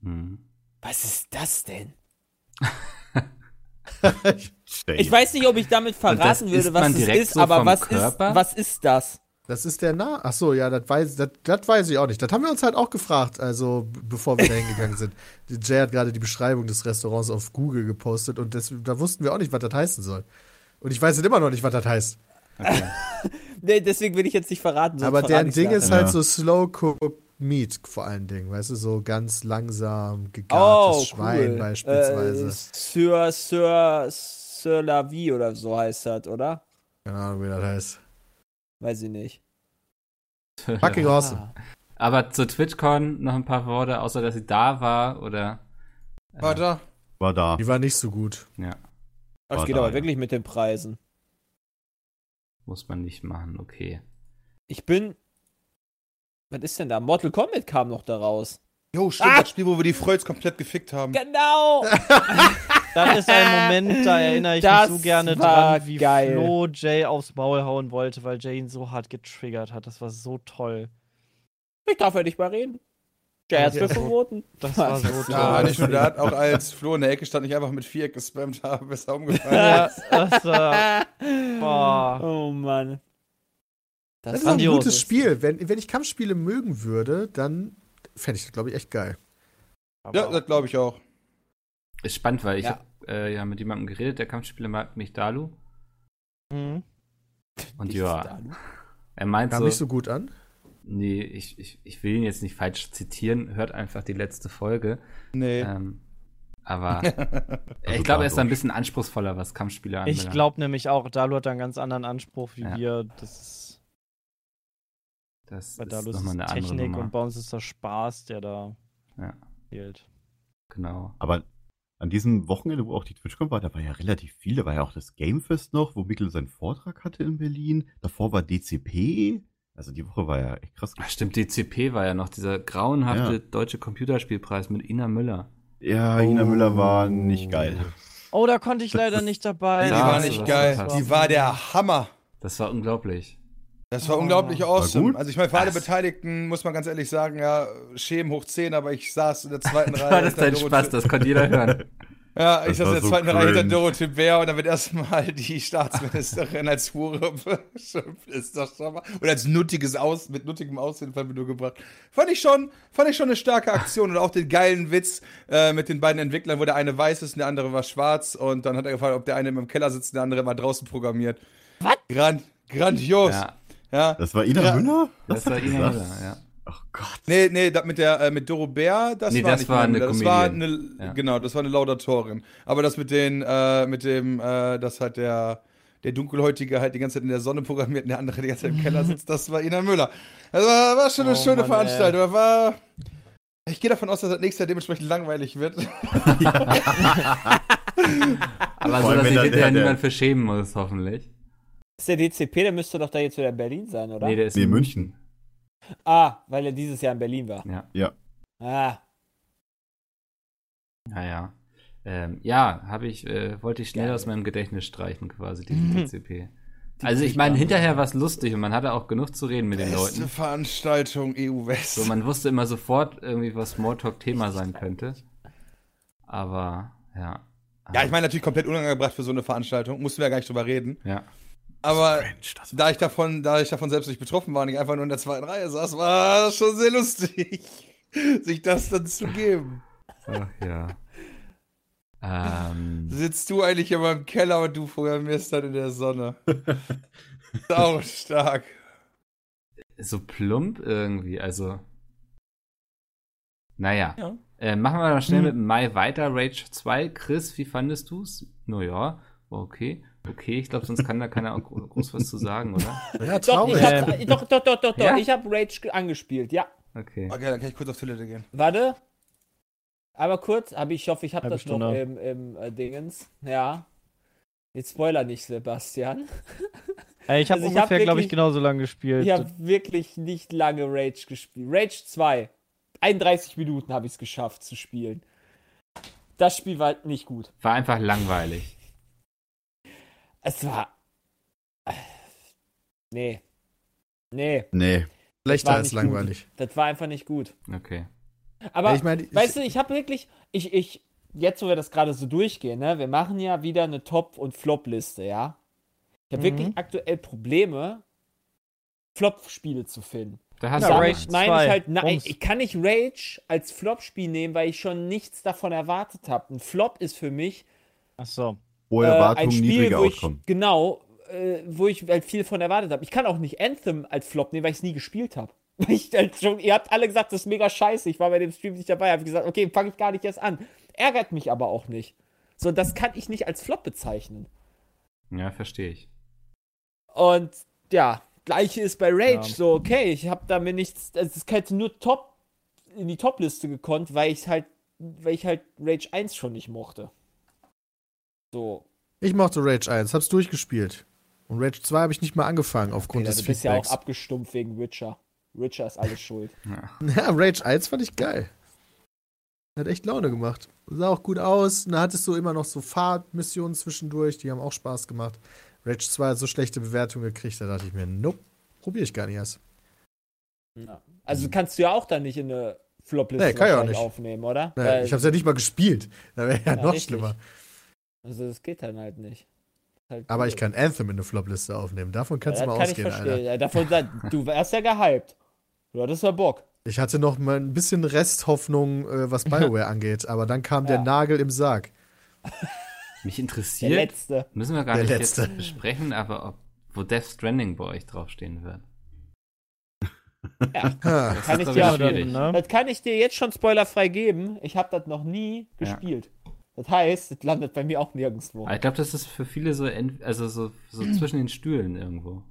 Hm. Was ist das denn? <laughs> <laughs> Ich weiß nicht, ob ich damit verraten würde, was es ist, so aber was Körper? ist, was ist das? Das ist der Na. Ach so, ja, das weiß, das, das weiß ich auch nicht. Das haben wir uns halt auch gefragt, also bevor wir da hingegangen sind. <laughs> Jay hat gerade die Beschreibung des Restaurants auf Google gepostet und das, da wussten wir auch nicht, was das heißen soll. Und ich weiß jetzt immer noch nicht, was das heißt. <laughs> Nee, deswegen will ich jetzt nicht verraten. Aber deren Ding ist Ja. halt so slow cooked meat vor allen Dingen, weißt du, so ganz langsam gegartes Oh, Schwein cool. beispielsweise. Äh, Sur, Sur, Sur la vie oder so heißt das, oder? Keine Ahnung, wie das heißt. Weiß ich nicht. <laughs> Fucking awesome. Aber zur TwitchCon noch ein paar Worte, außer dass sie da war oder. War da? War da. Die war nicht so gut. Ja, Das War geht da, aber ja. wirklich mit den Preisen. muss man nicht machen, okay. Ich bin. Was ist denn da? Mortal Kombat kam noch da raus. Jo, stimmt, Ah! das Spiel, wo wir die Freuds komplett gefickt haben. Genau! <laughs> <laughs> Das ist ein Moment, da erinnere ich Das mich so gerne dran, wie geil. Flo Jay aufs Maul hauen wollte, weil Jay ihn so hart getriggert hat. Das war so toll. Ich darf ja nicht mal reden. Der hat's mir verboten. Das war so toll. Ja, nicht nur da, auch als Flo in der Ecke stand, ich einfach mit Viereck gespammt <laughs> habe, bis er umgefallen Ja, ist. das war. Boah. Oh Mann. Das, Das ist ein gutes Spiel. Wenn, wenn ich Kampfspiele mögen würde, dann fände ich das, glaube ich, echt geil. Ja, das glaube ich auch. Ist spannend, weil ich Ja. habe äh, ja mit jemandem geredet, der Kampfspieler mag mich Dalu. Mhm. Und Ich- ja, er meint Kam so, nicht so gut an. nee, ich, ich, ich will ihn jetzt nicht falsch zitieren, hört einfach die letzte Folge. Nee. Ähm, aber <laughs> Also ich glaube, er ist da ein bisschen anspruchsvoller, was Kampfspiele anbelangt. Ich glaube nämlich auch, Dalu hat da einen ganz anderen Anspruch wie Ja. wir. Das ist, das bei ist Dalu ist es eine Technik und bei uns ist das Spaß, der da Ja. fehlt. Genau. Aber an diesem Wochenende, wo auch die TwitchCon war, da war ja relativ viel. Da war ja auch das Gamefest noch, wo Mikkel seinen Vortrag hatte in Berlin. Davor war DCP. Also die Woche war ja echt krass. Ach, stimmt, DCP war ja noch dieser grauenhafte Ja. deutsche Computerspielpreis mit Ina Müller. Ja, Ina Müller war nicht geil. Oh, da konnte ich leider nicht dabei. Die war nicht geil. Die war der Hammer. Das war unglaublich. Das war Oh. unglaublich awesome. Also ich meine, für alle? Beteiligten muss man ganz ehrlich sagen, ja, Schemen hoch 10, aber ich saß in der zweiten <laughs> Reihe. War das dein Dorothee- Spaß? Das konnte jeder hören. <laughs> Ja, ich Das saß in der so zweiten Reihe hinter cringe. Dorothee Bär und dann wird erstmal die Staatsministerin als Hure <laughs> beschimpft. Ist das schon mal. Und als nuttiges Aus, mit nuttigem Aussehen in Verbindung gebracht. Fand ich schon, fand ich schon eine starke Aktion und auch den geilen Witz äh, mit den beiden Entwicklern, wo der eine weiß ist und der andere war schwarz und dann hat er gefragt, ob der eine im Keller sitzt und der andere mal draußen programmiert. Was? Grand, grandios. Ja, Ja. Das war Ina Ja. Müller? das war Ina gesagt? Müller, ja. Ach Gott. Nee, nee, das mit der äh, mit Doro Bär, das Nee, war das nicht war eine. Das war eine, Ja. genau, das war eine Laudatorin. Aber das mit den, äh, mit dem, äh, das hat der, der Dunkelhäutige halt die ganze Zeit in der Sonne programmiert und der andere die ganze Zeit im Keller sitzt, das war Ina Müller. Das war, war schon eine Oh, schöne Mann, Veranstaltung. Das War, ich gehe davon aus, dass das nächstes Jahr dementsprechend langweilig wird. <laughs> Aber so, dass wenn sich hinterher niemand für schämen muss, hoffentlich. Ist der DCP, der müsste doch da jetzt wieder in Berlin sein, oder? Nee, der ist Nee, in München. ah, weil er dieses Jahr in Berlin war. Ja, Ja. Ah, naja. Ähm, ja, habe ich, äh, wollte ich schnell Geil. aus meinem Gedächtnis streichen, quasi, diesen DCP. Also ich meine, hinterher war es lustig und man hatte auch genug zu reden mit den Beste Leuten. Veranstaltung EU West. So, man wusste immer sofort irgendwie, was Smalltalk-Thema sein könnte. Aber, ja. ja, ich meine natürlich komplett unangebracht für so eine Veranstaltung. Mussten wir ja gar nicht drüber reden. Ja. Aber das da ich davon, da ich davon selbst nicht betroffen war und ich einfach nur in der zweiten Reihe saß, war das schon sehr lustig, <laughs> sich das dann zu geben. Ach, ja. ähm, Sitzt du eigentlich immer im Keller und du programmierst dann in der Sonne. <laughs> Sau stark. so plump irgendwie, also. Naja. Ja. Äh, machen wir mal schnell Hm. mit Mai weiter. Rage 2. Chris, wie fandest du's? Naja, okay. Okay, ich glaube, sonst kann da keiner groß was zu sagen, oder? <laughs> Ja, doch, traurig. ich hab, doch, doch, doch, doch, doch. Ja? Ich habe Rage ge- angespielt, ja. Okay. Okay, dann kann ich kurz auf Toilette gehen. Warte. Aber kurz, aber ich hoffe, ich habe das noch Stunde. im, im äh, Dingens. Ja. Jetzt spoiler nicht, Sebastian. Ey, ich habe Also ich hab ungefähr, glaube ich, genauso lange gespielt. Ich habe wirklich nicht lange Rage gespielt. Rage 2. 31 Minuten habe ich es geschafft zu spielen. Das Spiel war nicht gut. War einfach langweilig. Es war. äh, Nee. Nee, Nee. Schlechter als langweilig. das war einfach nicht gut. Okay. Aber Ja, ich meine, ich- weißt du, ich habe wirklich, ich, ich, jetzt wo wir das gerade so durchgehen, ne, wir machen ja wieder eine Top- und Flop-Liste, ja. Ich habe Mhm. wirklich aktuell Probleme, Flop-Spiele zu finden. Da hast Ja, du Rage meine 2. ich halt, nein, Bums. ich kann nicht Rage als Flop-Spiel nehmen, weil ich schon nichts davon erwartet habe. Ein Flop ist für mich Ach so. Hohe äh, ein Erwartungen, Spiel, wo ich, Outcome. genau, äh, wo ich halt viel von erwartet habe. Ich kann auch nicht Anthem als Flop nehmen, weil ich es nie gespielt habe. <laughs> Ich halt ihr habt alle gesagt, das ist mega scheiße. Ich war bei dem Stream nicht dabei, habe gesagt, okay, fange ich gar nicht erst an. Ärgert mich aber auch nicht. So, das kann ich nicht als Flop bezeichnen. Ja, verstehe ich. Und ja, gleiche ist bei Rage. Ja. So, okay, ich habe da mir nichts, also es hätte nur Top in die Top-Liste gekonnt, weil ich halt, weil ich halt Rage 1 schon nicht mochte. So, Ich mochte Rage 1, hab's durchgespielt. Und Rage 2 habe ich nicht mal angefangen aufgrund Peter, des du bist ja auch Feedbacks. abgestumpft wegen Witcher. Witcher ist alles schuld. Ja, Rage 1 fand ich geil. Hat echt Laune gemacht. Sah auch gut aus. Und da hattest du immer noch so Fahrtmissionen zwischendurch, die haben auch Spaß gemacht. Rage 2 hat so schlechte Bewertungen gekriegt, da dachte ich mir, nope, probiere ich gar nicht erst. Ja. Also kannst du ja auch dann nicht in eine Flop-Liste Nee, kann ich auch wahrscheinlich nicht. aufnehmen, oder? Nee, Weil- ich hab's ja nicht mal gespielt. Da wäre ja, Ja, noch richtig. schlimmer. Also das geht dann halt nicht. Halt Aber cool. ich kann Anthem in eine Flop-Liste aufnehmen. Davon kannst ja, du mal kann ausgehen, ich verstehen. Alter. Ja, davon, du wärst ja gehypt. Du hattest ja Bock. Ich hatte noch mal ein bisschen Resthoffnung, äh, was <laughs> Bioware angeht, aber dann kam der Ja. Nagel im Sarg. Mich Der interessiert, letzte. müssen wir gar Der nicht Letzte. jetzt besprechen, aber ob, wo Death Stranding bei euch draufstehen wird. Ja. <laughs> Das Kann ich dir auch-. Ne? das kann ich dir jetzt schon spoilerfrei geben. Ich habe das noch nie Ja. gespielt. Das heißt, es landet bei mir auch nirgendwo. Aber ich glaube, das ist für viele so, also so, so <clears throat> zwischen den Stühlen irgendwo.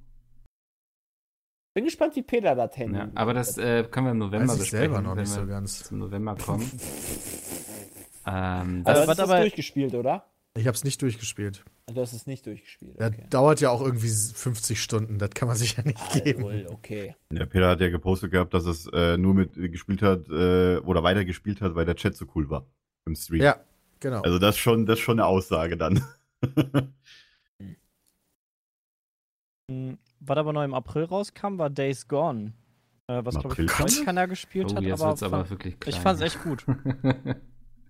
Bin gespannt, wie Peter das Ja, handelt. aber das äh, können wir im November Weiß ich besprechen, selber noch wenn nicht wir so ganz. zum November kommen. <laughs> ähm, das, du hast es aber- durchgespielt, oder? Ich hab's nicht durchgespielt. Du hast es nicht durchgespielt. Das Okay. dauert ja auch irgendwie 50 Stunden. Das kann man sich ja nicht geben. Alkohol, okay. Der Peter hat ja gepostet gehabt, dass es äh, nur mit äh, gespielt hat äh, oder weiter gespielt hat, weil der Chat so cool war im Stream. Ja, genau. Also das ist schon, das ist schon eine Aussage dann. <laughs> Hm, Was aber noch im April rauskam, war Days Gone. Äh, was glaube ich schon? keiner gespielt oh, hat, jetzt aber, wird's aber fand, wirklich klein. ich fand's echt gut. <laughs>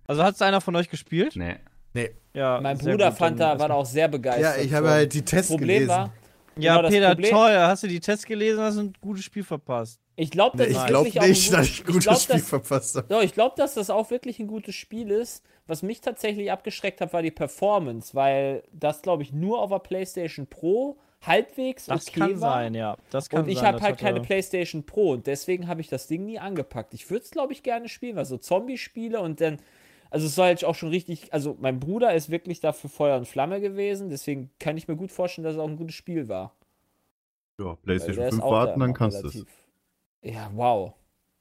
Also hat's einer von euch gespielt? nee. Ja. Mein Bruder gut, fand da, war da auch sehr begeistert. ja, ich habe halt die Tests Problem gelesen. war, Ja, genau Peter, Problem- toll. Hast du die Tests gelesen, hast du ein gutes Spiel verpasst. ich glaube, Nee, das ich ist glaube wirklich auch ein nicht, gut- dass ich ein gutes glaub, Spiel dass- verpasst habe. Ich glaube, dass das auch wirklich ein gutes Spiel ist. Was mich tatsächlich abgeschreckt hat, war die Performance, weil das, glaube ich, nur auf der PlayStation Pro halbwegs Das okay kann war. sein, ja. Das kann Und ich habe halt hatte- keine PlayStation Pro und deswegen habe ich das Ding nie angepackt. Ich würde es, glaube ich, gerne spielen, weil so Zombie-Spiele und dann, also es soll halt auch schon richtig, also mein Bruder ist wirklich dafür Feuer und Flamme gewesen, deswegen kann ich mir gut vorstellen, dass es auch ein gutes Spiel war. Ja, PlayStation der ist 5 auch da warten, dann kannst du es. Ja, wow.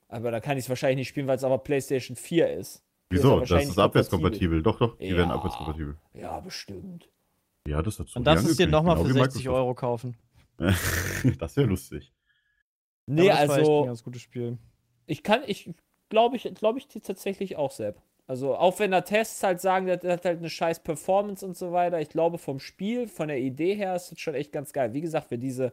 Aber da kann ich es wahrscheinlich nicht spielen, weil es aber PlayStation 4 ist. Hier ist Wieso? Das ist abwärtskompatibel. Doch, doch, die Ja. werden abwärtskompatibel. Ja, bestimmt. Ja, das dazu. Und das ist dir nochmal für 60 Euro kaufen. <laughs> das wäre lustig. Nee, Aber das war echt ein also ganz gutes Spiel. ich kann, ich glaube ich, glaube ich tatsächlich auch Sepp. Also auch wenn da Tests halt sagen, das hat halt eine scheiß Performance und so weiter, ich glaube vom Spiel, von der Idee her ist das schon echt ganz geil. Wie gesagt, wenn diese,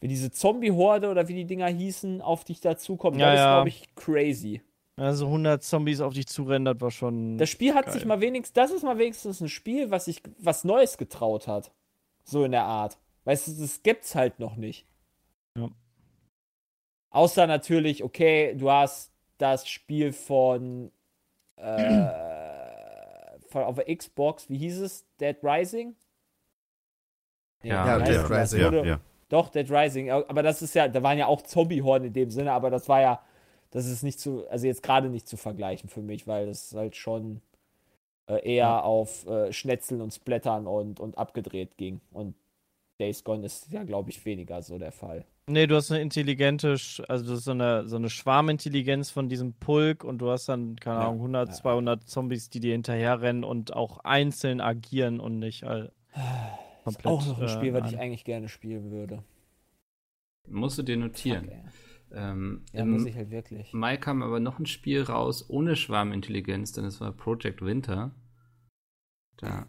wenn diese Zombie-Horde oder wie die Dinger hießen, auf dich dazukommen, Ja, das ist, ja. glaube ich, crazy. Also 100 Zombies auf dich zurennen, das war schon. Das Spiel hat Geil. sich mal wenigstens, das ist mal wenigstens ein Spiel, was sich was Neues getraut hat. So in der Art. Weißt du, das gibt's halt noch nicht. Ja. Außer natürlich, okay, du hast das Spiel von, äh, <clears throat> von auf der Xbox, wie hieß es? Dead Rising? Nee, Ja, Dead? Rising. Ja, ja. Doch, Dead Rising. Aber das ist ja, da waren ja auch Zombie-Horden in dem Sinne, aber das war ja, das ist nicht zu, also jetzt gerade nicht zu vergleichen für mich, weil das halt schon äh, eher auf äh, Schnetzeln und Splattern und, und abgedreht ging. Und Days Gone ist ja, glaube ich, weniger so der Fall. Nee, du hast eine intelligente, also das ist so eine, so eine Schwarmintelligenz von diesem Pulk und du hast dann, keine Ja. Ahnung, 100, Ja. 200 Zombies, die dir hinterherrennen und auch einzeln agieren und nicht all, komplett. Auch noch ein äh, Spiel, was an- ich eigentlich gerne spielen würde. Musst du dir notieren. Fuck, ey. Ähm, Ja, muss ich halt wirklich. Mai kam aber noch ein Spiel raus ohne Schwarmintelligenz, denn es war Project Winter. Da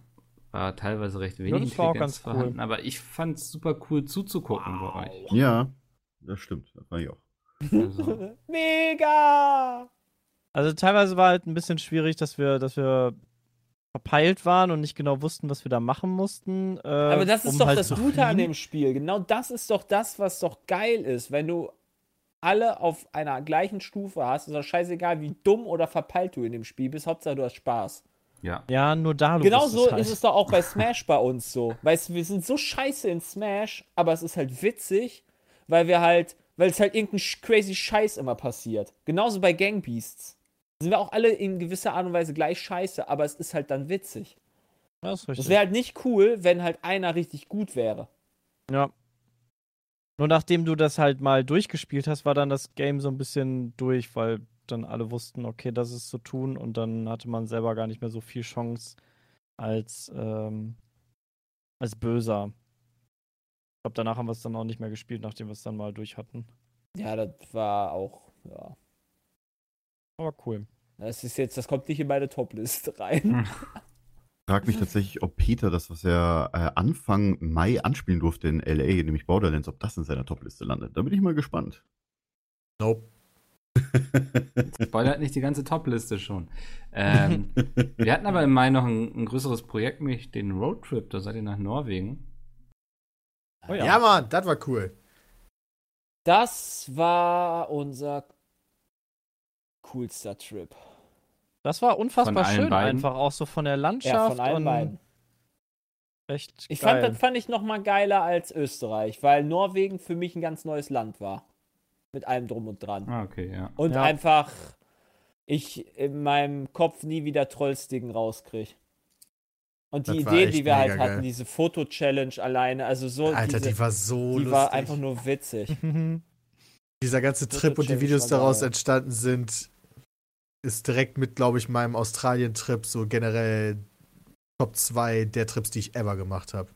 war teilweise recht wenig das war auch Intelligenz ganz cool. vorhanden, aber ich fand es super cool zuzugucken bei euch. Ja, das stimmt. Das war ich auch. Also, <laughs> Mega! Also teilweise war halt ein bisschen schwierig, dass wir, dass wir verpeilt waren und nicht genau wussten, was wir da machen mussten. Äh, Aber das ist um doch halt das Gute an dem Spiel. Genau das ist doch das, was doch geil ist. Wenn du alle auf einer gleichen Stufe hast, ist doch scheißegal, wie dumm oder verpeilt du in dem Spiel bist. Hauptsache, du hast Spaß. ja. Ja, nur da. Genau so halt. ist es doch auch bei Smash bei uns so. Weißt du, wir sind so scheiße in Smash, aber es ist halt witzig, weil wir halt, weil es halt irgendein crazy Scheiß immer passiert. Genauso bei Gang Beasts. Sind wir auch alle in gewisser Art und Weise gleich scheiße, aber es ist halt dann witzig. Richtig. Das wäre halt nicht cool, wenn halt einer richtig gut wäre. Ja. Nur nachdem du das halt mal durchgespielt hast, war dann das Game so ein bisschen durch, weil dann alle wussten, okay, das ist zu tun und dann hatte man selber gar nicht mehr so viel Chance als, ähm, als Böser. Ich glaube, danach haben wir es dann auch nicht mehr gespielt, nachdem wir es dann mal durch hatten. Ja, das war auch, ja. Aber cool. Das ist jetzt, das kommt nicht in meine Top-Liste rein. <laughs> Ich frage mich tatsächlich, ob Peter das, was er äh, Anfang Mai anspielen durfte in LA, nämlich Borderlands, ob das in seiner Topliste landet. Da bin ich mal gespannt. Nope. <laughs> Spoilert nicht die ganze Top-Liste schon. Ähm, <laughs> wir hatten aber im Mai noch ein, ein größeres Projekt, nämlich den Roadtrip. Da seid ihr nach Norwegen. Oh Ja, Mann, das war cool. Das war unser coolster Trip. Das war unfassbar schön, beiden? einfach auch so von der Landschaft. Ja, von allen und beiden. Echt Ich geil. fand, das fand ich noch mal geiler als Österreich, weil Norwegen für mich ein ganz neues Land war. Mit allem drum und dran. Ah, okay, ja. Und Ja. einfach ich in meinem Kopf nie wieder Trollstigen rauskriege. Und die Idee, die wir halt hatten, geil. diese Foto-Challenge alleine, also so, Alter, diese, die war so die lustig. war einfach nur witzig. <laughs> Dieser ganze Trip und die Videos daraus entstanden sind, ist direkt mit, glaube ich, meinem Australien-Trip so generell Top 2 der Trips, die ich ever gemacht habe.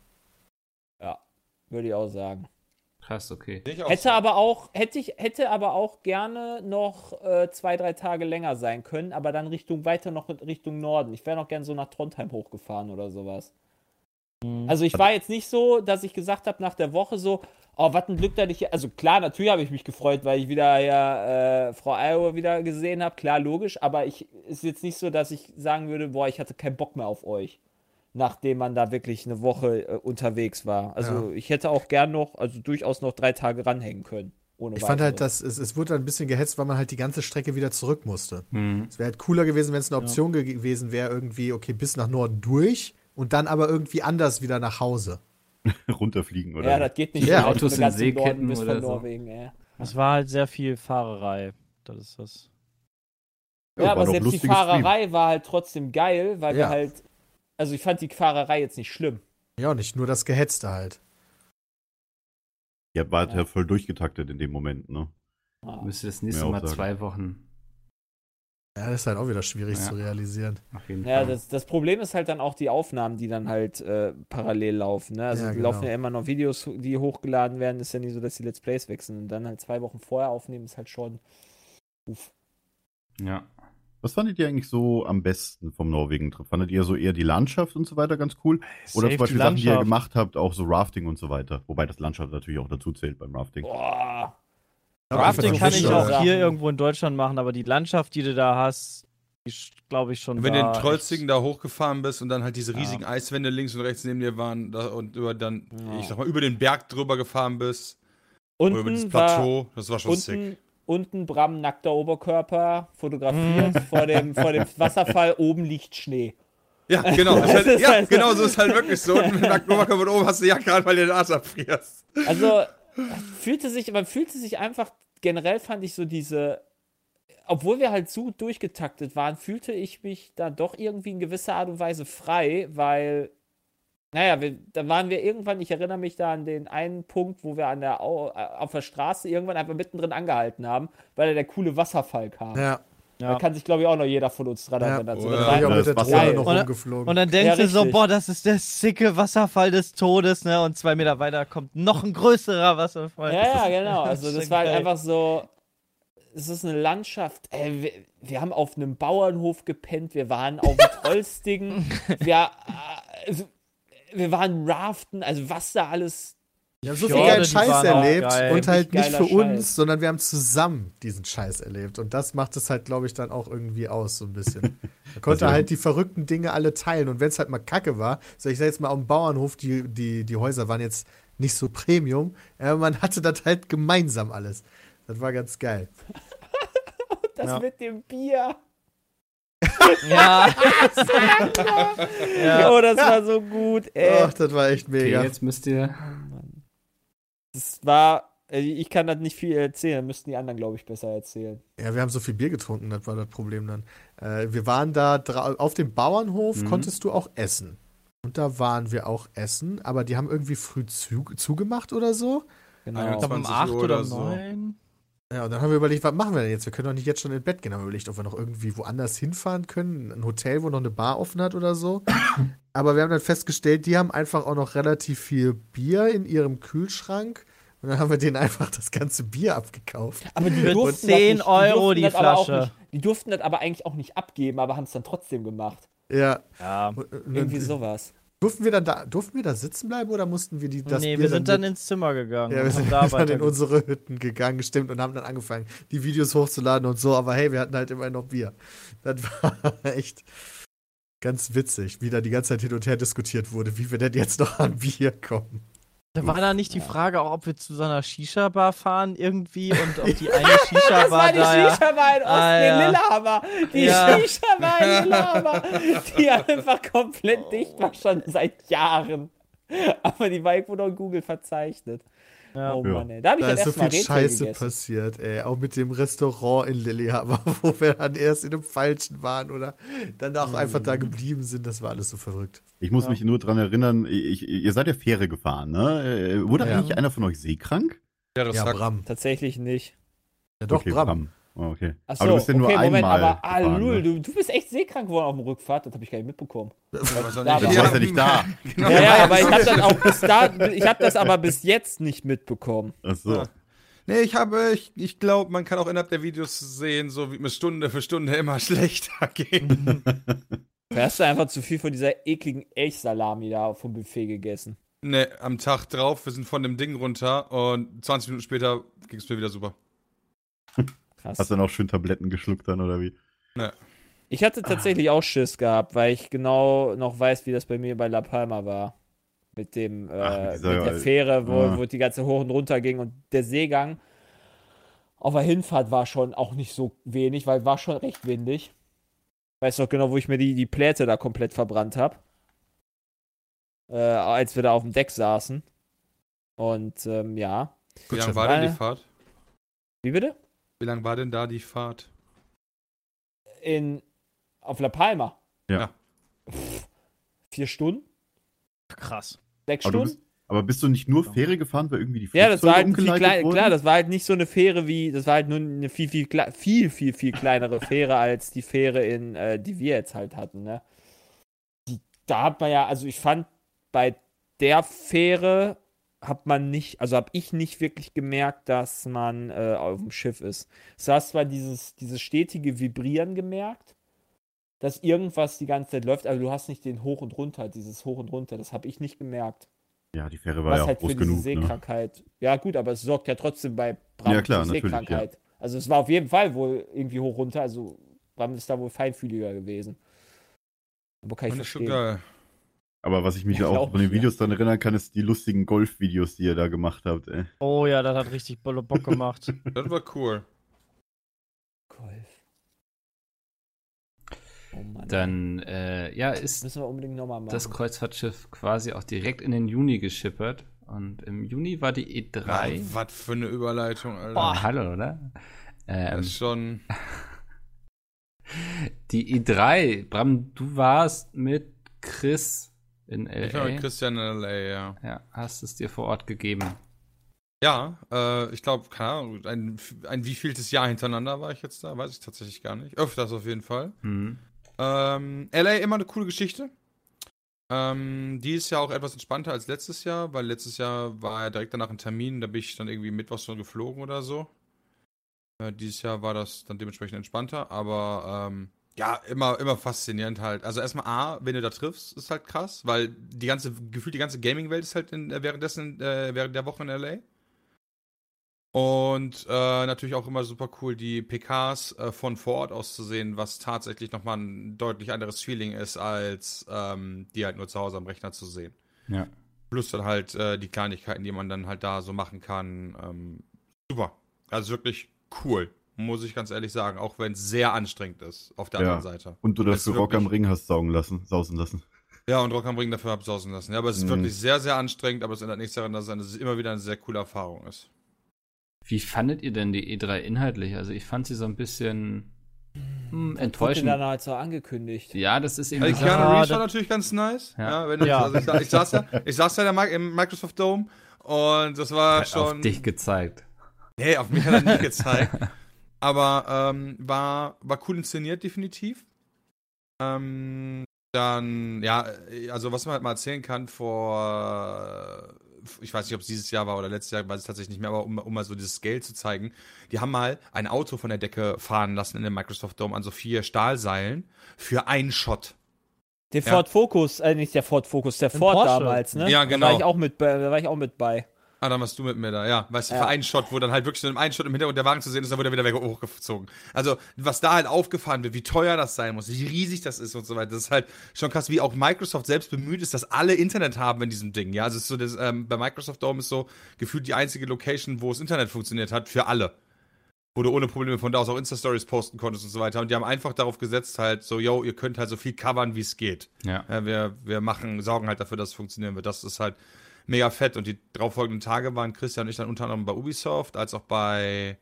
ja, würde ich auch sagen. Krass, okay. Hätte aber auch, hätte ich, hätte aber auch gerne noch äh, zwei, drei Tage länger sein können, aber dann Richtung, weiter noch Richtung Norden. Ich wäre noch gern so nach Trondheim hochgefahren oder sowas. Mhm. Also ich war jetzt nicht so, dass ich gesagt habe nach der Woche so, oh, was ein Glück, dass ich hier, also klar, natürlich habe ich mich gefreut, weil ich wieder ja äh, Frau Iowa wieder gesehen habe, klar, logisch, aber ich ist jetzt nicht so, dass ich sagen würde, boah, ich hatte keinen Bock mehr auf euch, nachdem man da wirklich eine Woche äh, unterwegs war. Also ich hätte auch gern noch, also durchaus noch drei Tage ranhängen können. Ohne Ich fand halt, dass es, es wurde dann ein bisschen gehetzt, weil man halt die ganze Strecke wieder zurück musste. Hm. Es wäre halt cooler gewesen, wenn es eine Option ge- gewesen wäre, irgendwie, okay, bis nach Norden durch und dann aber irgendwie anders wieder nach Hause. <laughs> Runterfliegen oder Ja, das geht nicht. Ja, so leicht, Autos in Seeketten oder von so. Norwegen, ey. Es war halt sehr viel Fahrerei. Das ist das. Ja, war aber selbst die Fahrerei war halt trotzdem geil, weil wir Ja. halt. Also ich fand die Fahrerei jetzt nicht schlimm. Ja, nicht nur das Gehetzte halt. Ihr wart ja. Ja. voll durchgetaktet in dem Moment, ne? Ah. Müsste das nächste Mal sagen. zwei Wochen Ja, das ist halt auch wieder schwierig Ja. zu realisieren. auf jeden Ja, Fall. das, das Problem ist halt dann auch die Aufnahmen, die dann halt äh, parallel laufen. Ne? Also Ja, die genau. laufen ja immer noch Videos, die hochgeladen werden. Ist ja nicht so, dass die Let's Plays wechseln. Und dann halt zwei Wochen vorher aufnehmen, ist halt schon. Uff. ja. Was fandet ihr eigentlich so am besten vom Norwegen-Trip? Fandet ihr so eher die Landschaft und so weiter ganz cool? Oder Safe zum Beispiel die Sachen, die ihr gemacht habt, auch so Rafting und so weiter? Wobei das Landschaft natürlich auch dazu zählt beim Rafting. Boah. Rafting kann ich auch hier irgendwo in Deutschland machen, aber die Landschaft, die du da hast, die glaube ich schon. Wenn du in Trollstigen da hochgefahren bist und dann halt diese Ja. riesigen Eiswände links und rechts neben dir waren da, und über dann, Ja. ich sag mal, über den Berg drüber gefahren bist. Oder über dieses Unten war, Plateau. Das war schon sick. unten, unten Bram nackter Oberkörper fotografiert vor, dem, vor dem <laughs> Wasserfall. Oben liegt Schnee. Ja, genau. Das <laughs> Das halt, ja, halt- genau so ist halt wirklich so. Und mit nacktem Oberkörper und oben hast du ja gerade, weil du den Arsch abfrierst. Also fühlte sich, man fühlte sich einfach, generell fand ich so diese, obwohl wir halt so durchgetaktet waren, fühlte ich mich da doch irgendwie in gewisser Art und Weise frei, weil, naja, wir, da waren wir irgendwann, ich erinnere mich da an den einen Punkt, wo wir an der, äh, auf der Straße irgendwann einfach mittendrin angehalten haben, weil da der coole Wasserfall kam. Ja, Da Ja. kann sich, glaube ich, auch noch jeder von uns dran erinnern. Ja. Ja, mit der Drohne noch Und- rumgeflogen. Und dann denkst Ja, du so, boah, das ist der sicke Wasserfall des Todes, ne? Und zwei Meter weiter kommt noch ein größerer Wasserfall. Ja, ja, genau. <laughs> Also Das war halt einfach so. Es ist eine Landschaft. Ey, wir, wir haben auf einem Bauernhof gepennt. Wir waren auf dem <laughs> Trollstigen. wir, äh, also, wir waren raften, also was da alles. Wir haben so viel geilen Scheiß erlebt geil. und halt nicht für uns, Scheiß. sondern wir haben zusammen diesen Scheiß erlebt. Und das macht es halt, glaube ich, dann auch irgendwie aus, so ein bisschen. <laughs> Man konnte Also- halt die verrückten Dinge alle teilen. Und wenn es halt mal kacke war, so ich sag jetzt mal auf dem Bauernhof, die, die, die Häuser waren jetzt nicht so Premium, aber man hatte das halt gemeinsam alles. Das war ganz geil. <laughs> Das Ja. mit dem Bier. <laughs> Ja. ja. Oh, das war so gut, ey. Ach, das war echt Okay, mega. jetzt müsst ihr. Das war. äh, Ich kann das nicht viel erzählen, müssten die anderen, glaube ich, besser erzählen. Ja, wir haben so viel Bier getrunken, das war das Problem dann. Äh, wir waren da auf dem Bauernhof, Mhm. konntest du auch essen. Und da waren wir auch essen, aber die haben irgendwie früh zu, zugemacht oder so. Genau. Ich glaube um 20 8 Uhr oder oder so. 9. Ja, und dann haben wir überlegt, was machen wir denn jetzt? Wir können doch nicht jetzt schon ins Bett gehen. Haben wir überlegt, ob wir noch irgendwie woanders hinfahren können. Ein Hotel, wo noch eine Bar offen hat oder so. <coughs> Aber wir haben dann festgestellt, die haben einfach auch noch relativ viel Bier in ihrem Kühlschrank. Und dann haben wir denen einfach das ganze Bier abgekauft. Aber die Für durften das 10 nicht, Euro durften die das aber auch Flasche. Nicht, die durften das aber eigentlich auch nicht abgeben, aber haben es dann trotzdem gemacht. Ja. Ja. Und, und Irgendwie sowas. Durften wir dann da, durften wir da sitzen bleiben oder mussten wir die das nee, Bier wir sind dann mit- ins Zimmer gegangen. Ja, wir sind da dann in unsere Hütten gegangen, stimmt, und haben dann angefangen, die Videos hochzuladen und so, aber hey, wir hatten halt immer noch Bier. Das <laughs> war echt ganz witzig, wie da die ganze Zeit hin und her diskutiert wurde, wie wir denn jetzt noch an Bier kommen. Da war da nicht die Frage auch, ob wir zu so einer Shisha-Bar fahren irgendwie und ob die <laughs> eine Das Shisha-Bar war die da. Shisha-Bar in Osten Ah, in ja. Lillehammer. Die Ja. Shisha-Bar in Lillehammer, <laughs> die einfach komplett dicht war schon seit Jahren. Aber die war irgendwo noch in Google verzeichnet. Ja. Oh Ja. Mann, ey. Da habe ich Da dann ist so viel Rätsel Scheiße gegessen. passiert, ey. Auch mit dem Restaurant in Lillehammer, <laughs> wo wir dann erst in dem Falschen waren oder dann auch einfach da geblieben sind. Das war alles so verrückt. Ich muss mich nur dran erinnern, ich, ihr seid ja Fähre gefahren, ne? Äh, Wurde Ja. eigentlich einer von euch seekrank? Ja, das Ja, Bram. Tatsächlich nicht. Ja, doch, okay, Bram. Oh, okay. Achso, aber du bist ja nur okay, einmal Moment, aber ah, gefahren, Lul, ne? du, du bist echt seekrank geworden auf dem Rückfahrt, das habe ich gar nicht mitbekommen. <laughs> Da nicht. war- Du warst ja nicht <laughs> da. Genau. Ja, ja, aber ich habe das auch bis da, <laughs> ich habe das aber bis jetzt nicht mitbekommen. Ach so. Ja. Nee, ich habe, ich, ich glaube, man kann auch innerhalb der Videos sehen, so wie mir Stunde für Stunde immer schlechter ging. Du hast einfach zu viel von dieser ekligen Elchsalami da vom Buffet gegessen. nee, am Tag drauf, wir sind von dem Ding runter und 20 Minuten später ging es mir wieder super. Krass. Hast du dann auch schön Tabletten geschluckt dann oder wie? Ich hatte tatsächlich auch Schiss gehabt, weil ich genau noch weiß, wie das bei mir bei La Palma war. Mit dem, äh, Ach, mit mit der Fähre, wo, Ah. wo die ganze hoch und runter ging und der Seegang auf der Hinfahrt war schon auch nicht so wenig, weil war schon recht windig. Weißt doch genau, wo ich mir die, die Pläte da komplett verbrannt habe. Äh, als wir da auf dem Deck saßen. Und ähm, ja. Wie Chef. lang war denn Äh, die Fahrt? Wie bitte? Wie lang war denn da die Fahrt? In, auf La Palma. Ja. Pff, vier Stunden? Krass. Sechs Aber Stunden? bist, aber bist du nicht nur Fähre gefahren, weil irgendwie die Ja, das war halt Flugzeuge viel klein, klar, das war halt nicht so eine Fähre wie, das war halt nur eine viel, viel, kle- viel, viel, viel kleinere Fähre als die Fähre in, äh, die wir jetzt halt hatten, ne? Die, da hat man ja, also ich fand, bei der Fähre hat man nicht, also habe ich nicht wirklich gemerkt, dass man äh, auf dem Schiff ist. Du hast zwar dieses, dieses stetige Vibrieren gemerkt, dass irgendwas die ganze Zeit läuft, aber du hast nicht den Hoch und Runter, dieses Hoch und Runter, das habe ich nicht gemerkt. Ja, die Fähre war Was ja auch halt für groß diese genug. Ne? Seekrankheit. Ja, gut, aber es sorgt ja trotzdem bei Bram Ja, klar, für Seekrankheit. Also es war auf jeden Fall wohl irgendwie hoch runter. Also Bram ist da wohl feinfühliger gewesen. Aber kann ich ist schon verstehen. geil. Aber was ich mich <laughs> Ja, auch glaub von den Videos dann erinnern kann, ist die lustigen Golf-Videos, die ihr da gemacht habt. Ey. Oh ja, das hat richtig Bolle Bock gemacht. <laughs> Das war cool. Golf. Oh Mann. Dann, äh, ja, ist müssen wir unbedingt nochmal machen. das Kreuzfahrtschiff quasi auch direkt in den Juni geschippert. Und im Juni war die E E3. Was für eine Überleitung, Alter. Boah, hallo, oder? Ähm, Das ist schon. <laughs> die E3, Bram, du warst mit Chris in LA. Ich war mit Christian in LA, ja. ja, hast es dir vor Ort gegeben. Ja, äh, ich glaube, keine Ahnung, ein, ein wievieltes Jahr hintereinander war ich jetzt da, weiß ich tatsächlich gar nicht. Öfters auf jeden Fall. Hm. Ähm, LA immer eine coole Geschichte. Ähm, die ist ja auch etwas entspannter als letztes Jahr, weil letztes Jahr war ja direkt danach ein Termin, da bin ich dann irgendwie mittwochs schon geflogen oder so. Äh, dieses Jahr war das dann dementsprechend entspannter, aber ähm, Ja, immer, immer faszinierend halt. Also erstmal A, wenn du da triffst, ist halt krass, weil die ganze, gefühlt die ganze Gaming-Welt ist halt in, äh, währenddessen, äh, während der Woche in LA. Und äh, natürlich auch immer super cool, die PKs äh, von vor Ort aus zu sehen, was tatsächlich nochmal ein deutlich anderes Feeling ist, als ähm, die halt nur zu Hause am Rechner zu sehen. Ja. Plus dann halt äh, die Kleinigkeiten, die man dann halt da so machen kann. Ähm, super. Also wirklich cool, muss ich ganz ehrlich sagen, auch wenn es sehr anstrengend ist auf der Ja. anderen Seite. Und du das Rock am Ring hast saugen lassen, sausen lassen. Ja, und Rock am Ring dafür absausen lassen. Ja, aber es ist Mhm. wirklich sehr, sehr anstrengend, aber es ändert nichts daran, dass es immer wieder eine sehr coole Erfahrung ist. Wie fandet ihr denn die E3 inhaltlich? Also ich fand sie so ein bisschen hm, Wurde enttäuschend. dann halt so angekündigt. Ja, das ist eben Also Keanu. Reeves da- war natürlich ganz nice. Ja. Ja. Ja. Also ich, ich, saß ja, ich saß ja in der Mi- im Microsoft Dome und das war Hat schon. auf dich gezeigt. Nee, auf mich hat er nicht gezeigt. Aber ähm, war, war cool inszeniert, definitiv. Ähm, dann, ja, also was man halt mal erzählen kann vor, ich weiß nicht, ob es dieses Jahr war oder letztes Jahr, weiß ich tatsächlich nicht mehr, aber um, um mal so dieses Scale zu zeigen, die haben mal ein Auto von der Decke fahren lassen in dem Microsoft Dome an so vier Stahlseilen für einen Shot. Der Ja. Ford Focus, äh, nicht der Ford Focus, der Ford damals, ne? Ja, Da genau. war ich auch mit, bei- da war ich auch mit bei. Ah, dann warst du mit mir da, ja. Weißt du, Ja. für einen Shot, wo dann halt wirklich so im einen Shot im Hintergrund der Wagen zu sehen ist, dann wird er wieder weg hochgezogen. Also, was da halt aufgefahren wird, wie teuer das sein muss, wie riesig das ist und so weiter. Das ist halt schon krass, wie auch Microsoft selbst bemüht ist, dass alle Internet haben in diesem Ding. Ja, also es ist so, das, ähm, bei Microsoft Dome ist so gefühlt die einzige Location, wo das Internet funktioniert hat, für alle. Wo du ohne Probleme von da aus auch Insta-Stories posten konntest und so weiter. Und die haben einfach darauf gesetzt, halt so, yo, ihr könnt halt so viel covern, wie es geht. Ja. Ja, wir, wir machen, sorgen halt dafür, dass es funktionieren wird. Das ist halt mega fett. Und die darauffolgenden Tage waren Christian und ich dann unter anderem bei Ubisoft, als auch bei,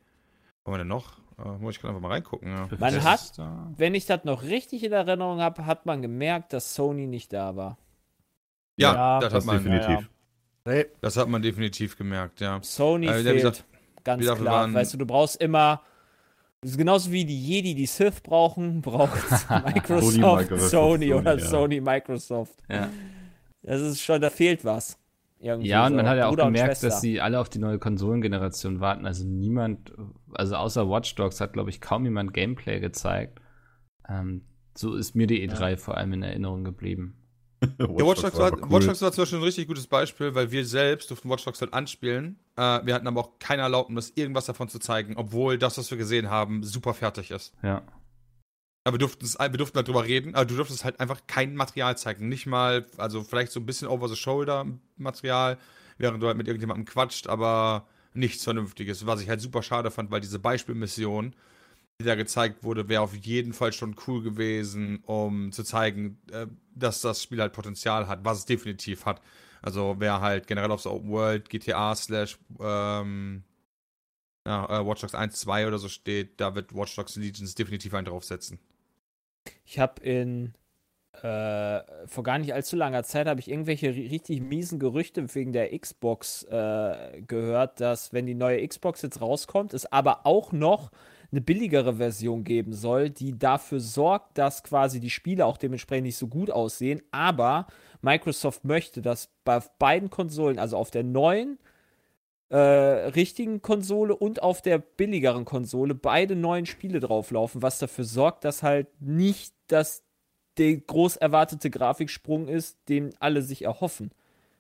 wo haben wir denn noch? Muss ich gerade einfach mal reingucken. Ja. Man Das hat- Wenn ich das noch richtig in Erinnerung habe, hat man gemerkt, dass Sony nicht da war. Ja, Ja, das, Das hat man, definitiv. Nee, das hat man definitiv gemerkt, ja. Sony Äh, fehlt. gesagt, ganz gesagt, klar. waren- weißt du, du brauchst immer. Das ist genauso wie die Jedi die Sith brauchen, <laughs> braucht <laughs> Microsoft, Microsoft, Sony, Sony, oder ja. Sony, Microsoft. Ja. Das ist schon, da fehlt was. Irgendwie Ja, und so. man hat ja auch gemerkt, dass sie alle auf die neue Konsolengeneration warten. Also niemand, also außer Watch Dogs hat, glaube ich, kaum jemand Gameplay gezeigt. Ähm, so ist mir die E3 vor allem in Erinnerung geblieben. <laughs> Ja, Watch Dogs, war, aber Watch Dogs war zum Beispiel ein richtig gutes Beispiel, weil wir selbst durften Watch Dogs halt anspielen. Äh, wir hatten aber auch keine Erlaubnis, irgendwas davon zu zeigen, obwohl das, was wir gesehen haben, super fertig ist. Ja. Aber wir durften, wir durften halt drüber reden, aber du durftest halt einfach kein Material zeigen. Nicht mal, also vielleicht so ein bisschen over-the-shoulder-Material, während du halt mit irgendjemandem quatscht, aber nichts Vernünftiges. Was ich halt super schade fand, weil diese Beispielmission, die da gezeigt wurde, wäre auf jeden Fall schon cool gewesen, um zu zeigen, äh, dass das Spiel halt Potenzial hat, was es definitiv hat. Also wer halt generell auf so Open World, GTA slash ähm, ja, äh, Watch Dogs 1, 2 oder so steht, da wird Watch Dogs Legions definitiv einen draufsetzen. Ich habe in äh, vor gar nicht allzu langer Zeit habe ich irgendwelche ri- richtig miesen Gerüchte wegen der Xbox äh, gehört, dass wenn die neue Xbox jetzt rauskommt, es aber auch noch eine billigere Version geben soll, die dafür sorgt, dass quasi die Spiele auch dementsprechend nicht so gut aussehen. Aber Microsoft möchte, dass bei beiden Konsolen, also auf der neuen äh, richtigen Konsole und auf der billigeren Konsole beide neuen Spiele drauflaufen, was dafür sorgt, dass halt nicht das der groß erwartete Grafiksprung ist, den alle sich erhoffen.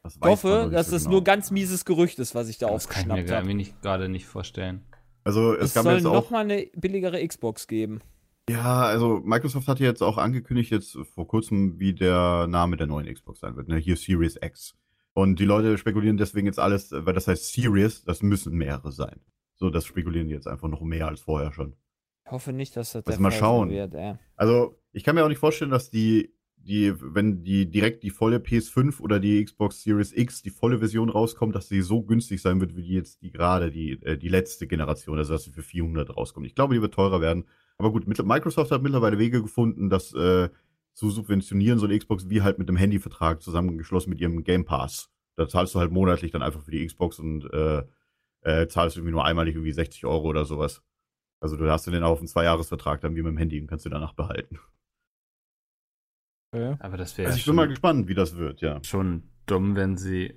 Das Ich hoffe, dass so es genau. nur ganz mieses Gerücht ist, was ich da Das kann ich mir aufgeschnappt habe. gerade nicht vorstellen. Also es, Es gab soll jetzt nochmal eine billigere Xbox geben. Ja, also Microsoft hat jetzt auch angekündigt, jetzt vor kurzem, wie der Name der neuen Xbox sein wird. Ne? Hier Series X. Und die Leute spekulieren deswegen jetzt alles, weil das heißt Series, das müssen mehrere sein. So, das spekulieren die jetzt einfach noch mehr als vorher schon. Ich hoffe nicht, dass das Lass der mal Fall schauen. wird. Ey. Also, ich kann mir auch nicht vorstellen, dass die, die, wenn die direkt die volle PS5 oder die Xbox Series X, die volle Version rauskommt, dass sie so günstig sein wird, wie die jetzt die gerade die, äh, die letzte Generation, also dass sie für 400 rauskommt. Ich glaube, die wird teurer werden. Aber gut, mit, Microsoft hat mittlerweile Wege gefunden, das äh, zu subventionieren, so eine Xbox wie halt mit einem Handyvertrag zusammengeschlossen mit ihrem Game Pass. Da zahlst du halt monatlich dann einfach für die Xbox und äh, äh, zahlst irgendwie nur einmalig irgendwie 60 Euro oder sowas. Also du hast den auf einen Zweijahresvertrag dann wie mit dem Handy und kannst du danach behalten. Aber das wäre Also ja ich bin mal gespannt, wie das wird, ja. schon dumm, wenn sie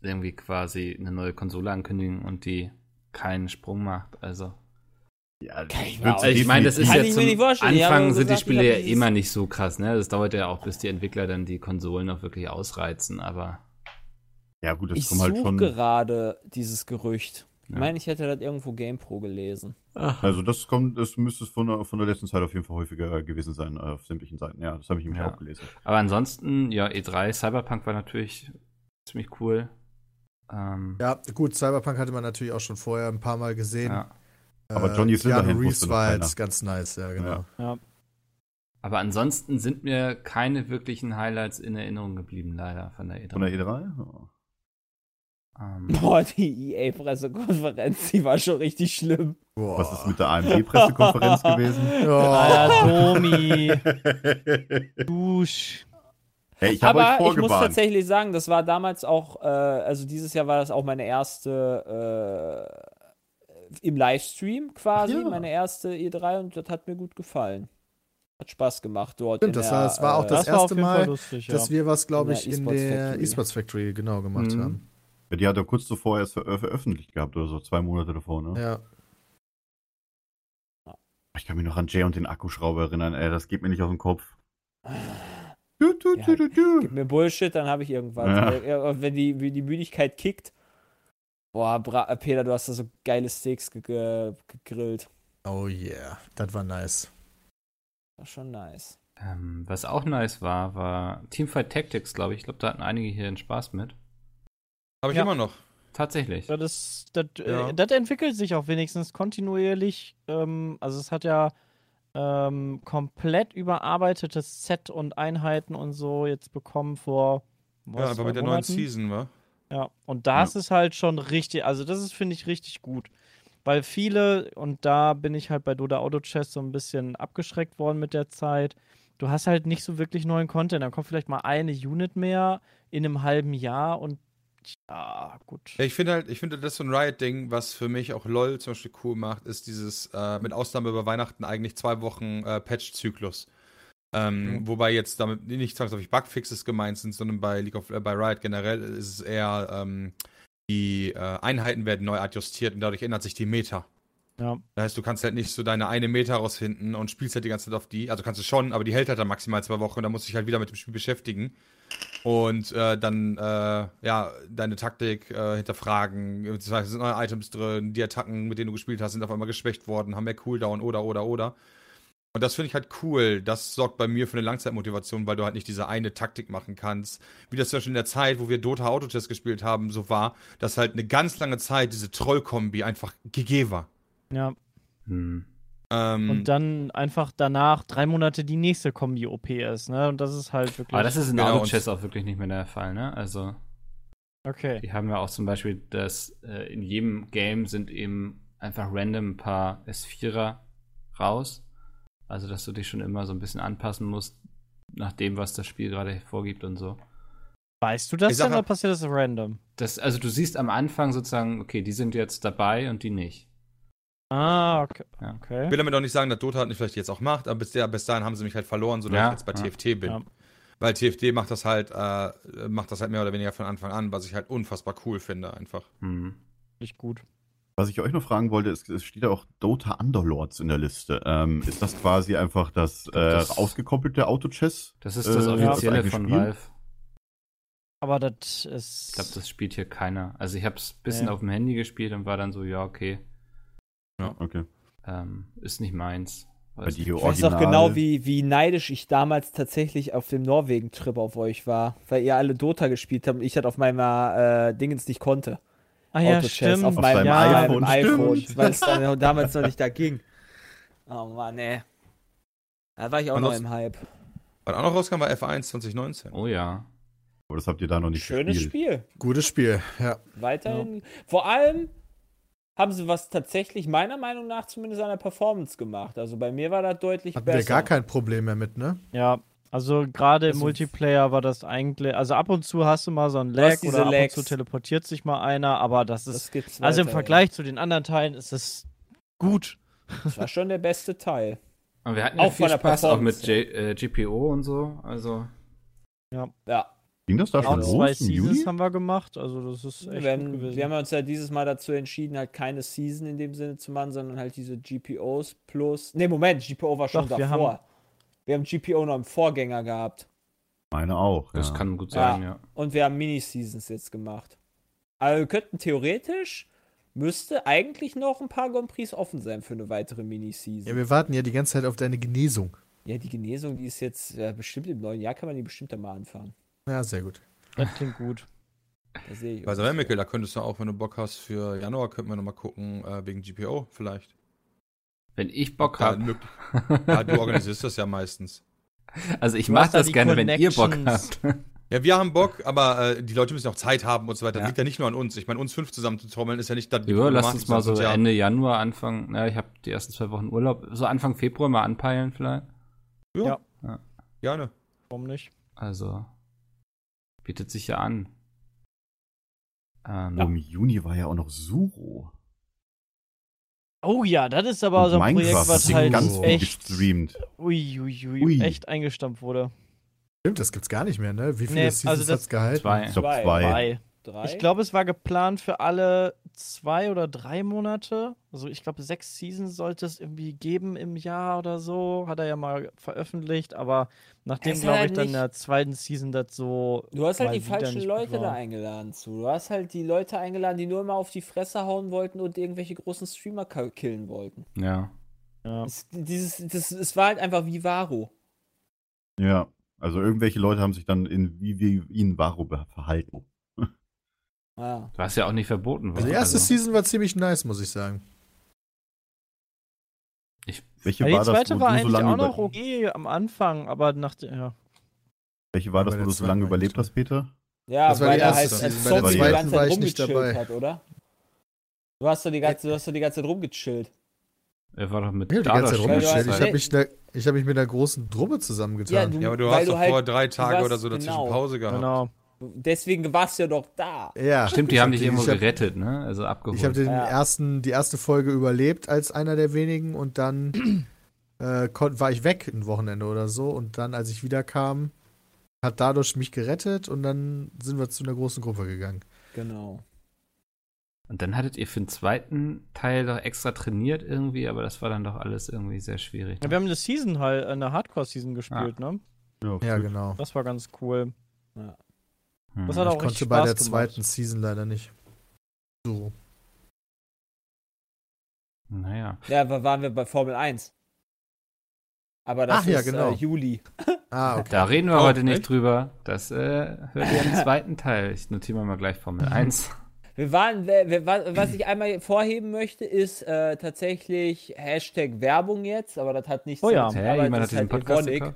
irgendwie quasi eine neue Konsole ankündigen und die keinen Sprung macht. Also Ja, ich ich Also ich meine, das ist Kann ja ich zum. Die Anfang sind die Spiele ich ja immer nicht so krass, ne? Das dauert ja auch, bis die Entwickler dann die Konsolen auch wirklich ausreizen, aber Ja, gut, das Ich kommt halt schon. gerade dieses Gerücht. Ich Ja. meine, ich hätte das irgendwo GamePro gelesen. Also das kommt, das müsste es von der, von der letzten Zeit auf jeden Fall häufiger gewesen sein, äh, auf sämtlichen Seiten. Ja, das habe ich nämlich Ja. auch gelesen. aber ansonsten, ja, E3, Cyberpunk war natürlich ziemlich cool. Ähm, Ja, gut, Cyberpunk hatte man natürlich auch schon vorher ein paar Mal gesehen. ja. Aber Johnny Keanu Silverhand Reeves wusste noch war keiner. jetzt ganz nice, ja, genau. Ja. Aber ansonsten sind mir keine wirklichen Highlights in Erinnerung geblieben, leider, von der E3. Von der E3? Ja. ähm, <laughs> Boah, die EA-Pressekonferenz, die war schon richtig schlimm. Boah. Was ist mit der AMD-Pressekonferenz <laughs> gewesen? Alter, Oh. Domi, <laughs> Dusch. Hey, ich Aber ich muss tatsächlich sagen, das war damals auch, äh, also dieses Jahr war das auch meine erste äh, im Livestream quasi, Ja. meine erste E3 und das hat mir gut gefallen. Hat Spaß gemacht dort. Stimmt, in das der, war- das war auch äh, das war auf erste Mal, lustig, ja. Dass wir was, glaube In ich, der in E-Sports der Factory. eSports Factory genau gemacht Mhm. haben. Ja, die hat er kurz zuvor erst ver veröffentlicht gehabt oder so, zwei Monate davor, ne? Ja. Ich kann mich noch an Jay und den Akkuschrauber erinnern, ey, das geht mir nicht aus dem Kopf. Du, du, Ja, du, du, du. Gib mir Bullshit, dann habe ich irgendwas. Ja. Äh, äh, Wenn, die, wenn die Müdigkeit kickt. Boah, Bra äh, Peter, du hast da so geile Steaks ge ge gegrillt. Oh yeah, das war nice. War schon nice. ähm, was auch nice war, war Teamfight Tactics, glaube ich. Ich glaube, da hatten einige hier einen Spaß mit. Habe ich Ja. immer noch. Tatsächlich. Das, ist, das, Ja. äh, das entwickelt sich auch wenigstens kontinuierlich. Ähm, also es hat ja ähm, komplett überarbeitetes Set und Einheiten und so jetzt bekommen vor was, Ja, aber mit der neuen Monaten? Season, wa? Ja, und das ist halt schon richtig, also das ist, finde ich, richtig gut. Weil viele, und da bin ich halt bei Doda Auto Chess so ein bisschen abgeschreckt worden mit der Zeit, du hast halt nicht so wirklich neuen Content. Dann kommt vielleicht mal eine Unit mehr in einem halben Jahr und ja, gut. Ja, ich finde halt, ich finde, das so ein Riot-Ding, was für mich auch LOL zum Beispiel cool macht, ist dieses, äh, mit Ausnahme über Weihnachten eigentlich zwei Wochen äh, Patch-Zyklus. Ähm, Wobei jetzt damit nicht zwangsläufig Bugfixes gemeint sind, sondern bei League of äh, bei Riot generell ist es eher, ähm, die äh, Einheiten werden neu adjustiert und dadurch ändert sich die Meta. Ja. Das heißt, du kannst halt nicht so deine eine Meta rausfinden und spielst halt die ganze Zeit auf die. Also kannst du schon, aber die hält halt dann maximal zwei Wochen und dann musst du dich halt wieder mit dem Spiel beschäftigen. Und äh, dann, äh, ja, deine Taktik äh, hinterfragen. Das heißt, es sind neue Items drin, die Attacken, mit denen du gespielt hast, sind auf einmal geschwächt worden, haben mehr Cooldown oder, oder, oder. Und das finde ich halt cool. Das sorgt bei mir für eine Langzeitmotivation, weil du halt nicht diese eine Taktik machen kannst. Wie das zum Beispiel in der Zeit, wo wir Dota Autotest gespielt haben, so war, dass halt eine ganz lange Zeit diese Troll-Kombi einfach GG war. Ja. Hm. Ähm, Und dann einfach danach drei Monate die nächste Kombi-OP ist, ne? Und das ist halt wirklich. Aber das ist in Genau, Auto-Chess auch wirklich nicht mehr der Fall, ne? Also, okay. die haben ja auch zum Beispiel, dass äh, in jedem Game sind eben einfach random ein paar S4er raus. Also, dass du dich schon immer so ein bisschen anpassen musst, nach dem, was das Spiel gerade vorgibt und so. Weißt du das Ich denn oder passiert das random? Das, also, du siehst am Anfang sozusagen, okay, die sind jetzt dabei und die nicht. Ah, okay. Ja. Ich okay. will damit auch nicht sagen, dass Dota halt nicht vielleicht jetzt auch macht, aber bis, der, bis dahin haben sie mich halt verloren, sodass Ja, ich jetzt bei ja, TFT bin. ja. Weil TFT macht das halt, äh, macht das halt mehr oder weniger von Anfang an, was ich halt unfassbar cool finde, einfach. Hm. Nicht gut. Was ich euch noch fragen wollte, ist, es steht ja auch Dota Underlords in der Liste. Ähm, ist das quasi einfach das, äh, das- ausgekoppelte Auto-Chess? Das ist das Äh, offizielle das von Spiel? Valve. Aber das ist. Ich glaube, das spielt hier keiner. Also, ich habe es ein bisschen Ja. auf dem Handy gespielt und war dann so, ja, okay, Okay. ähm, ist nicht meins. Weil Weiß. Ich weiß auch genau, wie, wie neidisch ich damals tatsächlich auf dem Norwegen-Trip auf euch war, weil ihr alle Dota gespielt habt und ich das auf meiner äh, Dingens nicht konnte. Ah, ja, stimmt. auf meinem, ja, iPhone, iPhone, weil es dann damals noch nicht da ging. Oh Mann, ey. Da war ich auch Und noch im Hype. Was auch noch rauskam, war F1 2019. Oh ja. Aber das habt ihr da noch nicht Schönes gespielt. Spiel. Gutes Spiel, ja. Weiterhin. Vor allem haben sie was tatsächlich meiner Meinung nach zumindest an der Performance gemacht. Also bei mir war das deutlich Hatten besser. wir gar kein Problem mehr mit, ne? Ja, also gerade im Also- Multiplayer war das eigentlich, also ab und zu hast du mal so ein Lag oder ab Lags. und zu teleportiert sich mal einer, aber das ist, das gibt's also im. Vergleich zu den anderen Teilen ist es gut. Das war schon der beste Teil. Und wir hatten ja Auch viel Spaß auch mit J äh, GPO und so. Also, Ja. Wie Ging das da Auch schon zwei Seasons Juli? haben wir gemacht, also das ist echt Wir gut haben, gewesen. wir haben uns ja dieses Mal dazu entschieden, halt keine Season in dem Sinne zu machen, sondern halt diese GPOs plus. Ne, Moment, GPO war schon Doch, wir davor. Wir haben GPO noch im Vorgänger gehabt. Meine auch. Das ja. kann gut Ja. sein, ja. Und wir haben Mini-Seasons jetzt gemacht. Aber wir könnten theoretisch, müsste eigentlich noch ein paar Grand Prix offen sein für eine weitere Mini-Season. Ja, wir warten ja die ganze Zeit auf deine Genesung. Ja, die Genesung, die ist jetzt ja, bestimmt im neuen Jahr, kann man die bestimmt dann mal anfangen. Ja, sehr gut. Das klingt gut. Da sehe ich Bei. Mickel, da könntest du auch, wenn du Bock hast, für Januar könnten wir nochmal gucken, äh, wegen GPO vielleicht. Wenn ich Bock Da habe. <laughs> ja, du organisierst das ja meistens. Also ich mache da das die gerne, wenn ihr Bock habt. Ja, wir haben Bock, aber äh, die Leute müssen auch Zeit haben und so weiter. Das Ja. liegt ja nicht nur an uns. Ich meine, uns fünf zusammen zu trommeln ist ja nicht das Ja, lass uns mal so ja, Ende Januar, Anfang, na, ich habe die ersten zwei Wochen Urlaub, so Anfang Februar mal anpeilen vielleicht. Ja. Ja. Ja. Gerne. Warum nicht? Also bietet sich ja an. Ähm, Im Juni war ja auch noch Suro. Oh ja, das ist aber Und so ein Projekt, Minecraft was hat halt ganz viel echt, gestreamt. ui, ui, ui, Ui. echt eingestampft wurde. Stimmt, das gibt's gar nicht mehr, ne? Wie viele Nee, Seasons also das- hat's gehalten? zwei. Ich glaube Zwei. zwei. Drei. Ich glaube, es war geplant für alle zwei oder drei Monate. Also ich glaube, sechs Seasons sollte es irgendwie geben im Jahr oder so. Hat er ja mal veröffentlicht, aber nachdem, glaube halt ich, dann in der zweiten Season das so. Du hast halt die falschen Leute gut da war. eingeladen zu. Du hast halt die Leute eingeladen, die nur immer auf die Fresse hauen wollten und irgendwelche großen Streamer killen wollten. ja. Ja. Es, dieses, das, es war halt einfach wie Varo. Ja. Also irgendwelche Leute haben sich dann in wie wir ihn Varo verhalten. Ja. Was ja auch nicht verboten war. Also die erste Also, Season war ziemlich nice, muss ich sagen. ich, Welche Ja, war die das, zweite wo war du so eigentlich lange auch noch okay am Anfang, aber nach der, ja. Welche war das, wo du so lange überlebt hast, Peter? Ja, Das war weil die er erste halt Season. als Bei der Zombie die zweiten ganze war Zeit ich nicht rumgechillt dabei. hat, oder? Du hast doch die ganze, du hast doch die ganze Zeit rumgechillt. er war doch mit hab die ganze Zeit rumgestellt. Ich habe mich, da- ich hab mich mit einer großen Truppe zusammengetan. du- Ja, aber du hast doch halt- vor drei Tage warst- oder so dazwischen genau. Pause gehabt. Genau. Deswegen warst du ja doch da. Ja. Stimmt, die Ich haben hab dich irgendwo gerettet, ne? Also abgeholt. Ich habe den Ja. ersten, die erste Folge überlebt als einer der wenigen und dann <clears throat> äh, war ich weg ein Wochenende oder so und dann, als ich wiederkam, hat dadurch mich gerettet und dann sind wir zu einer großen Gruppe gegangen. Genau. Und dann hattet ihr für den zweiten Teil doch extra trainiert irgendwie, aber das war dann doch alles irgendwie sehr schwierig. Ja, wir haben eine Season halt, eine Hardcore-Season gespielt, ne? Ja, genau. Das war ganz cool. Hm. Das hat auch Ich konnte bei Spaß der gemacht. zweiten Season leider nicht. So. Naja. Ja, wa- waren wir bei Formel 1. Aber das Ach ja, ist genau. äh, Juli. <laughs> Ah, okay. Da reden wir Oh, heute nicht echt? drüber. Das äh, hört ihr im zweiten Teil. Ich notiere mal gleich Formel 1. Wir waren, wir, wir, wa- was ich einmal vorheben möchte, ist äh, tatsächlich Hashtag Werbung jetzt, aber das hat nichts Oh ja. zu Hä, arbeiten, jemand das hat diesen ist halt Podcast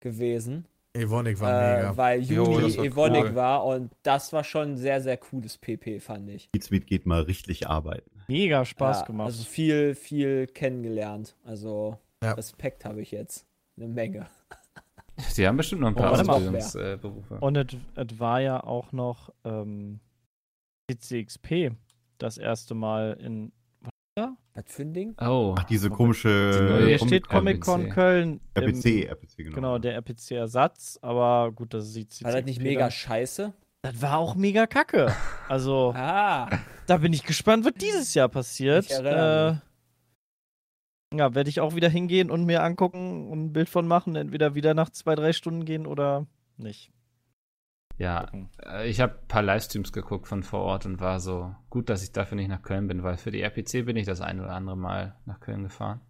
gewesen. Evonik war Äh, mega. weil Jo, Juli war Evonik cool. war und das war schon ein sehr, sehr cooles PP, fand ich. Pizmeet geht mal richtig arbeiten. Mega Spaß Ja, gemacht. Also viel, viel kennengelernt. Also Ja. Respekt habe ich jetzt. Eine Menge. <laughs> Sie haben bestimmt noch ein Oh, paar mal. Ausbildungsberufe. Und es war ja auch noch ähm, CCXP das erste Mal in. Was für ein Ding? oh, Ach, diese Die komische neue Hier Comic- steht Comic-Con RPC. Köln. im- RPC, RPC, genau. Genau, der RPC-Ersatz, aber gut, das sieht War das nicht CCXP mega dann- scheiße? Das war auch mega kacke. Also, <laughs> Ah, da bin ich gespannt, was dieses Jahr passiert. Äh, ja, werde ich auch wieder hingehen und mir angucken und ein Bild von machen. Entweder wieder nach zwei, drei Stunden gehen oder nicht. Ja, Gucken. äh, ich habe ein paar Livestreams geguckt von vor Ort und war so gut, dass ich dafür nicht nach Köln bin, weil für die RPC bin ich das ein oder andere Mal nach Köln gefahren.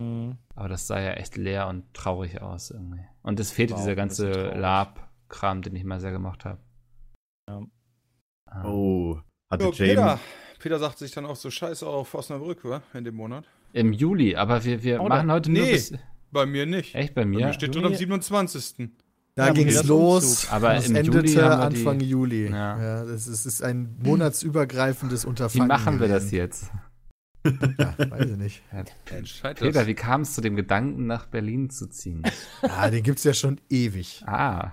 Mhm. Aber das sah ja echt leer und traurig aus irgendwie. Und es fehlte dieser ganze. Lab-Kram, den ich mal sehr gemacht habe. Ja. Ähm, Oh, hatte Jo, James. Peter. Peter sagt sich dann auch so scheiße auf Osnabrück, wa? In dem Monat. Im Juli, aber wir, wir machen heute nur Nee. bis. Bei mir nicht. Echt bei Bei mir? mir steht drin am 27. Da Ja, ging's das los. Aber es im endete Juli Anfang die- Juli. Ja. Ja. das ist, es ist ein monatsübergreifendes Wie Unterfangen. machen wir das jetzt? Ja, weiß ich nicht. Entscheid Peter, wie kam es zu dem Gedanken, nach Berlin zu ziehen? Ah, den gibt's ja schon ewig. Ah,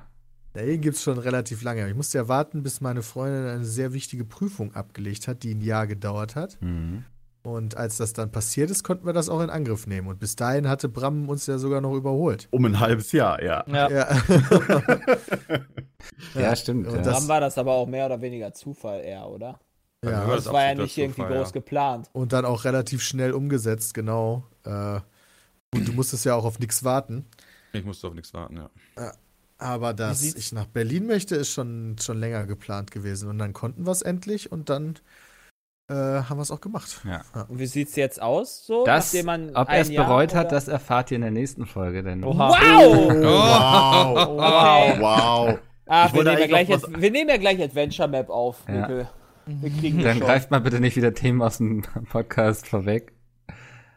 Ja, Den gibt's schon relativ lange. Ich musste ja warten, bis meine Freundin eine sehr wichtige Prüfung abgelegt hat, die ein Jahr gedauert hat. mhm. Und als das dann passiert ist, konnten wir das auch in Angriff nehmen. Und bis dahin hatte Bram uns ja sogar noch überholt. Um ein halbes Jahr, ja. Ja, Ja. <laughs> Ja, stimmt. Und ja. das- Dann war das aber auch mehr oder weniger Zufall eher, oder? Ja. war Das war ja nicht irgendwie Zufall, groß ja. geplant. Und dann auch relativ schnell umgesetzt, genau. Äh, und du musstest ja auch auf nichts warten. Ich musste auf nichts warten, ja. Aber dass ich nach Berlin möchte, ist schon, schon länger geplant gewesen. Und dann konnten wir es endlich und dann äh, haben wir es auch gemacht. Ja. Und wie sieht's jetzt aus, so? Das, nachdem man ob er es Jahr bereut hat, oder- das erfahrt ihr in der nächsten Folge. Denn Oha. Wow! <laughs> Okay. wow! <laughs> Ah, Ich wir wollte nehmen, ja gleich, Ad- wir nehmen ja gleich Adventure Map auf. Ja. Mikkel. Wir kriegen das dann schon. greift mal bitte nicht wieder Themen aus dem <laughs> Podcast vorweg.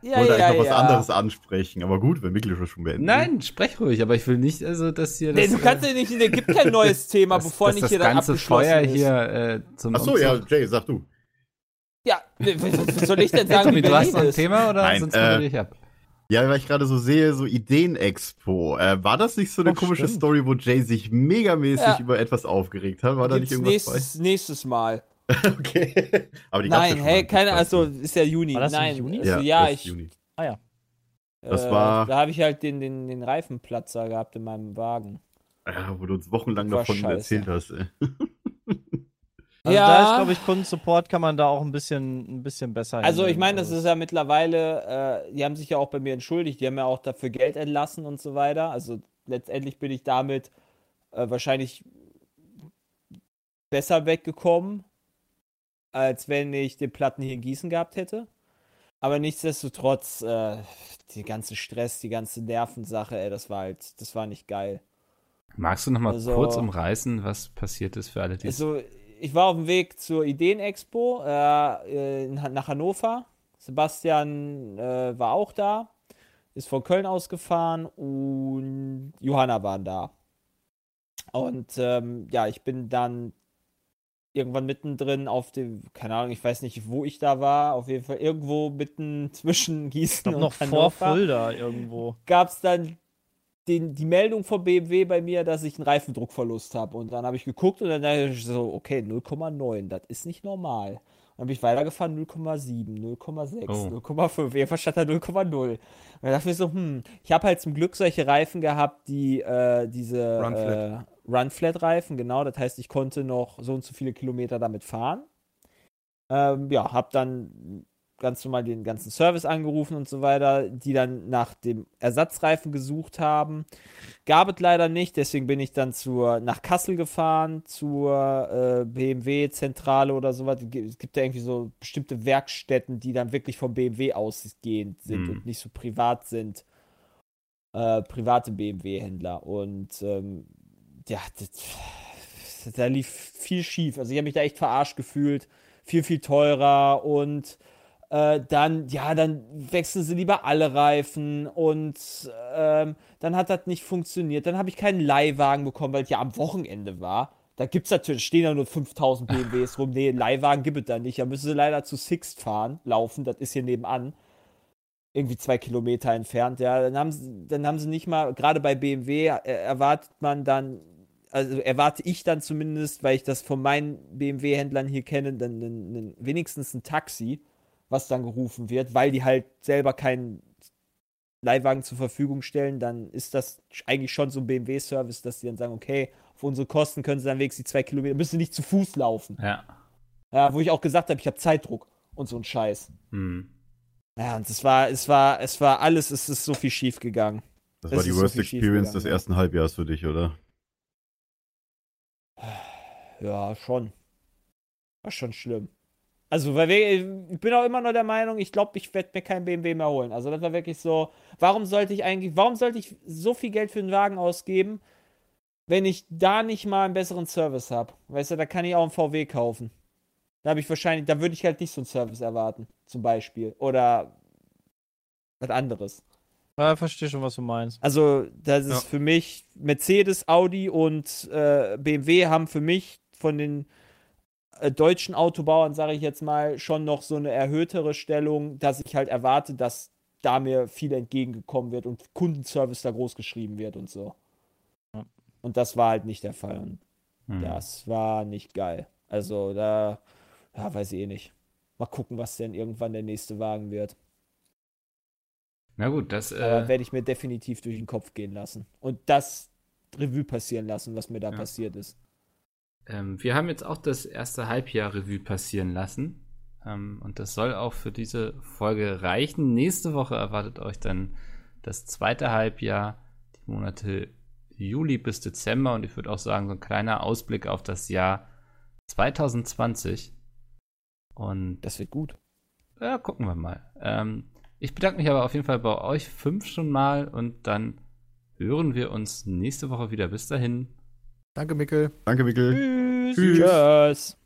Ich ja, wollte ja, eigentlich noch ja. was anderes ansprechen, aber gut, wenn Mikkel schon beendet. Nein, sprech ruhig, aber ich will nicht, also, dass hier Nee, das, du kannst ja nicht, es gibt kein neues Thema, dass, bevor nicht das hier dann ganze Feuer ist. hier äh, zum Achso, ja, Jay, sag du. Ja, was soll ich denn sagen, Tommy, wie du hast noch ein ist? Thema oder Nein, sonst äh, ich ab? Ja, weil ich gerade so sehe, so Ideenexpo. Äh, war das nicht so eine Oh, komische stimmt. Story, wo Jay sich megamäßig Ja. über etwas aufgeregt hat? War da nicht Gibt's irgendwas nächstes, nächstes Mal. bei? <laughs> Okay. Aber die Nein, ja hey, keine, also ist ja Juni. War das Nein, Juni? Also, ja, ja, ich, Juni. Ah ja. Das äh, war- da habe ich halt den, den, den Reifenplatzer gehabt in meinem Wagen. Ja, wo du uns wochenlang davon scheiße. erzählt hast. Ey. <laughs> Also Ja. da ist, glaube ich, Kundensupport kann man da auch ein bisschen, ein bisschen besser Also ich meine, das Also ist ja mittlerweile, äh, die haben sich ja auch bei mir entschuldigt, die haben ja auch dafür Geld entlassen und so weiter. Also letztendlich bin ich damit äh, wahrscheinlich besser weggekommen, als wenn ich den Platten hier in Gießen gehabt hätte. Aber nichtsdestotrotz, äh, die ganze Stress, die ganze Nervensache, ey, das war halt, das war nicht geil. Magst du noch mal also- kurz umreißen, was passiert ist für alle, die Also, ich war auf dem Weg zur Ideenexpo äh, in, nach Hannover. Sebastian äh, war auch da, ist von Köln ausgefahren und Johanna waren da. Und ähm, ja, ich bin dann irgendwann mittendrin auf dem, keine Ahnung, ich weiß nicht, wo ich da war, auf jeden Fall irgendwo mitten <laughs> zwischen ich Gießen glaube und noch vor Hannover Fulda irgendwo. gab es dann den, die Meldung vom BMW bei mir, dass ich einen Reifendruckverlust habe. Und dann habe ich geguckt und dann dachte ich so, okay, 0,9, das ist nicht normal. Dann bin ich weitergefahren, 0,7, 0,6, Oh. 0,5. Jedenfalls stand da 0,0. Und dann dachte ich so, hm, ich habe halt zum Glück solche Reifen gehabt, die äh, diese Run-Flat. äh, Run-Flat-Reifen, genau. Das heißt, ich konnte noch so und so viele Kilometer damit fahren. Ähm, ja, habe dann ganz normal den ganzen Service angerufen und so weiter, die dann nach dem Ersatzreifen gesucht haben. Gab es leider nicht, deswegen bin ich dann zur, nach Kassel gefahren, zur äh, BMW-Zentrale oder sowas. Es gibt- Es gibt ja irgendwie so bestimmte Werkstätten, die dann wirklich vom BMW ausgehend sind Hm. und nicht so privat sind. Äh, private BMW-Händler. Und ähm, ja, das, da lief viel schief. Also ich habe mich da echt verarscht gefühlt. Viel, viel teurer und äh, dann, ja, dann wechseln sie lieber alle Reifen und ähm, dann hat das nicht funktioniert. Dann habe ich keinen Leihwagen bekommen, weil ich ja am Wochenende war. Da gibt es natürlich, stehen ja nur 5000 BMWs rum. Nee, Leihwagen gibt es da nicht. Da müssen sie leider zu Sixt fahren, laufen. Das ist hier nebenan. Irgendwie zwei Kilometer entfernt. Ja, dann haben sie, dann haben sie nicht mal, gerade bei BMW äh, erwartet man dann, also erwarte ich dann zumindest, weil ich das von meinen BMW-Händlern hier kenne, dann, dann, dann wenigstens ein Taxi was dann gerufen wird, weil die halt selber keinen Leihwagen zur Verfügung stellen, dann ist das eigentlich schon so ein BMW-Service, dass die dann sagen, okay, auf unsere Kosten können sie dann wenigstens die zwei Kilometer, müssen nicht zu Fuß laufen. Ja. Ja, wo ich auch gesagt habe, ich habe Zeitdruck und so ein Scheiß. Hm. Ja, und es war, es war, es war alles, es ist so viel schief gegangen. Das Das war die so Worst schief Experience des ersten Halbjahres für dich, oder? Ja, schon. War schon schlimm. Also, weil wir, ich bin auch immer noch der Meinung, ich glaube, ich werde mir kein BMW mehr holen. Also, das war wirklich so, warum sollte ich eigentlich, warum sollte ich so viel Geld für einen Wagen ausgeben, wenn ich da nicht mal einen besseren Service habe? Weißt du, da kann ich auch einen VW kaufen. Da habe ich wahrscheinlich, da würde ich halt nicht so einen Service erwarten, zum Beispiel. Oder was anderes. Ja, verstehe schon, was du meinst. Also, das ist Ja. für mich, Mercedes, Audi und äh, BMW haben für mich von den deutschen Autobauern, sage ich jetzt mal, schon noch so eine erhöhtere Stellung, dass ich halt erwarte, dass da mir viel entgegengekommen wird und Kundenservice da groß geschrieben wird und so. Ja. Und das war halt nicht der Fall. Und Hm. das war nicht geil. Also, da, ja, weiß ich eh nicht. Mal gucken, was denn irgendwann der nächste Wagen wird. Na gut, das, äh, werde ich mir definitiv durch den Kopf gehen lassen. Und das Revue passieren lassen, was mir da Ja. passiert ist. Ähm, wir haben jetzt auch das erste Halbjahr Revue passieren lassen. Ähm, und das soll auch für diese Folge reichen. Nächste Woche erwartet euch dann das zweite Halbjahr, die Monate Juli bis Dezember. Und ich würde auch sagen, so ein kleiner Ausblick auf das Jahr 2020. Und Das wird gut. ja, gucken wir mal. Ähm, ich bedanke mich aber auf jeden Fall bei euch fünf schon mal und dann hören wir uns nächste Woche wieder. Bis dahin. Danke, Mikkel. Danke, Mikkel. Tschüss.